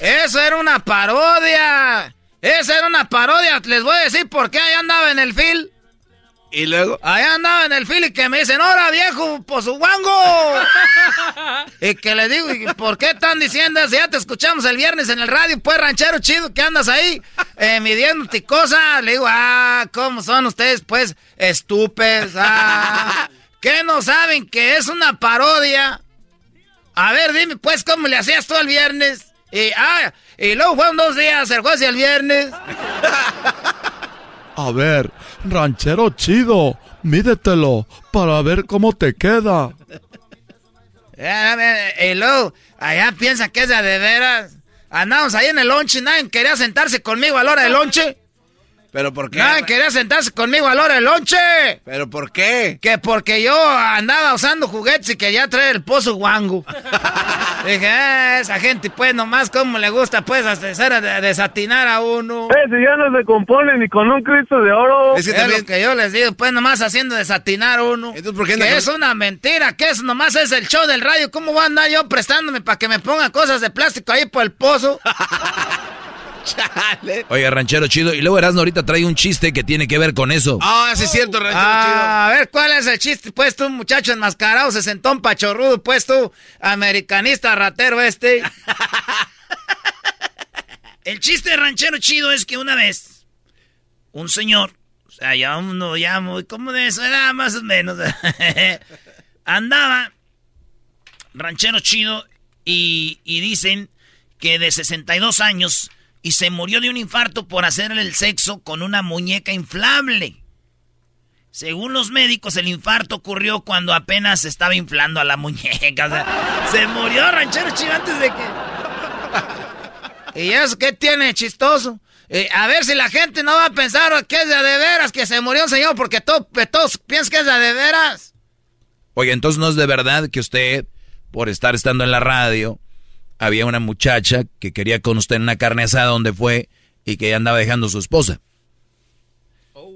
Eso era una parodia. Esa era una parodia. Les voy a decir por qué ahí andaba en el fil. Y luego. Allá andaba en el fil y que me dicen, ¡Hora, viejo, por su guango! [LAUGHS] y que le digo, ¿por qué están diciendo eso? Ya te escuchamos el viernes en el radio, pues, ranchero chido, que andas ahí eh, midiendo cosas. Le digo, ah, ¿cómo son ustedes, pues, estúpidos? Ah, ¿Qué no saben que es una parodia? A ver, dime, pues, ¿cómo le hacías tú el viernes? Y, ah, y luego fueron dos días, el jueves y el viernes. [LAUGHS] A ver, ranchero chido, mídetelo para ver cómo te queda. [LAUGHS] Y luego, allá piensa que es de, de veras. Andamos ahí en el lonche, nadie quería sentarse conmigo a la hora del lonche. ¿Pero por qué? Nadie quería sentarse conmigo a la hora del lonche. ¿Pero por qué? Que porque yo andaba usando juguetes y quería traer el pozo guango. [LAUGHS] Dije, ah, esa gente, pues, nomás como le gusta, pues, hacer desatinar a uno. Eh, si ya no se compone ni con un Cristo de oro. Es, que lo que yo les digo, pues, nomás haciendo desatinar a uno. Entonces, ¿por qué que es una mentira, que eso nomás es el show del radio. ¿Cómo voy a andar yo prestándome para que me pongan cosas de plástico ahí por el pozo? [LAUGHS] Chale. Oye, ranchero chido. Y luego Erasmo ahorita trae un chiste que tiene que ver con eso. Ah, sí es cierto, ranchero ah, chido. A ver, ¿cuál es el chiste? Pues tú, muchacho enmascarado, se sentó un pachorrudo, pues tú, americanista ratero este. [LAUGHS] el chiste ranchero chido es que una vez, un señor, o sea, ya uno ya muy, ¿cómo de eso? Era más o menos. [LAUGHS] andaba ranchero chido y, y dicen que de 62 años y se murió de un infarto por hacerle el sexo con una muñeca inflable. Según los médicos, el infarto ocurrió cuando apenas se estaba inflando a la muñeca. O sea, se murió ranchero chido antes de que. [LAUGHS] ¿Y eso qué tiene chistoso? Eh, a ver si la gente no va a pensar que es de, de veras que se murió un señor, porque todo, todos piensan que es de, de veras. Oye, entonces no es de verdad que usted, por estar estando en la radio, había una muchacha que quería con usted en una carne asada donde fue y que andaba dejando a su esposa.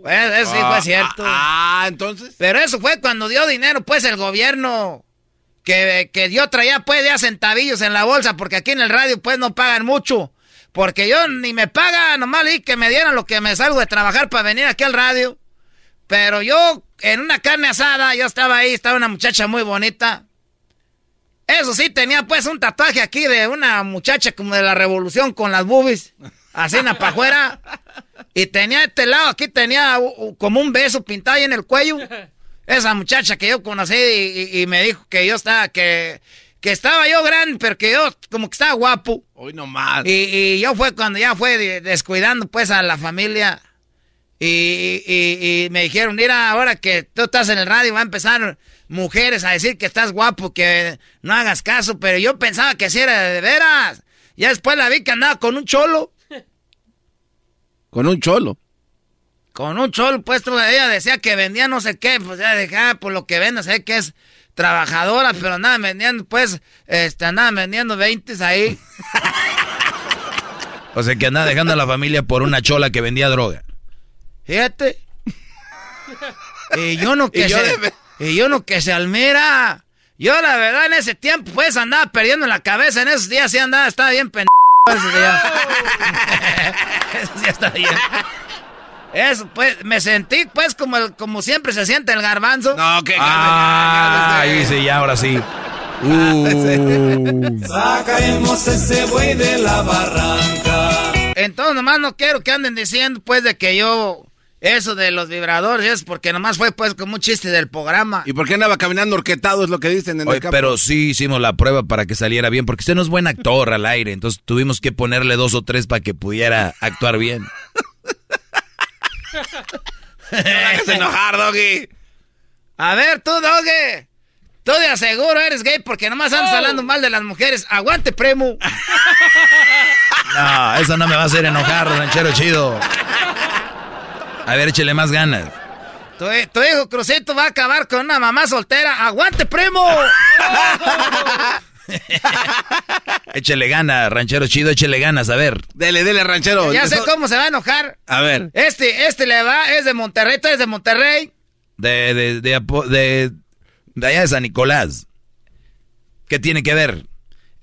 Pues eso sí fue ah, cierto. Ah, ah, entonces. Pero eso fue cuando dio dinero, pues el gobierno. Que, que yo traía, pues, ya centavillos en la bolsa, porque aquí en el radio, pues, no pagan mucho. Porque yo ni me paga, nomás y que me dieran lo que me salgo de trabajar para venir aquí al radio. Pero yo, en una carne asada, yo estaba ahí, estaba una muchacha muy bonita. Eso sí, tenía pues un tatuaje aquí de una muchacha como de la revolución con las boobies, así en la pajuera. Y tenía este lado, aquí tenía como un beso pintado ahí en el cuello. Esa muchacha que yo conocí y, me dijo que yo estaba, que, que estaba yo grande, pero que yo como que estaba guapo. Hoy nomás. Y, y yo fue cuando ya fue descuidando pues a la familia. Y, y, me dijeron, mira, ahora que tú estás en el radio, va a empezar mujeres a decir que estás guapo, que no hagas caso, pero yo pensaba que sí era de veras. Ya después la vi que andaba con un cholo. [LAUGHS] ¿Con un cholo? Con un cholo, pues ella decía que vendía no sé qué, pues ya dejaba por lo que vende, sé que es trabajadora, pero andaba vendiendo, pues, este, andaba vendiendo 20 ahí. [LAUGHS] o sea que andaba dejando a la familia por una chola que vendía droga. Fíjate. [LAUGHS] y yo no que se, y yo no que se almira. Yo la verdad en ese tiempo pues andaba perdiendo la cabeza. En esos días sí andaba, estaba bien pendejo. [LAUGHS] Esos días. [LAUGHS] esos días estaba bien. Eso, pues, me sentí, pues, como, como siempre se siente el garbanzo. No, que Ah, ahí sí, ya, ahora sí. [LAUGHS] Uh. Sacaremos ese buey de la barranca. Entonces, nomás no quiero que anden diciendo, pues, de que yo eso de los vibradores es porque nomás fue pues como un chiste del programa. ¿Y por qué andaba caminando orquetado? Es lo que dicen en el campo. Pero sí hicimos la prueba para que saliera bien, porque usted no es buen actor al aire, entonces tuvimos que ponerle dos o tres para que pudiera actuar bien. [LAUGHS] no enojar, Doggy. A ver, tú, Doggy. Tú de aseguro eres gay porque nomás andas oh. hablando mal de las mujeres. Aguante, primo. [LAUGHS] No, eso no me va a hacer enojar, ranchero chido. A ver, échele más ganas. Tu, hijo Crucito va a acabar con una mamá soltera. ¡Aguante, primo! [LAUGHS] échele ganas, ranchero chido, échele ganas, a ver. Dele, dele, ranchero. Ya sé cómo se va a enojar. A ver. Este, este le va, es de Monterrey, tú eres de Monterrey. De, de, de, de, de allá de San Nicolás. ¿Qué tiene que ver?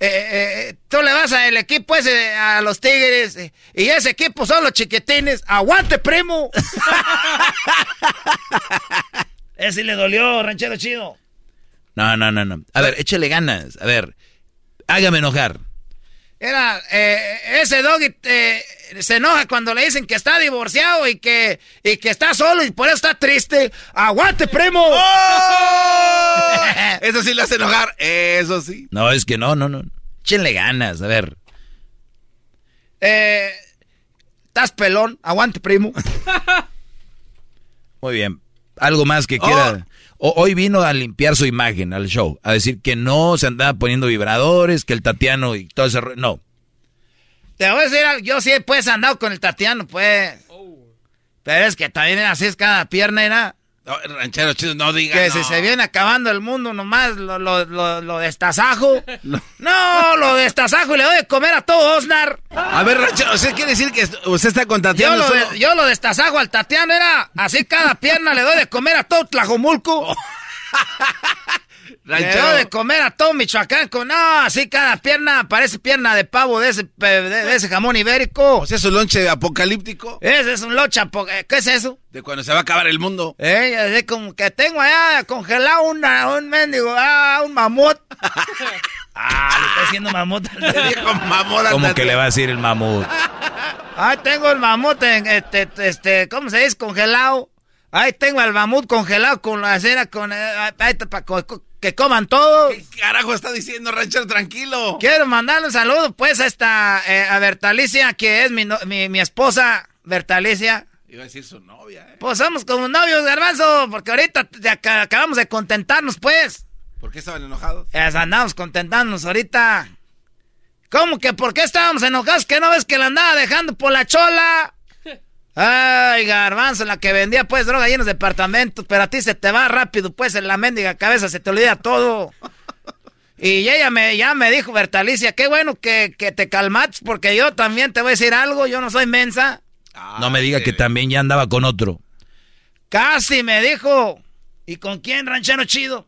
Eh, eh, eh, tú le vas al equipo ese, a los Tigres, y ese equipo son los chiquitines. ¡Aguante, primo! [LAUGHS] ese le dolió, ranchero chido. No, no, no, no. A ver, échele ganas. A ver, hágame enojar. Era, ese doggy se enoja cuando le dicen que está divorciado y que, y que está solo y por eso está triste. ¡Aguante, primo! ¡Oh! [LAUGHS] eso sí le hace enojar, eso sí. No, es que no, no, no. Échenle ganas, a ver. Eh, ¿Estás pelón? Aguante, primo. [LAUGHS] Muy bien. Algo más que quiera. hoy vino a limpiar su imagen al show, a decir que no se andaba poniendo vibradores, que el Tatiano y todo ese... No. Te voy a decir, yo sí pues andado con el Tatiano, pues. Pero es que también así es cada pierna, era. No, ranchero chido, no diga. Que si se viene acabando el mundo nomás, lo, lo, lo, lo destazajo. [LAUGHS] No. lo destazajo y le doy de comer a todo Osnar. A ver, ranchero, ¿usted quiere decir que usted está con Tatiano? Yo lo, yo lo destazajo al Tatiano, era así cada pierna le doy de comer a todo Tlajomulco. [LAUGHS] Ranchero. De comer a todo Michoacán con, no, así cada pierna parece pierna de pavo de ese, de, ese jamón ibérico. O sea, es un lonche apocalíptico. Ese es un lonche apocalíptico. ¿Qué es eso? De cuando se va a acabar el mundo. Eh, así como que tengo allá congelado una, un mendigo, ah, un mamut. [LAUGHS] ah, le está diciendo mamut. [LAUGHS] le dijo mamut. ¿Cómo que le va a decir el mamut? [LAUGHS] ah, tengo el mamut en, este, este, ¿cómo se dice? Congelado. Ahí tengo el mamut congelado con la cera, con... Eh, ahí, para que coman todo. ¿Qué carajo está diciendo, ranchero? Tranquilo. Quiero mandarle un saludo, pues, a esta, eh, a Bertalicia, que es mi, mi, esposa, Bertalicia. Iba a decir su novia, ¿eh? Pues somos como novios, garbanzo, porque ahorita acabamos de contentarnos, pues. ¿Por qué estaban enojados? andamos contentándonos ahorita. ¿Cómo que por qué estábamos enojados? ¿Que no ves que la andaba dejando por la chola? Ay, garbanzo, la que vendía pues droga ahí en los departamentos, pero a ti se te va rápido, pues en la mendiga cabeza se te olvida todo. Y ella me, ya me dijo, Bertalicia, qué bueno que, que te calmates porque yo también te voy a decir algo, yo no soy mensa. no me diga que también ya andaba con otro. Casi me dijo. ¿Y con quién, ranchero chido?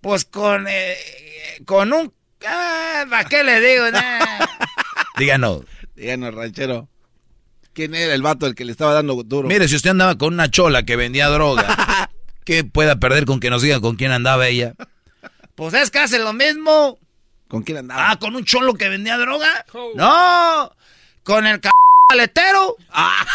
Pues con, eh, con un... Ah, ¿Para qué le digo? [LAUGHS] Díganos. Díganos, ranchero. ¿Quién era el vato el que le estaba dando duro? Mire, si usted andaba con una chola que vendía droga, [LAUGHS] ¿qué pueda perder con que nos diga con quién andaba ella? Pues es casi lo mismo. ¿Con quién andaba? Ah, con un cholo que vendía droga. No, con el c paletero. Ah.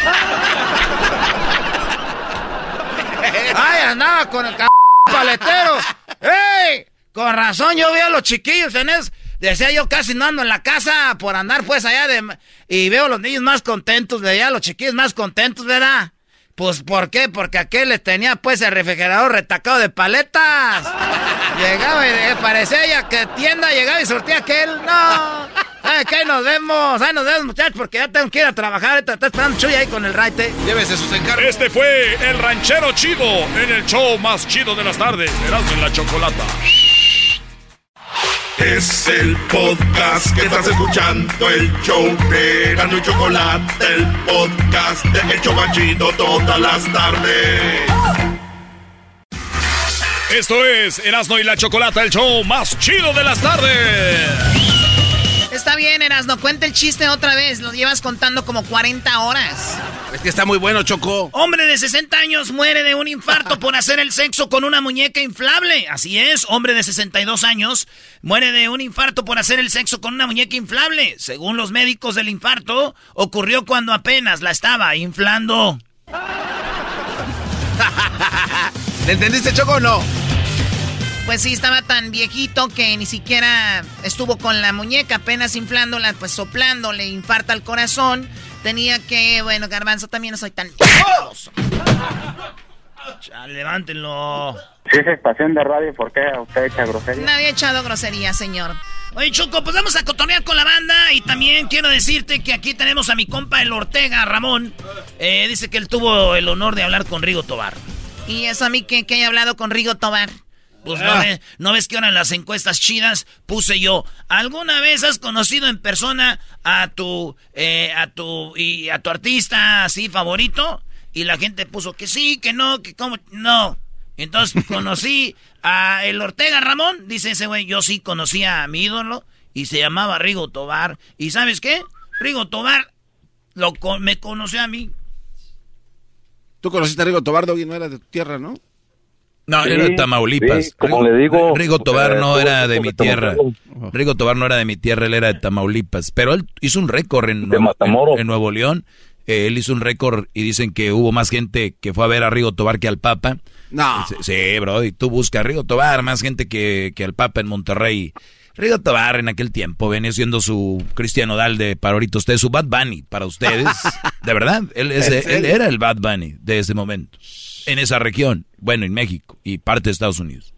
[LAUGHS] Ay, andaba con el c paletero. [LAUGHS] ¡Ey! Con razón yo vi a los chiquillos en eso. Decía yo casi no ando en la casa por andar pues allá de... Y veo a los niños más contentos, veía a los chiquillos más contentos, ¿verdad? Pues, ¿por qué? Porque aquel le tenía, pues, el refrigerador retacado de paletas. [LAUGHS] llegaba y parecía ya que tienda, llegaba y sortía aquel. No. ¿Sabes qué? Nos vemos. Ahí nos vemos, muchachos, porque ya tengo que ir a trabajar. Está, esperando Chuy ahí con el raite. Llévese sus encargos. Este fue el ranchero chido en el show más chido de las tardes. Erasmo en la chocolata. Es el podcast que estás escuchando, el show de Gano y Chocolate, el podcast de El Chocachito todas las tardes. Esto es Erasmo y la Chocolata, el show más chido de las tardes. Está bien, Erasno, cuenta el chiste otra vez. Lo llevas contando como 40 horas. Es que está muy bueno, Choco. Hombre de 60 años muere de un infarto [LAUGHS] por hacer el sexo con una muñeca inflable. Así es, hombre de 62 años muere de un infarto por hacer el sexo con una muñeca inflable. Según los médicos del infarto, ocurrió cuando apenas la estaba inflando. [LAUGHS] ¿Le entendiste, Choco, o no? Pues sí, estaba tan viejito que ni siquiera estuvo con la muñeca, apenas inflándola, pues soplando, le infarta el corazón. Tenía que, bueno, Garbanzo, también no soy tan... Ya, levántenlo. Si es estación de radio, ¿por qué usted echa grosería? Nadie ha echado grosería, señor. Oye, Choco, pues vamos a cotonear con la banda y también quiero decirte que aquí tenemos a mi compa el Ortega, Ramón. Eh, dice que él tuvo el honor de hablar con Rigo Tobar. ¿Y eso a mí que, que haya hablado con Rigo Tobar? Pues no, ves, no ves que ahora en las encuestas chidas puse yo, ¿alguna vez has conocido en persona a tu, eh, a tu, y a tu artista así favorito? Y la gente puso que sí, que no, que cómo, no. Entonces [LAUGHS] conocí a el Ortega Ramón, dice ese güey, yo sí conocí a mi ídolo y se llamaba Rigo Tobar. ¿Y sabes qué? Rigo Tobar lo, me conoció a mí. Tú conociste a Rigo Tobar, Doggy, no era de tu tierra, ¿no? No, era de Tamaulipas. como le digo. Rigo Tobar eh, no era de mi tierra. Rigo Tobar no era de mi tierra, él era de Tamaulipas. Pero él hizo un récord en, Nuevo, en, Nuevo León. Eh, él hizo un récord y dicen que hubo más gente que fue a ver a Rigo Tobar que al Papa. No. Sí, bro. Y tú buscas a Rigo Tobar, más gente que, que al Papa en Monterrey. Rigo Tobar en aquel tiempo venía siendo su Cristiano Dal de para ahorita ustedes, su Bad Bunny para ustedes. [LAUGHS] de verdad, él, él era el Bad Bunny de ese momento en esa región. Bueno, en México y parte de Estados Unidos.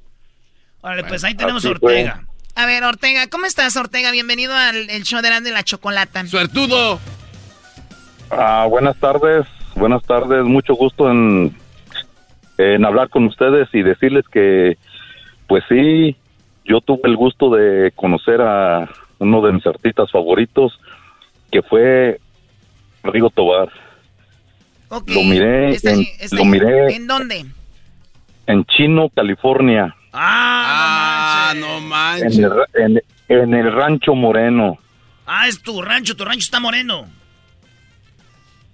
Órale, pues ahí tenemos a Ortega. A ver, Ortega, ¿cómo estás, Ortega? Bienvenido al show de la Chocolata. ¡Suertudo! Ah, buenas tardes, buenas tardes. Mucho gusto en, en hablar con ustedes y decirles que, pues sí, yo tuve el gusto de conocer a uno de mis artistas favoritos, que fue Rigo Tobar. Lo miré, en, lo miré. ¿En dónde? En Chino, California. Ah, no ah, manches. En el, rancho Moreno. Ah, es tu rancho, tu rancho está moreno.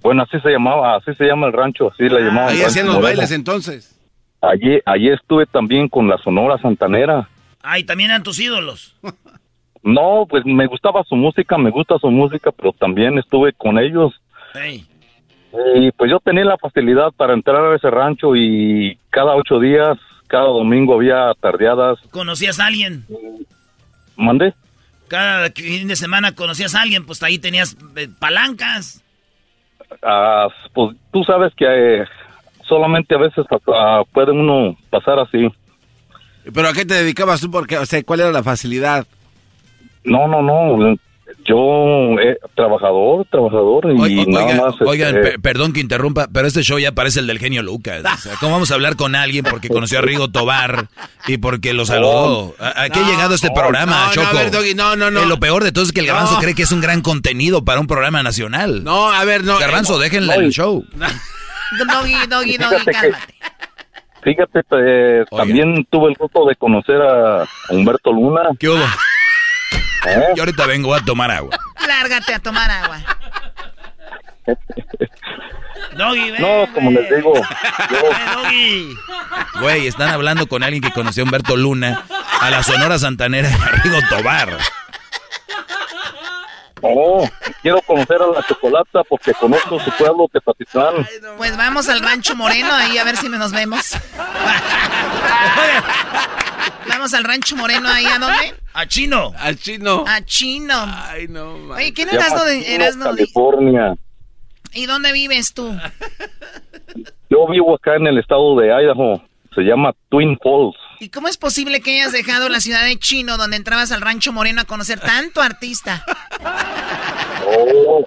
Bueno, así se llamaba, así se llama el rancho, así le ah, llamaban. Ahí hacían los bailes entonces. Allí, allí estuve también con la Sonora Santanera. Ah, y también eran tus ídolos. No, pues me gustaba su música, me gusta su música, pero también estuve con ellos. Y pues yo tenía la facilidad para entrar a ese rancho y cada ocho días, cada domingo había tardeadas. ¿Conocías a alguien? ¿Mande? Cada fin de semana conocías a alguien, pues ahí tenías eh, palancas. Ah, pues tú sabes que eh, solamente a veces uh, puede uno pasar así. ¿Pero a qué te dedicabas tú? Porque, o sea, ¿cuál era la facilidad? No, no, no. Yo, eh, trabajador, trabajador y nada más. Oigan, este, perdón que interrumpa, pero este show ya parece el del genio Lucas. ¿Cómo vamos a hablar con alguien porque conoció a Rigo Tobar y porque lo saludó? ¿A, qué ha llegado este programa, Choco? No, no, no, lo peor de todo es que el Garbanzo cree que es un gran contenido para un programa nacional. No, a ver, no. Garbanzo, déjenle el show. [LAUGHS] Doggy, doggy, doggy, cálmate. Fíjate, eh, también tuve el gusto de conocer a Humberto Luna. ¿Qué hubo? ¿Eh? Yo ahorita vengo a tomar agua. Lárgate a tomar agua. [LAUGHS] Doggy, no, como les digo. Güey, están hablando con alguien que conoció a Humberto Luna, a la Sonora Santanera de Arrigo Tobar. Oh, quiero conocer a la chocolata porque conozco su pueblo, Tepatitlán. Pues vamos al Rancho Moreno ahí a ver si nos vemos. Vamos al Rancho Moreno ahí, ¿a dónde? A Chino. A Chino. A Chino. Ay, no, man. Oye, ¿quién eras de Erasno? California. ¿Y dónde vives tú? Yo vivo acá en el estado de Idaho. Se llama Twin Falls. ¿Y cómo es posible que hayas dejado la ciudad de Chino, donde entrabas al Rancho Moreno a conocer tanto artista? Oh,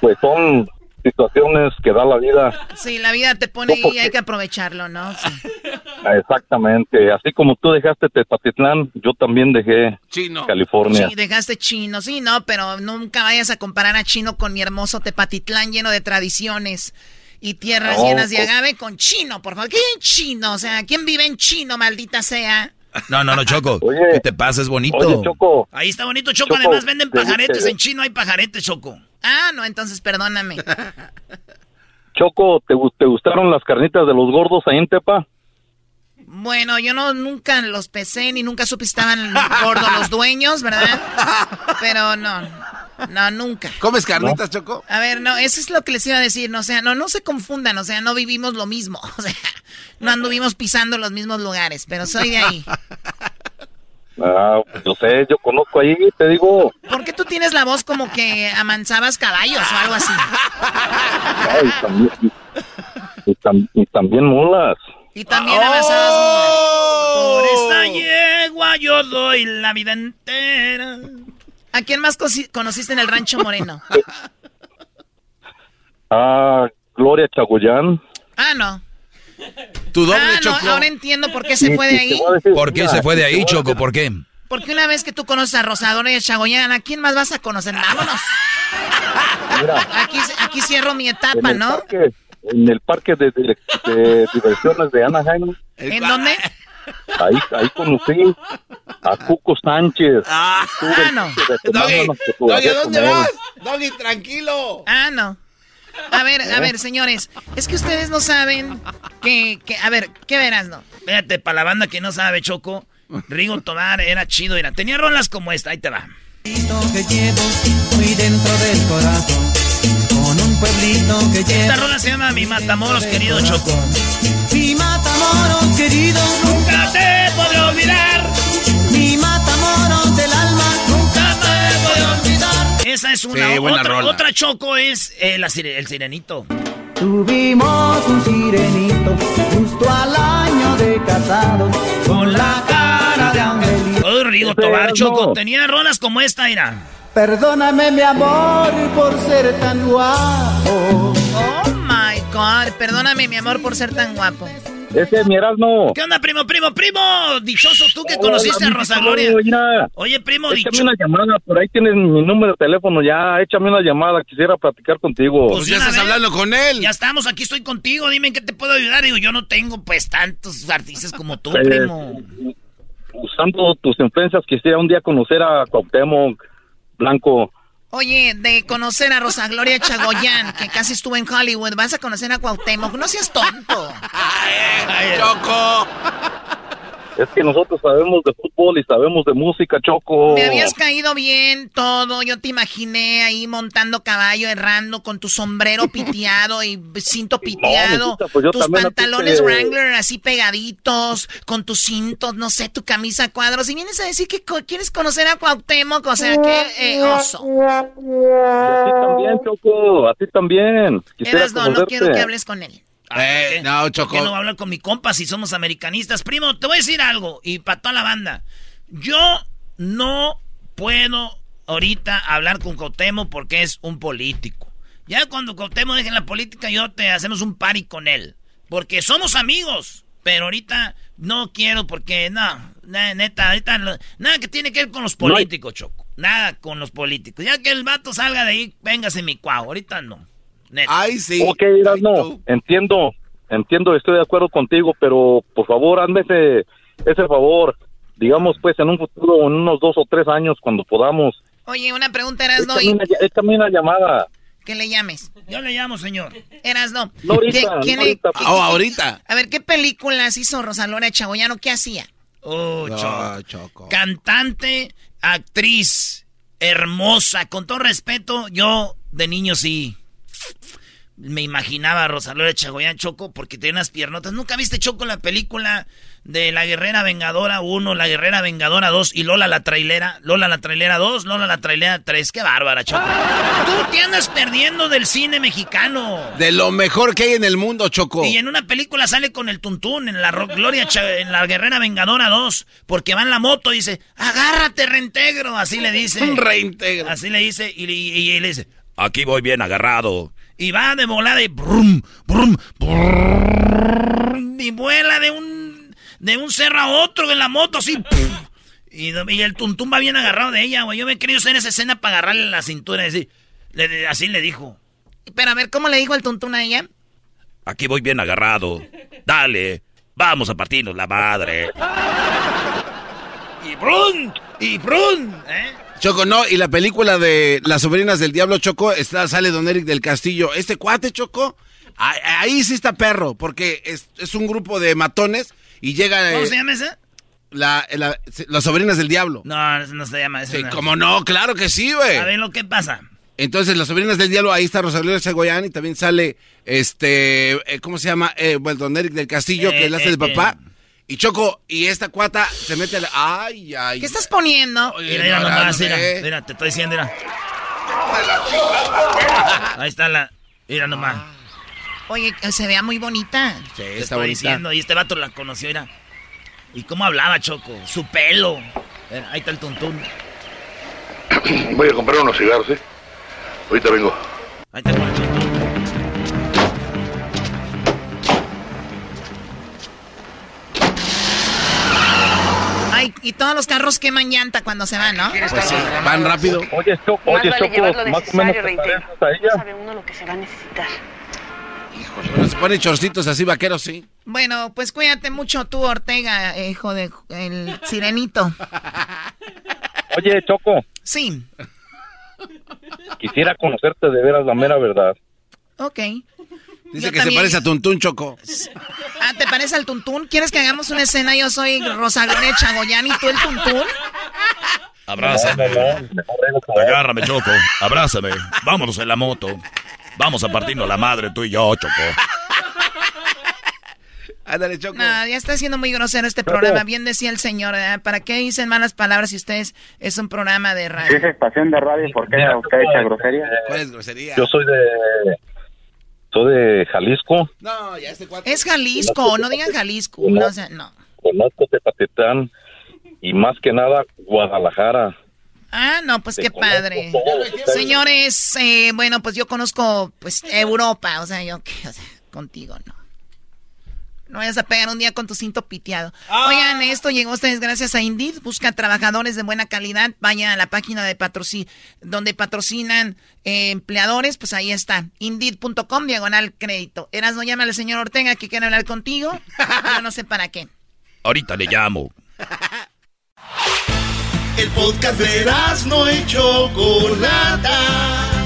pues son situaciones que da la vida. Sí, la vida te pone y hay que aprovecharlo, ¿no? Exactamente. Así como tú dejaste Tepatitlán, yo también dejé Chino. California. Sí, dejaste Chino, sí, no, pero nunca vayas a comparar a Chino con mi hermoso Tepatitlán lleno de tradiciones y tierras llenas de agave con chino, por favor. ¿Qué chino? O sea, ¿quién vive en chino, maldita sea? No, no, no, Choco. ¿Qué te pasa? Es bonito. Ahí está bonito, Choco. Además venden pajaretes. En chino hay pajaretes, Choco. Ah, no, entonces perdóname. [LAUGHS] Choco, ¿te, ¿te gustaron las carnitas de los gordos ahí en Tepa? Bueno, yo no nunca los pesé ni nunca supe si estaban gordos los dueños, ¿verdad? Pero no, no, nunca. ¿Comes carnitas, Choco? A ver, no, eso es lo que les iba a decir, no, o sea, no, no se confundan, o sea, no vivimos lo mismo, [LAUGHS] o sea, no anduvimos pisando los mismos lugares, pero soy de ahí. [LAUGHS] Ah, pues yo sé, yo conozco ahí, te digo. ¿Por qué tú tienes la voz como que amansabas caballos o algo así? y, también, y también mulas. Y también avanzadas ¡Oh! Por esta yegua yo doy la vida entera. ¿A quién más conociste en el Rancho Moreno? Ah, Gloria Chagoyán. Ah, no. Tu doble ah, Choco. ahora entiendo por qué se fue de ahí. ¿Por qué se fue de ahí, Choco? ¿Por qué? Porque una vez que tú conoces a Rosadora y a Chagoyán, ¿a quién más vas a conocer? Vámonos. Aquí, aquí cierro mi etapa, ¿no? en el parque de, diversiones de Anaheim. ¿En dónde? Ahí, ahí conocí a Cuco Sánchez. Ah, no. Doggy, Doggy, ¿dónde vas? Doggy, tranquilo. Ah, no. A ver, a ver, señores, es que ustedes no saben que, que a ver, ¿qué verás, no? Fíjate, para la banda que no sabe, Choco, Rigo Tomar era chido, era, tenía rolas como esta, ahí te va. Que llevo muy dentro del corazón con un pueblito que. Esta rola se llama Mi Matamoros, querido Choco. Mi Matamoros, querido, nunca te podré olvidar. Mi Matamoros del alma, Esa es una. otra, otra, Choco es eh, la, el sirenito. Tuvimos un sirenito justo al año de casados con la cara de angelito. Oh, Rigo Tobar, Choco, tenía rolas como esta, era. Perdóname mi amor por ser tan guapo. Oh my God, perdóname mi amor por ser tan guapo. Ese es mi Erasmo. ¿Qué onda, primo, primo, primo? Dichoso tú que conociste a Rosa Gloria. Oye, primo, Échame una llamada, por ahí tienes mi número de teléfono ya. Échame una llamada, quisiera platicar contigo. Pues ya estás hablando con él. Ya estamos, aquí estoy contigo. Dime en qué te puedo ayudar. Digo, yo no tengo, pues, tantos artistas como tú, pues, primo. Usando tus influencias, quisiera un día conocer a Cuauhtémoc Blanco. Oye, de conocer a Rosa Gloria Chagoyán, que casi estuvo en Hollywood, vas a conocer a Cuauhtémoc. No seas tonto. ¡Ay, Choco! Es que nosotros sabemos de fútbol y sabemos de música, Choco. Me habías caído bien todo. Yo te imaginé ahí montando caballo, errando con tu sombrero [LAUGHS] piteado y cinto piteado. Pues tus pantalones Wrangler así pegaditos, con tus cintos, no sé, tu camisa cuadros. Y vienes a decir que quieres conocer a Cuauhtémoc, o sea, qué eh, oso. [LAUGHS] a ti también, Choco, a ti también. no, no quiero que hables con él. Eh, no, Choco. ¿Por qué no voy a hablar con mi compa si somos americanistas? Primo, te voy a decir algo. Y para toda la banda. Yo no puedo ahorita hablar con Cotemo porque es un político. Ya cuando Cotemo deje la política, yo te hacemos un party con él. Porque somos amigos. Pero ahorita no quiero porque, no, neta, ahorita nada que tiene que ver con los políticos, Choco. Nada con los políticos. Ya que el vato salga de ahí, véngase mi cuau. Ahorita no. Ay, sí. Ok, no, entiendo, entiendo, estoy de acuerdo contigo, pero por favor, hazme ese, ese favor. Digamos, pues, en un futuro, en unos dos o tres años, cuando podamos. Oye, una pregunta, Eras, no. Es también una llamada. Que le llames. Yo le llamo, señor. Eras, no. no ahorita, ahorita. Ah, ahorita. A ver, ¿qué películas hizo Rosalora Chagoyano? ¿Qué hacía? Oh, Choco. Cantante, actriz, hermosa. Con todo respeto, yo de niño sí me imaginaba a Rosalora Chagoyán Choco porque tiene unas piernotas. ¿Nunca viste Choco la película de La Guerrera Vengadora 1, La Guerrera Vengadora 2 y Lola la Trailera? Lola la Trailera 2, Lola la Trailera 3. ¡Qué bárbara, Choco! Tú te andas perdiendo del cine mexicano. De lo mejor que hay en el mundo, Choco. Y en una película sale con el tuntún en la Gloria en La Guerrera Vengadora 2 porque va en la moto y dice, agárrate, reintegro. Así le dice. reintegro. Así le dice y, y le dice, aquí voy bien agarrado. Y va de volada y brum, brum, brum, y vuela de un de un cerro a otro en la moto así. Y, el tuntum va bien agarrado de ella, güey. Yo me he querido hacer esa escena para agarrarle la cintura y así. Le, así le dijo. Pero a ver, ¿cómo le dijo el tuntún a ella? Aquí voy bien agarrado. Dale, vamos a partirnos la madre. [LAUGHS] y brun, y brun, ¿eh? Choco, no, y la película de Las sobrinas del diablo, Choco, está, sale Don Eric del Castillo. Este cuate, Choco, ahí, sí está perro, porque es, un grupo de matones y llega... ¿Cómo eh, se llama esa? La, las sobrinas del diablo. No, no se llama eso. Sí, como no, claro que sí, güey. A ver lo que pasa. Entonces, las sobrinas del diablo, ahí está Rosalía Segoyán y también sale, este, eh, ¿cómo se llama? Eh, bueno, Don Eric del Castillo, que es la hace de papá. Y Choco, y esta cuata se mete la... Ay, ay. ¿Qué estás poniendo? mira, mira nomás, mira, mira, te estoy diciendo, mira. [LAUGHS] Ahí está la... Mira nomás. Oye, se vea muy bonita. Sí, te está estoy diciendo, y este vato la conoció, mira. ¿Y cómo hablaba, Choco? Su pelo. ahí está el tuntún. Voy a comprar unos cigarros, ¿eh? Ahorita vengo. Ahí está el y todos los carros queman llanta cuando se van, ¿no? Pues van rápido. Oye, Choco, oye, Choco, más o menos No sabe uno lo que se va a necesitar. Híjole, bueno, se ponen chorcitos así vaqueros, sí. Bueno, pues cuídate mucho tú, Ortega, hijo de el sirenito. Oye, Choco. Sí. Quisiera conocerte de veras la mera verdad. Ok. Dice que se parece a Tuntún, Choco. Ah, ¿te parece al Tuntún? ¿Quieres que hagamos una escena? Yo soy Rosa Gloria Chagoyán y tú el Tuntún. Abrázame. Agárrame, Choco. Abrázame. Vámonos en la moto. Vamos a partirnos la madre, tú y yo, Choco. Ándale, Choco. No, ya está siendo muy grosero este programa. Bien decía el señor, ¿para qué dicen malas palabras si ustedes es un programa de radio? Si es estación de radio, ¿por qué usted echa grosería? ¿Cuál es grosería? Yo soy de de Jalisco. No, ya este Es Jalisco, no digan Jalisco. No, no. Conozco Tepatitlán y más que nada Guadalajara. Ah, no, pues qué padre. Señores, eh, bueno, pues yo conozco pues Europa, o sea, yo, o sea, contigo, ¿no? No vayas a pegar un día con tu cinto piteado. Ah. Oigan, esto llegó a ustedes gracias a Indeed. Busca trabajadores de buena calidad. Vayan a la página de patrocinio, donde patrocinan eh, empleadores. Pues ahí está. Indeed.com, diagonal crédito. Eras, no llama al señor Ortega que quiere hablar contigo. Yo no sé para qué. Ahorita le llamo. El podcast de Eras no hecho Chocolata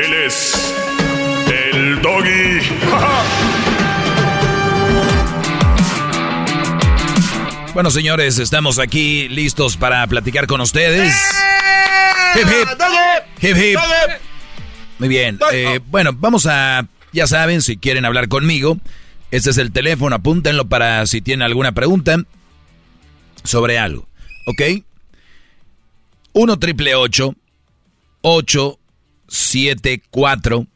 Él es el doggy. [LAUGHS] Bueno, señores, estamos aquí listos para platicar con ustedes. hip, hip. Muy bien. Eh, bueno, vamos a, ya saben, si quieren hablar conmigo, este es el teléfono, apúntenlo para si tienen alguna pregunta sobre algo. ¿Ok? 1 triple 874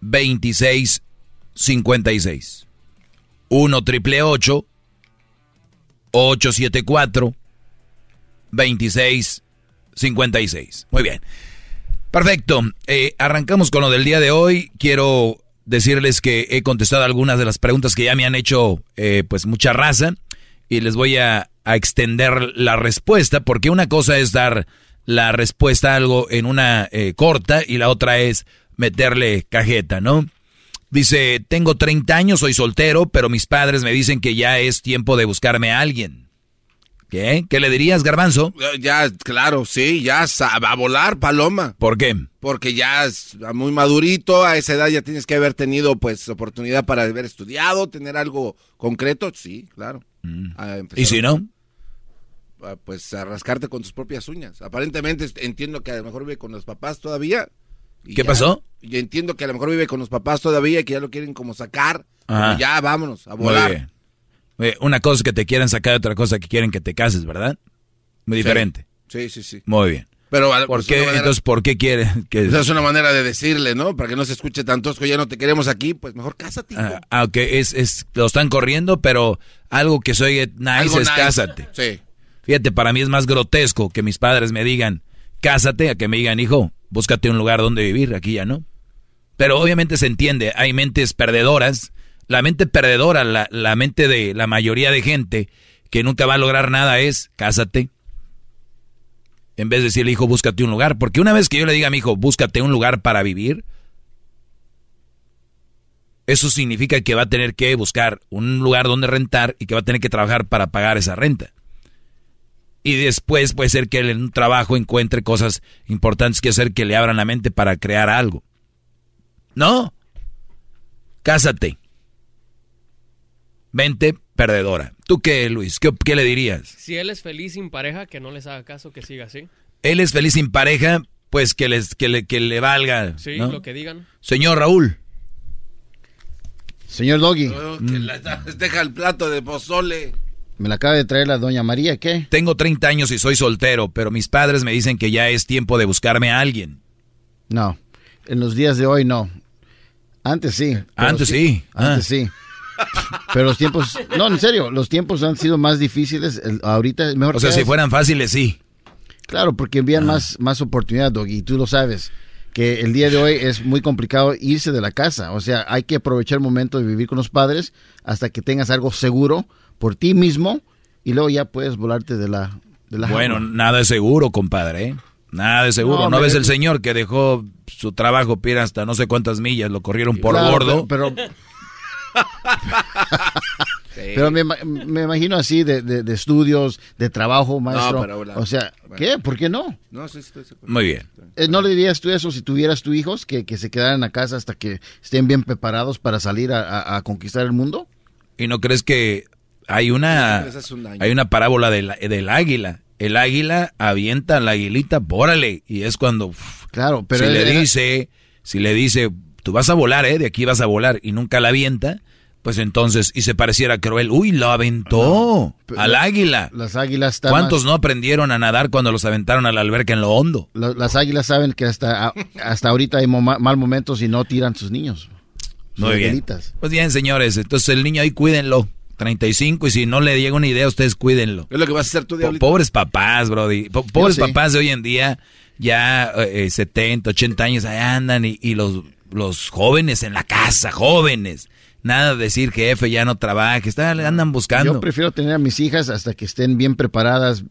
2656. 1 triple 874 2656. Muy bien. Perfecto. Eh, arrancamos con lo del día de hoy. Quiero decirles que he contestado algunas de las preguntas que ya me han hecho eh, pues mucha raza y les voy a, extender la respuesta porque una cosa es dar la respuesta a algo en una eh, corta y la otra es meterle cajeta, ¿no? Dice, tengo 30 años, soy soltero, pero mis padres me dicen que ya es tiempo de buscarme a alguien. ¿Qué? ¿Qué le dirías, Garbanzo? Ya, claro, sí, ya a volar, paloma. ¿Por qué? Porque ya es muy madurito, a esa edad ya tienes que haber tenido pues oportunidad para haber estudiado, tener algo concreto, sí, claro. Mm. ¿Y si no? Pues a rascarte con tus propias uñas. Aparentemente entiendo que a lo mejor vive con los papás todavía. ¿Qué pasó? Y entiendo que a lo mejor vive con los papás todavía y que ya lo quieren como sacar. Ya, vámonos, a volar. Una cosa que te quieran sacar, otra cosa que quieren que te cases, ¿verdad? Muy diferente. Sí, sí, sí. Muy bien. Pero, ¿Por qué, entonces, ¿por qué quieren que...? Esa es una manera de decirle, ¿no? Para que no se escuche tan tosco, ya no te queremos aquí, pues mejor cásate. Ah, aunque es, es, lo están corriendo, pero algo que soy nice es cásate. Sí. Fíjate, para mí es más grotesco que mis padres me digan, cásate, a que me digan, hijo, búscate un lugar donde vivir, aquí ya no. Pero obviamente se entiende, hay mentes perdedoras la mente perdedora, la, la mente de la mayoría de gente que nunca va a lograr nada es, cásate. En vez de decirle, hijo, búscate un lugar. Porque una vez que yo le diga a mi hijo, búscate un lugar para vivir, eso significa que va a tener que buscar un lugar donde rentar y que va a tener que trabajar para pagar esa renta. Y después puede ser que él en un trabajo encuentre cosas importantes que hacer que le abran la mente para crear algo. No. Cásate. Mente perdedora. ¿Tú qué, Luis? ¿Qué, le dirías? Si él es feliz sin pareja, que no les haga caso, que siga así. Él es feliz sin pareja, pues que, les, que, le, que le valga. Sí, lo que digan. Señor Raúl. Señor Doggy. Mm. [LAUGHS] deja el plato de pozole. Me la acaba de traer la doña María, ¿qué? Tengo 30 años y soy soltero, pero mis padres me dicen que ya es tiempo de buscarme a alguien. No, en los días de hoy no. Antes sí. Antes sí. Antes sí. Pero los tiempos, no, en serio, los tiempos han sido más difíciles. ahorita es mejor. O sea, si fueran fáciles, sí. Claro, porque envían ah. más, más oportunidad, Doggy, y tú lo sabes. Que el día de hoy es muy complicado irse de la casa. O sea, hay que aprovechar el momento de vivir con los padres hasta que tengas algo seguro por ti mismo y luego ya puedes volarte de la, de la Bueno, nada es seguro, compadre. ¿eh? Nada de seguro. ¿No, ves el señor que dejó su trabajo, pira hasta no sé cuántas millas, lo corrieron por gordo? pero [LAUGHS] Pero me, imagino así de, estudios, de trabajo, maestro. o sea, ¿qué? ¿Por qué no? Muy bien. Eh, ¿No le dirías tú eso si tuvieras tus hijos, que, se quedaran a casa hasta que estén bien preparados para salir a, conquistar el mundo? ¿Y no crees que hay una, hay una parábola del, del águila? El águila avienta a la aguilita, bórale. Y es cuando... claro, pero... Si le dice, si le dice, tú vas a volar, ¿eh? De aquí vas a volar y nunca la avienta, pues entonces, y se pareciera cruel, uy, lo aventó al águila. Las águilas están ¿Cuántos no aprendieron a nadar cuando los aventaron a la alberca en lo hondo? las águilas saben que hasta, hasta ahorita hay mal momentos y no tiran sus niños. Muy bien. Pues bien, señores, entonces el niño ahí cuídenlo. 35 y si no le llega una idea, ustedes cuídenlo. Es lo que vas a hacer tú, Diablito. Pobres papás, brody. pobres papás de hoy en día, ya 70, eh, 80 años, ahí andan y, y los los jóvenes en la casa, jóvenes. Nada de decir que F ya no trabaje, están, andan buscando. Yo prefiero tener a mis hijas hasta que estén bien preparadas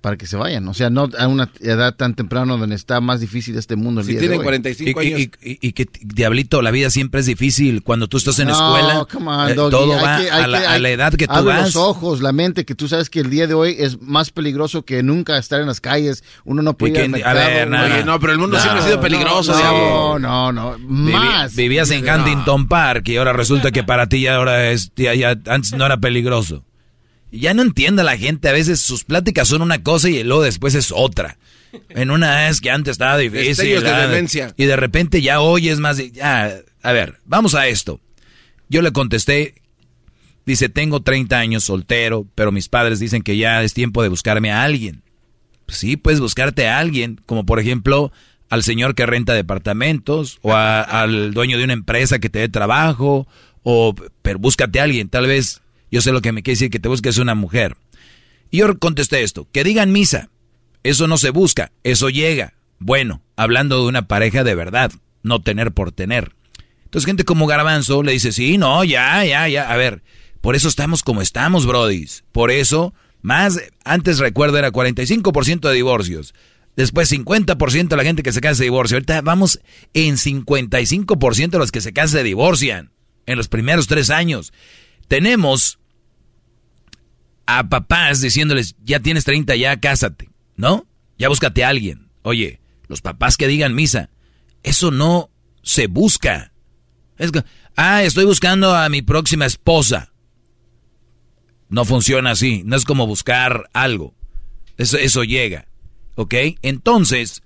para que se vayan. O sea, no a una edad tan temprana donde está más difícil este mundo. El si tienen 45 años. Y, que, diablito, la vida siempre es difícil. Cuando tú estás en escuela, eh, todo va a, la, edad que tú abre vas. los ojos, la mente, que tú sabes que el día de hoy es más peligroso que nunca estar en las calles. Uno no puede ir a ver, no, pero el mundo siempre ha sido peligroso. No, no, no, más. vivías en Huntington Park y ahora resulta que para ti ya ahora es, ya antes no era peligroso. Ya no entiende la gente, a veces sus pláticas son una cosa y luego después es otra. En una es que antes estaba difícil. de demencia. Y de repente ya hoy es más... Ya, a ver, vamos a esto. Yo le contesté, dice, tengo 30 años soltero, pero mis padres dicen que ya es tiempo de buscarme a alguien. sí, puedes buscarte a alguien, como por ejemplo al señor que renta departamentos o al dueño de una empresa que te dé trabajo o pero búscate a alguien, tal vez yo sé lo que me quiere decir que te busques una mujer. Y yo contesté esto, que digan misa. Eso no se busca, eso llega. Bueno, hablando de una pareja de verdad, no tener por tener. Entonces gente como Garbanzo le dice, sí, no, ya, ya, ya. A ver, por eso estamos como estamos, brodis. Por eso, más, antes recuerdo era 45% de divorcios. Después 50% de la gente que se casa se divorcia. Ahorita vamos en 55% de los que se casan divorcian. En los primeros tres años. Tenemos a papás diciéndoles, ya tienes 30, ya cásate. ¿No? Ya búscate a alguien. Oye, los papás que digan misa. Eso no se busca. Ah, estoy buscando a mi próxima esposa. No funciona así. No es como buscar algo. Eso, eso llega. ¿ok? Entonces,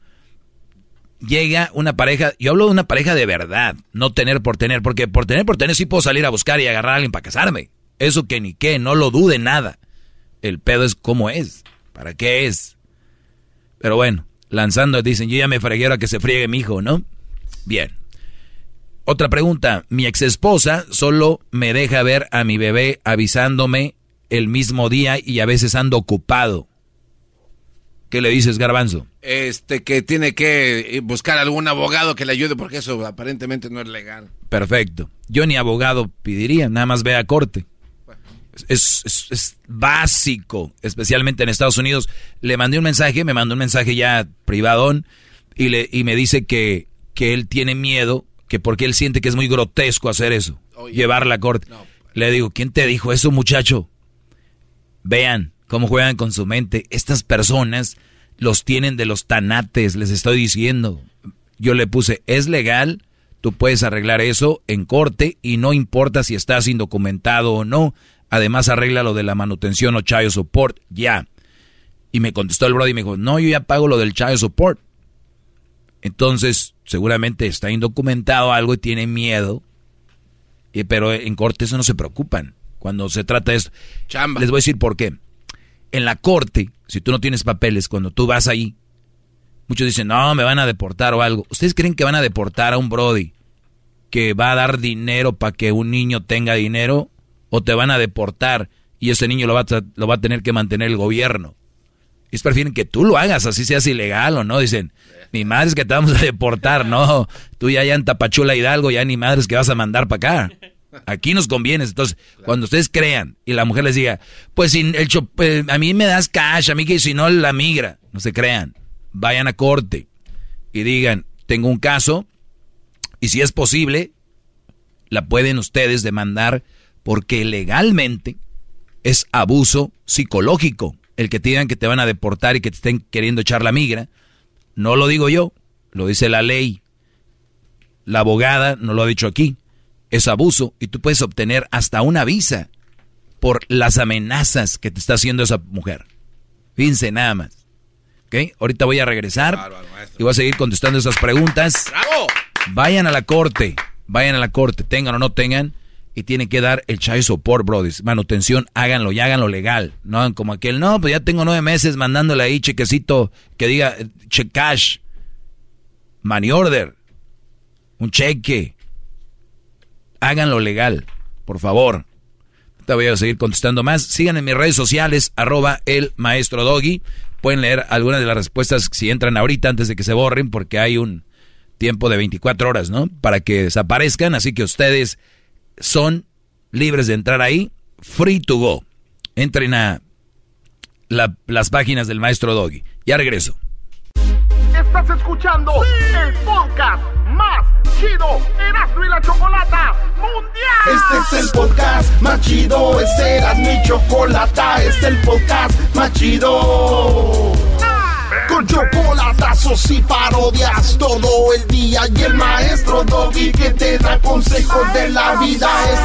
llega una pareja, yo hablo de una pareja de verdad, no tener por tener, porque por tener por tener sí puedo salir a buscar y agarrar a alguien para casarme. Eso que ni qué, no lo dude nada. El pedo es cómo es, para qué es. Pero bueno, lanzando, dicen, yo ya me fregué a que se friegue mi hijo, ¿no? Bien. Otra pregunta, mi ex esposa solo me deja ver a mi bebé avisándome el mismo día y a veces ando ocupado. ¿Qué le dices, Garbanzo? Este, que tiene que buscar algún abogado que le ayude porque eso aparentemente no es legal. Perfecto. Yo ni abogado pediría, nada más ve a corte. Es, básico, especialmente en Estados Unidos. Le mandé un mensaje, me mandó un mensaje ya privadón y, le, y me dice que, que él tiene miedo, que porque él siente que es muy grotesco hacer eso, llevarla a corte. Le digo, ¿quién te dijo eso, muchacho? Vean, cómo juegan con su mente. Estas personas los tienen de los tanates, les estoy diciendo. Yo le puse, es legal, tú puedes arreglar eso en corte y no importa si estás indocumentado o no. Además arregla lo de la manutención o child support, ya. Y me contestó el brother y me dijo, no, yo ya pago lo del child support. Entonces, seguramente está indocumentado algo y tiene miedo. pero en corte eso no se preocupan. Cuando se trata de esto. Les voy a decir por qué en la corte, si tú no tienes papeles, cuando tú vas ahí, muchos dicen, no, me van a deportar o algo. ¿Ustedes creen que van a deportar a un Brody que va a dar dinero para que un niño tenga dinero? ¿O te van a deportar y ese niño lo va a, lo va a tener que mantener el gobierno? Es prefieren que tú lo hagas, así seas ilegal o no. Dicen, ni madre es que te vamos a deportar, no. Tú ya, ya en Tapachula Hidalgo, ya ni madre es que vas a mandar para acá. Aquí nos conviene. Entonces, cuando ustedes crean y la mujer les diga, pues sin el eh, a mí me das cash, a mí que si no la migra, no se crean. Vayan a corte y digan, tengo un caso y si es posible, la pueden ustedes demandar porque legalmente es abuso psicológico el que te digan que te van a deportar y que te estén queriendo echar la migra. No lo digo yo, lo dice la ley. La abogada no lo ha dicho aquí es abuso y tú puedes obtener hasta una visa por las amenazas que te está haciendo esa mujer. Fíjense nada más. ¿Ok? Ahorita voy a regresar y voy a seguir contestando esas preguntas. ¡Bravo! Vayan a la corte, vayan a la corte, tengan o no tengan, y tienen que dar el child support, brothers. Manutención, háganlo y háganlo legal. No como aquel, no, pues ya tengo nueve meses mandándole ahí chequecito que diga check cash, money order, un cheque, háganlo legal, por favor. Te voy a seguir contestando más. Sigan en mis redes sociales, arroba el maestro Doggy. Pueden leer algunas de las respuestas si entran ahorita antes de que se borren, porque hay un tiempo de 24 horas, ¿no? Para que desaparezcan. Así que ustedes son libres de entrar ahí. Free to go. Entren a las páginas del maestro Doggy. Ya regreso. Estás escuchando el podcast más chido, Erasmo y la Chocolata Mundial. Este es el podcast más chido, este es mi Chocolata, este es el podcast más chido. Con chocolatazos y parodias todo el día. Y el maestro Doggy que te da consejos de la vida. Es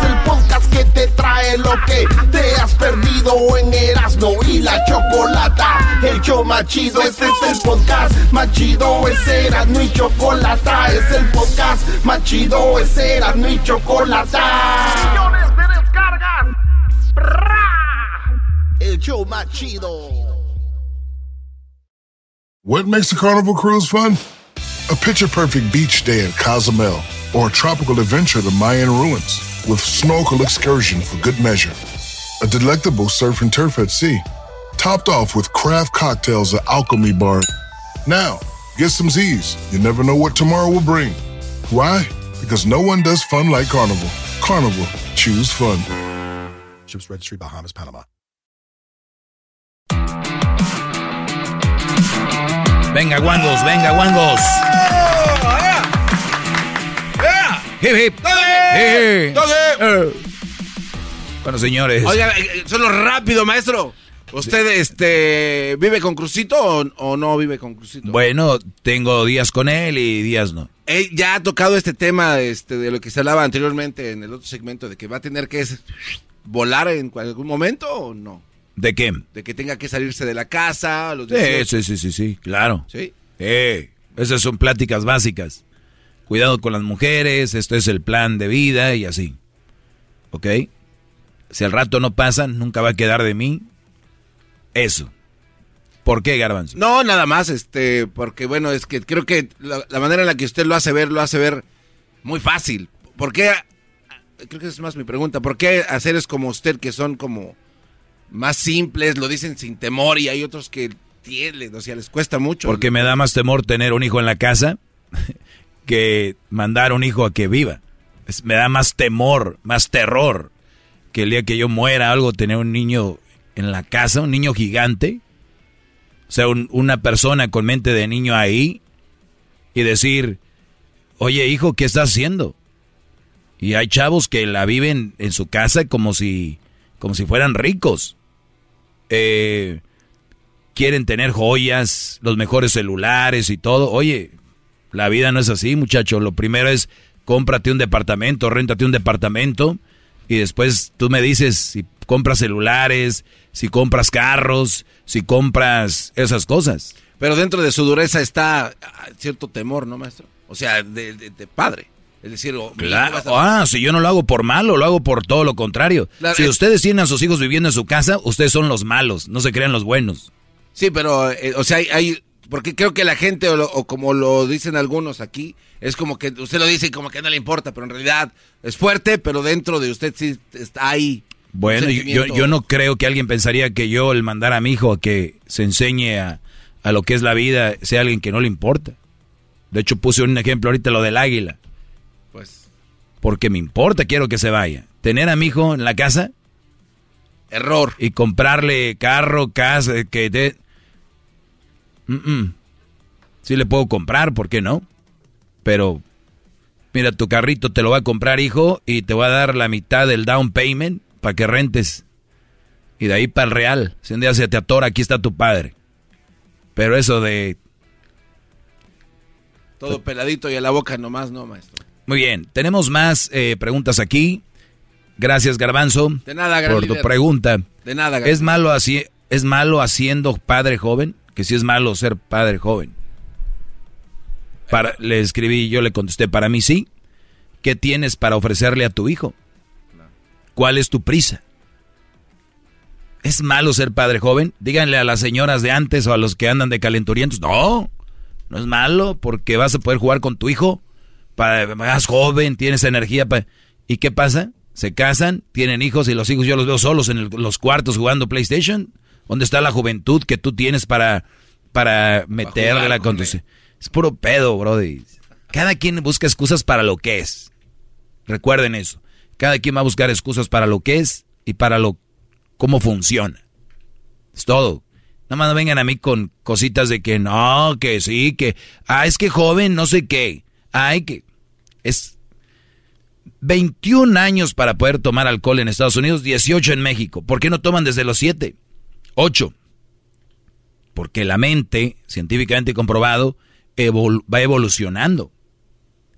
que te trae lo que te has perdido en Erasmo y la Chocolata El show más chido, este es el podcast más chido. Es Erasmo y Chocolata. Es el podcast más chido, es Erasmo y Chocolata. Millones de descargas. El show más chido. What makes a carnival cruise fun? A picture perfect beach day at Cozumel or a tropical adventure to the Mayan ruins with snorkel excursion for good measure. A delectable surf and turf at sea, topped off with craft cocktails at Alchemy Bar. Now, get some Z's. You never know what tomorrow will bring. Why? Because no one does fun like Carnival. Carnival, choose fun. Ships Registry, Bahamas, Panama. Venga, guangos, venga, guangos. Hip, hip. ¡Togue! ¡Togue! Bueno, señores. Oiga, eh, solo rápido, maestro. ¿Usted este, vive con Crucito o, o, no vive con Crucito? Bueno, tengo días con él y días no. Él ya ha tocado este tema este, de lo que se hablaba anteriormente en el otro segmento, de que va a tener que volar en algún momento o no. ¿De qué? De que tenga que salirse de la casa. Los sí, sí, sí, sí, sí, claro. Sí. Eh, esas son pláticas básicas. Cuidado con las mujeres, esto es el plan de vida y así. ¿Ok? Si al rato no pasa, nunca va a quedar de mí. Eso. ¿Por qué, Garbanzo? No, nada más, este, porque bueno, es que creo que la, manera en la que usted lo hace ver, lo hace ver muy fácil. ¿Por qué? Creo que es más mi pregunta. ¿Por qué haceres como usted que son como más simples, lo dicen sin temor y hay otros que tienen, o sea, les cuesta mucho? Porque me da más temor tener un hijo en la casa que mandar un hijo a que viva. me da más temor, más terror que el día que yo muera algo, tener un niño en la casa, un niño gigante. O sea, una persona con mente de niño ahí y decir, oye hijo, ¿qué estás haciendo? Y hay chavos que la viven en su casa como si, como si fueran ricos. Eh, quieren tener joyas, los mejores celulares y todo. Oye, la vida no es así, muchacho. Lo primero es cómprate un departamento, réntate un departamento y después tú me dices si compras celulares, si compras carros, si compras esas cosas. Pero dentro de su dureza está ah, cierto temor, ¿no, maestro? O sea, de, padre. Es decir, claro. ah, si yo no lo hago por malo, lo hago por todo lo contrario. si ustedes tienen a sus hijos viviendo en su casa, ustedes son los malos, no se crean los buenos. Sí, pero, eh, o sea, hay, porque creo que la gente, o, como lo dicen algunos aquí, es como que usted lo dice y como que no le importa, pero en realidad es fuerte, pero dentro de usted sí está ahí. Bueno, yo, yo, no creo que alguien pensaría que yo el mandar a mi hijo a que se enseñe a, a lo que es la vida sea alguien que no le importa. De hecho, puse un ejemplo ahorita lo del águila. Pues. Porque me importa, quiero que se vaya. Tener a mi hijo en la casa. Error. Y comprarle carro, casa, que te, Sí le puedo comprar, ¿por qué no? Pero, mira, tu carrito te lo va a comprar, hijo, y te va a dar la mitad del down payment para que rentes. Y de ahí para el real. Si un día se te atora, aquí está tu padre. Pero eso de... Todo peladito y a la boca nomás, no, maestro. Muy bien, tenemos más eh, preguntas aquí. Gracias, Garbanzo. De nada, Por tu pregunta. De nada, ¿Es malo, así, ¿Es malo haciendo padre joven? Que si es malo ser padre joven. Para, le escribí, yo le contesté, para mí sí. ¿Qué tienes para ofrecerle a tu hijo? ¿Cuál es tu prisa? ¿Es malo ser padre joven? Díganle a las señoras de antes o a los que andan de calenturientos. No, no es malo porque vas a poder jugar con tu hijo. Para, más joven, tienes energía. Para... ¿Y qué pasa? Se casan, tienen hijos y los hijos yo los veo solos en los cuartos jugando PlayStation. ¿Dónde está la juventud que tú tienes para, para meterle la conducción? Es puro pedo, brody. Cada quien busca excusas para lo que es. Recuerden eso. Cada quien va a buscar excusas para lo que es y para lo cómo funciona. Es todo. Nada más no vengan a mí con cositas de que no, que sí, que ah, es que joven, no sé qué. Ay, que es 21 años para poder tomar alcohol en Estados Unidos, 18 en México. ¿Por qué no toman desde los 7? Ocho, porque la mente, científicamente comprobado, va evolucionando.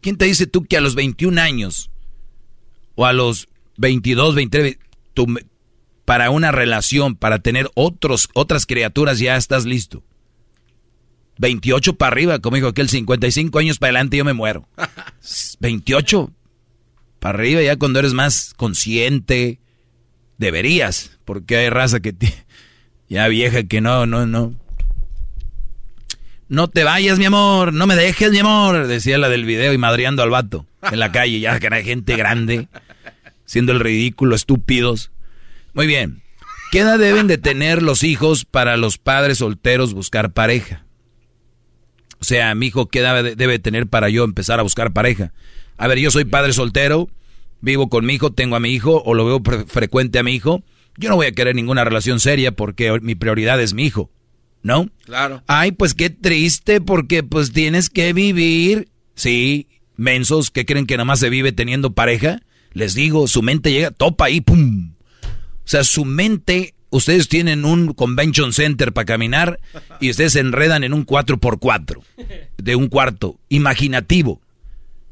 ¿Quién te dice tú que a los 21 años o a los 22, 23, tu, para una relación, para tener otros, otras criaturas, ya estás listo. 28 para arriba, como dijo aquel 55 años para adelante yo me muero. [LAUGHS] 28 para arriba ya cuando eres más consciente, deberías, porque hay raza que ya vieja que no, no, no. No te vayas, mi amor, no me dejes, mi amor, decía la del video y madreando al vato en la calle, ya que era gente grande, siendo el ridículo, estúpidos. Muy bien. ¿Qué edad deben de tener los hijos para los padres solteros buscar pareja? O sea, mi hijo, ¿qué edad debe tener para yo empezar a buscar pareja? A ver, yo soy padre soltero, vivo con mi hijo, tengo a mi hijo o lo veo frecuente a mi hijo. Yo no voy a querer ninguna relación seria porque mi prioridad es mi hijo. ¿No? Claro. Ay, pues qué triste porque pues tienes que vivir. Sí, mensos que creen que nada más se vive teniendo pareja. Les digo, su mente llega, topa ahí, pum. O sea, su mente, ustedes tienen un convention center para caminar y ustedes se enredan en un 4x4 de un cuarto, imaginativo.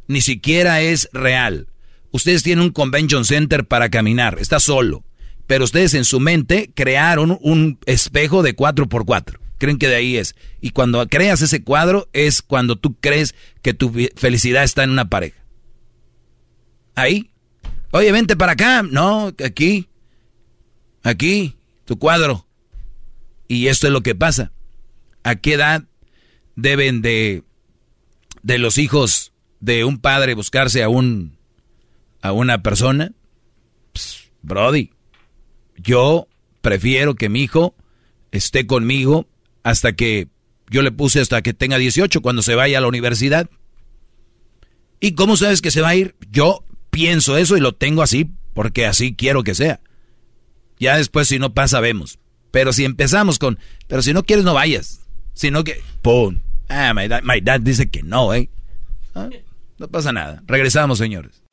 Ni siquiera es real. Ustedes tienen un convention center para caminar, está solo. Pero ustedes en su mente crearon un espejo de 4x4. Creen que de ahí es. Y cuando creas ese cuadro es cuando tú crees que tu felicidad está en una pareja. Ahí. Oye, vente para acá. No, aquí. Aquí, tu cuadro. Y esto es lo que pasa. ¿A qué edad deben de, de los hijos de un padre buscarse a un a una persona? brody, yo prefiero que mi hijo esté conmigo hasta que yo le puse hasta que tenga 18 cuando se vaya a la universidad. ¿Y cómo sabes que se va a ir? Yo pienso eso y lo tengo así porque así quiero que sea. Ya después si no pasa vemos. Pero si empezamos con, pero si no quieres no vayas. Sino que, ¡pum! Ah, my dad, dice que no, ¿eh? Ah, no pasa nada. Regresamos, señores.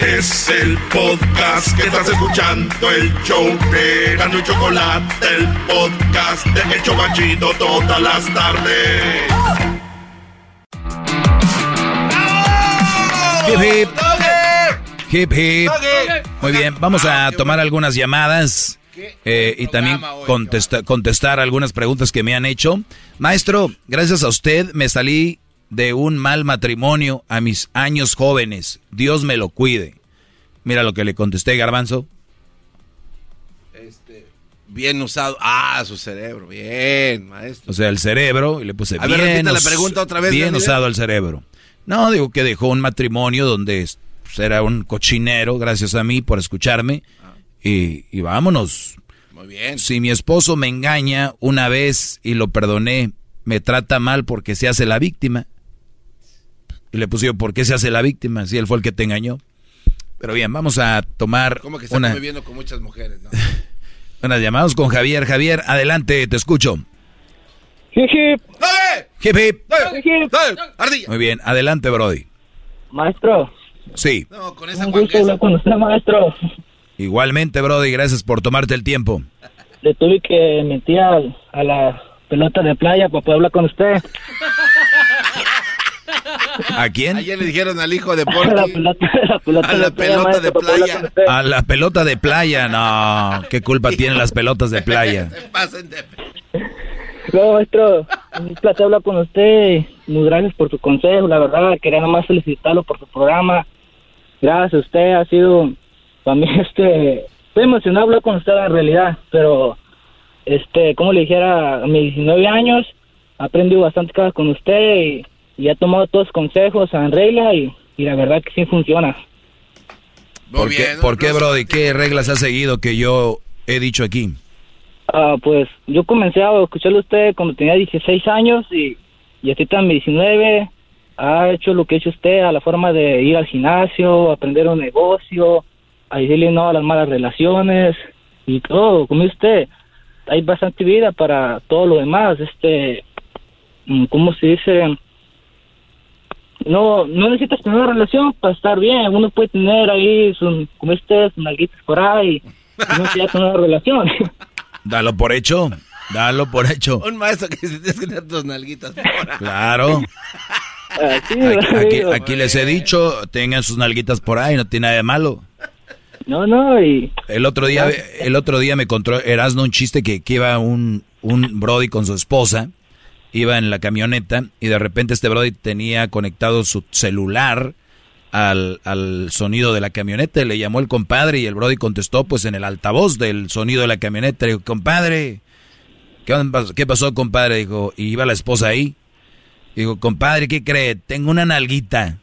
Es el podcast que estás escuchando, el show de Gano y Chocolate, el podcast de El Chocachito todas las tardes. Hip hip. Hip hip. Muy bien, vamos a tomar algunas llamadas eh, y también contestar algunas preguntas que me han hecho. Maestro, gracias a usted me salí de un mal matrimonio a mis años jóvenes. Dios me lo cuide. Mira lo que le contesté, Garbanzo. Este, bien usado. Ah, su cerebro. Bien, maestro. O sea, el cerebro, y le puse bien. la pregunta otra vez. Bien usado el cerebro. No, digo que dejó un matrimonio donde pues, era un cochinero, gracias a mí por escucharme. Ah. Y, y vámonos. Muy bien. Si mi esposo me engaña una vez y lo perdoné, me trata mal porque se hace la víctima. Y le puse yo, ¿por qué se hace la víctima si él fue el que te engañó? Pero bien, vamos a tomar. ¿Cómo que una... viviendo con muchas mujeres? ¿no? [LAUGHS] Buenas llamadas con Javier. Javier, adelante, te escucho. Hip hip. Hip hip. Ardilla. Muy bien, adelante, Brody. Maestro. Sí. No, con esa Un gusto hablar con usted, maestro. Igualmente, Brody, gracias por tomarte el tiempo. Le tuve que mentir a, a la pelota de playa para poder hablar con usted. [LAUGHS] ¿A quién? Ayer le dijeron al hijo de Porky. A la pelota, a la pelota de playa. A la pelota de playa, no. ¿Qué culpa [LAUGHS] tienen las pelotas de playa? [LAUGHS] No, maestro, un placer hablar con usted. Muy gracias por su consejo, la verdad. Quería nomás felicitarlo por su programa. Gracias a usted, ha sido también [LAUGHS] este. Estoy emocionado hablar con usted en realidad, pero este, como le dijera, a mis 19 años aprendí bastante cosas con usted y y ha tomado todos los consejos en regla y, la verdad que sí funciona. ¿Por, qué, ¿Por qué, Brody? ¿Qué reglas ha seguido que yo he dicho aquí? Ah, pues yo comencé a escucharlo a usted cuando tenía 16 años y, y ahorita en 19 ha hecho lo que ha hecho usted a la forma de ir al gimnasio, aprender un negocio, a decirle no a las malas relaciones y todo, como usted, hay bastante vida para todo lo demás, este, mm, ¿cómo se dice? No no necesitas tener una relación para estar bien. Uno puede tener ahí, su, como este, sus nalguitas por ahí, y no necesitas tener una relación. [LAUGHS] Dalo por hecho, dalo por hecho. Un maestro que se que tener tus nalguitas por ahí. Claro. Aquí, aquí, aquí, les he dicho, tengan sus nalguitas por ahí, no tiene nada de malo. No, no, y... El otro día, el otro día me contó Erasmo un chiste que, que iba un, un brody con su esposa, iba en la camioneta y de repente este brody tenía conectado su celular al, al sonido de la camioneta, le llamó el compadre y el brody contestó pues en el altavoz del sonido de la camioneta, le dijo, compadre, ¿qué, ¿qué pasó compadre? Dijo, y iba la esposa ahí. Dijo, compadre, ¿qué cree? Tengo una nalguita.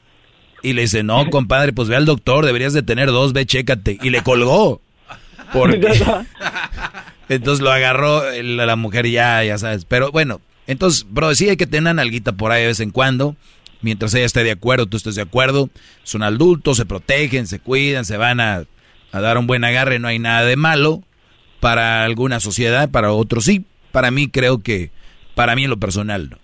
Y le dice, no, [LAUGHS] compadre, pues ve al doctor, deberías de tener dos, ve, chécate. Y le colgó. [LAUGHS] Porque... [LAUGHS] entonces lo agarró la, la mujer ya, ya sabes. Pero bueno, entonces, bro, sí hay que tener una nalguita por ahí de vez en cuando. Mientras ella esté de acuerdo, tú estés de acuerdo. Son adultos, se protegen, se cuidan, se van a, a dar un buen agarre. No hay nada de malo. Para alguna sociedad, para otros sí. Para mí creo que, para mí en lo personal, no.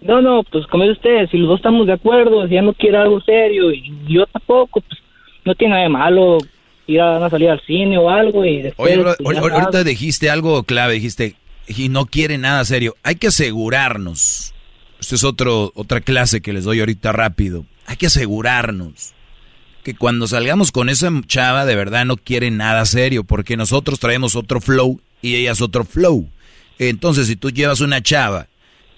No, no, pues como dice usted, si los dos estamos de acuerdo, si ella no quiere algo serio y yo tampoco, pues no tiene nada de malo ir a, salir al cine o algo y después... Oye, pues, ahorita dijiste algo clave, dijiste, y no quiere nada serio. Hay que asegurarnos, esta es otro, otra clase que les doy ahorita rápido, hay que asegurarnos que cuando salgamos con esa chava de verdad no quiere nada serio, porque nosotros traemos otro flow y ella es otro flow. Entonces, si tú llevas una chava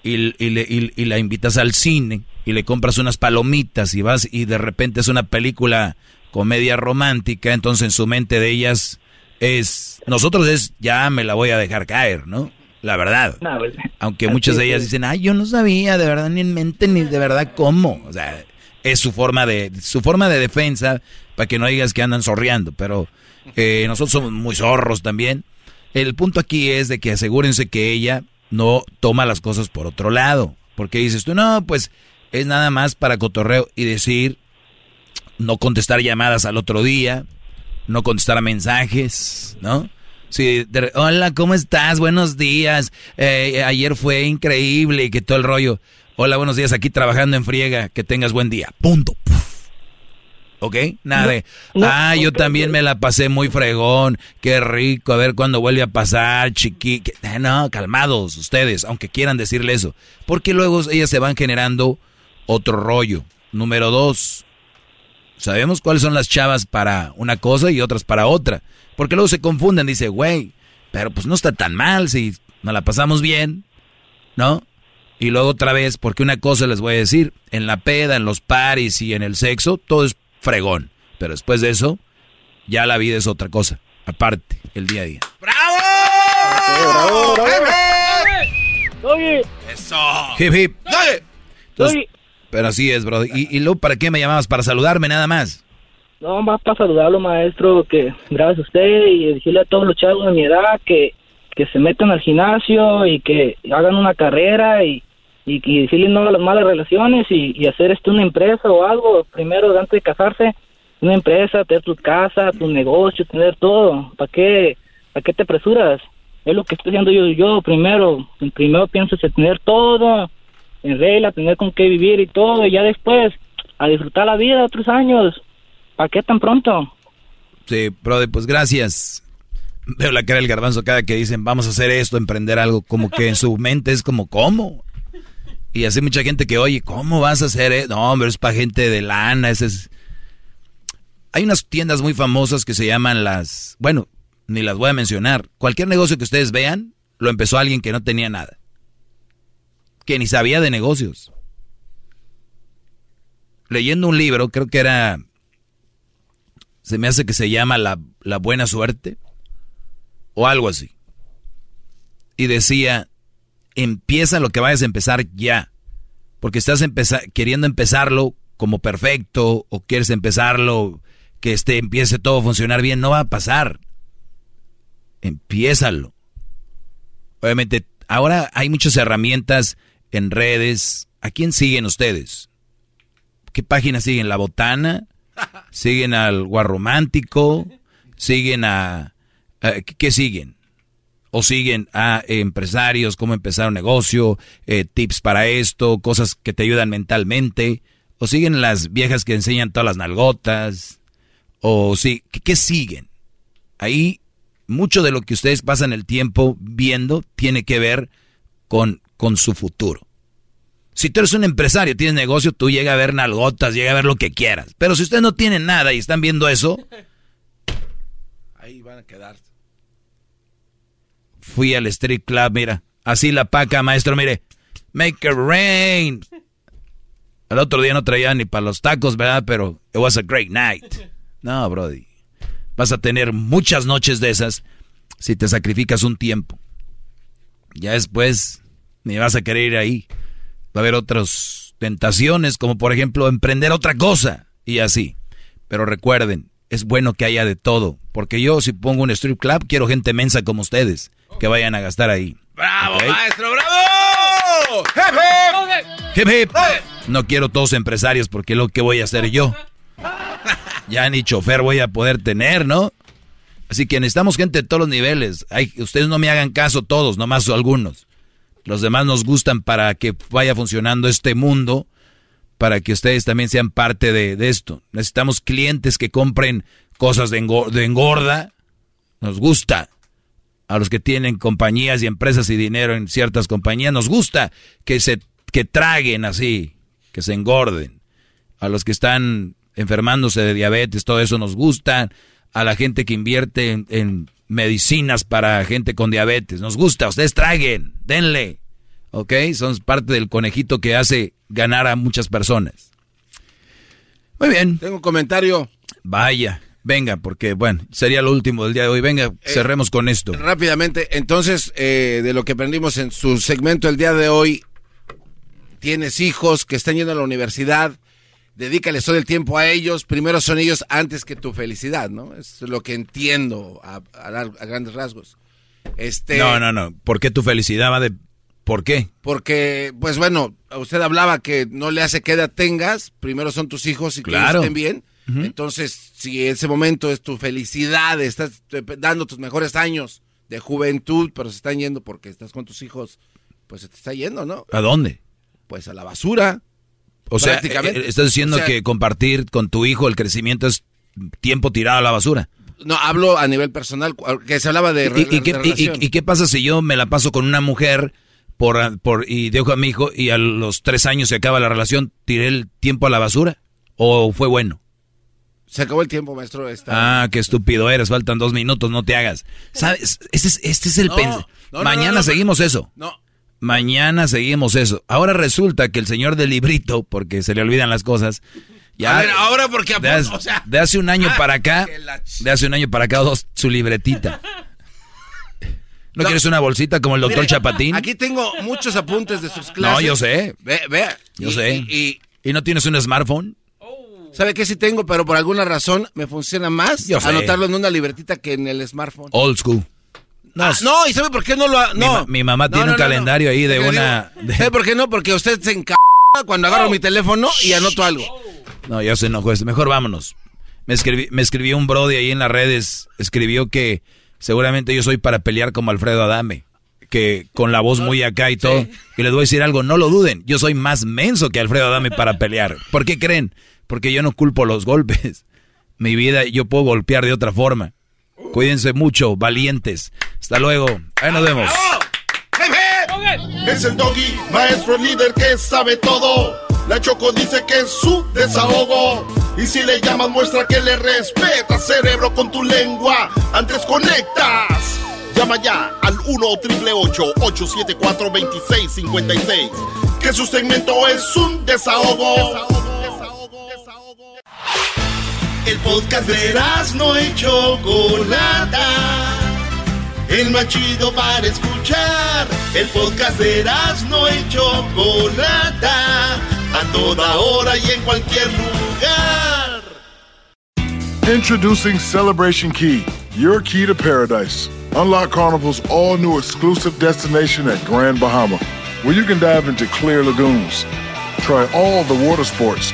y, la invitas al cine y le compras unas palomitas y vas y de repente es una película comedia romántica, entonces en su mente de ellas es, nosotros es, ya me la voy a dejar caer, ¿no? La verdad. Pues, Aunque muchas de ellas dicen, ay, yo no sabía de verdad ni en mente ni de verdad cómo. O sea, es su forma de, su forma de defensa para que no digas que andan zorreando, pero eh, nosotros somos muy zorros también. El punto aquí es de que asegúrense que ella no toma las cosas por otro lado. Porque dices tú, no, pues es nada más para cotorreo y decir, no contestar llamadas al otro día, no contestar a mensajes, ¿no? Sí, hola, ¿cómo estás? Buenos días. Eh, ayer fue increíble y que todo el rollo. Hola, buenos días, aquí trabajando en friega. Que tengas buen día. Punto. ¿Ok? Nada de, ah, yo también me la pasé muy fregón, qué rico, a ver cuándo vuelve a pasar, chiqui. Eh, no, calmados ustedes, aunque quieran decirle eso. Porque luego ellas se van generando otro rollo. Número dos, sabemos cuáles son las chavas para una cosa y otras para otra. Porque luego se confunden, dice, güey, pero pues no está tan mal si nos la pasamos bien, ¿no? Y luego otra vez, porque una cosa les voy a decir, en la peda, en los paris y en el sexo, todo es fregón. Pero después de eso, ya la vida es otra cosa. Aparte, el día a día. ¡Bravo! ¡Bravo, ¡Eso! ¡Hip, hip! Pero así es, bro. ¿Y, ¿Y luego para qué me llamabas? ¿Para saludarme nada más? No, más para saludarlo, maestro, que gracias a usted y decirle a todos los chavos de mi edad que, que se metan al gimnasio y que hagan una carrera y y, y decirle no a las malas relaciones y, hacer esto una empresa o algo, primero antes de casarse, una empresa, tener tu casa, tu negocio, tener todo, ¿para qué, para qué te apresuras? Es lo que estoy haciendo yo, yo primero, primero pienso en tener todo en regla, tener con qué vivir y todo, y ya después a disfrutar la vida otros años, ¿para qué tan pronto? Sí, brother, pues gracias. Veo la cara del garbanzo cada que dicen vamos a hacer esto, emprender algo, como que en su [LAUGHS] mente es como, ¿cómo? Y así mucha gente que, oye, ¿cómo vas a hacer eso? No, hombre, es para gente de lana. Ese es... Hay unas tiendas muy famosas que se llaman las... Bueno, ni las voy a mencionar. Cualquier negocio que ustedes vean, lo empezó alguien que no tenía nada. Que ni sabía de negocios. Leyendo un libro, creo que era... Se me hace que se llama La, la Buena Suerte. O algo así. Y decía, empieza lo que vayas a empezar ya. Porque estás queriendo empezarlo como perfecto o quieres empezarlo que este empiece todo a funcionar bien, no va a pasar. Empiézalo. Obviamente, ahora hay muchas herramientas en redes. ¿A quién siguen ustedes? ¿Qué página siguen? ¿La Botana? [LAUGHS] ¿Siguen al Guarromántico? ¿Siguen a... a ¿Qué siguen? o siguen a empresarios, cómo empezar un negocio, eh, tips para esto, cosas que te ayudan mentalmente, o siguen las viejas que enseñan todas las nalgotas, o sí, ¿qué, siguen? Ahí mucho de lo que ustedes pasan el tiempo viendo tiene que ver con, con su futuro. Si tú eres un empresario, tienes negocio, tú llega a ver nalgotas, llega a ver lo que quieras. Pero si ustedes no tienen nada y están viendo eso, [LAUGHS] Ahí van a quedar. Fui al street club, mira. Así la paca, maestro, mire. Make it rain. El otro día no traía ni para los tacos, ¿verdad? Pero it was a great night. No, Brody. Vas a tener muchas noches de esas si te sacrificas un tiempo. Ya después ni vas a querer ir ahí. Va a haber otras tentaciones, como por ejemplo emprender otra cosa y así. Pero recuerden, es bueno que haya de todo. Porque yo si pongo un strip club, quiero gente mensa como ustedes, que vayan a gastar ahí. ¡Bravo, maestro, bravo! ¡Hip, hip! No quiero todos empresarios porque lo que voy a hacer yo. [LAUGHS] Ya ni chofer voy a poder tener, ¿no? Así que necesitamos gente de todos los niveles. Hay, ustedes no me hagan caso todos, nomás algunos. Los demás nos gustan para que vaya funcionando este mundo, para que ustedes también sean parte de, esto. Necesitamos clientes que compren cosas de, engorda. Nos gusta. A los que tienen compañías y empresas y dinero en ciertas compañías, nos gusta que se que traguen así, que se engorden. A los que están enfermándose de diabetes, todo eso nos gusta a la gente que invierte en, medicinas para gente con diabetes. Nos gusta, ustedes traguen, denle. ¿Ok? Son parte del conejito que hace ganar a muchas personas. Muy bien. Tengo un comentario. Vaya, venga, porque bueno, sería lo último del día de hoy. Venga, eh, cerremos con esto. Rápidamente, entonces, eh, de lo que aprendimos en su segmento el día de hoy, tienes hijos que están yendo a la universidad, dedícale todo el tiempo a ellos, primero son ellos antes que tu felicidad, ¿no? Es lo que entiendo a, grandes rasgos. Este, no, no, no. ¿Por qué tu felicidad va de... ¿Por qué? Porque, pues bueno, usted hablaba que no le hace que edad tengas, primero son tus hijos y que estén bien. Entonces, si ese momento es tu felicidad, estás dando tus mejores años de juventud, pero se están yendo porque estás con tus hijos, pues se te está yendo, ¿no? ¿A dónde? Pues a la basura. O sea, eh, estás diciendo que compartir con tu hijo el crecimiento es tiempo tirado a la basura. No, hablo a nivel personal, que se hablaba de, ¿Y, y, qué, pasa si yo me la paso con una mujer por, por y dejo a mi hijo y a los tres años se acaba la relación, tiré el tiempo a la basura? ¿O fue bueno? Se acabó el tiempo, maestro. Ah, qué estúpido eres, faltan dos minutos, no te hagas. ¿Sabes? Este es, este es el Mañana seguimos eso. No, Mañana seguimos eso. Ahora resulta que el señor del librito, porque se le olvidan las cosas, ya. ahora porque de, hace, de hace un año [LAUGHS] ah, para acá, de hace un año para acá, dos, su libretita. ¿No, quieres una bolsita como el doctor Chapatín? Aquí tengo muchos apuntes de sus clases. [LAUGHS] No, yo sé. Ve, ve. Yo sé. Y, y, no tienes un smartphone? ¿Sabe qué sí tengo? Pero por alguna razón me funciona más anotarlo en una libretita que en el smartphone. Old school. Ah, no, ¿y sabe por qué no lo ha, No. Mi, mamá tiene un calendario ahí de una... ¿Sabe por qué no? Porque usted se enca... cuando agarro mi teléfono y anoto algo. No, ya se enojó. Mejor vámonos. Me, escribí, me escribió un brody ahí en las redes. Escribió que seguramente yo soy para pelear como Alfredo Adame. Que con la voz muy acá y todo. Y les voy a decir algo, no lo duden. Yo soy más menso que Alfredo Adame para pelear. ¿Por qué creen? Porque yo no culpo los golpes. Mi vida yo puedo golpear de otra forma. Cuídense mucho, valientes. Hasta luego. Ahí nos vemos. Es el doggy, maestro líder que sabe todo. La Choco dice que es su desahogo. Y si le llamas, muestra que le respeta, cerebro, con tu lengua. Antes conectas. Llama ya al 1-888-874-2656. Que su segmento es un desahogo. El podcast de no y Chocolata. El más chido para escuchar. El podcast de no y Chocolata. A toda hora y en cualquier lugar. Introducing Celebration Key, your key to paradise. Unlock Carnival's all new exclusive destination at Grand Bahama, where you can dive into clear lagoons, try all the water sports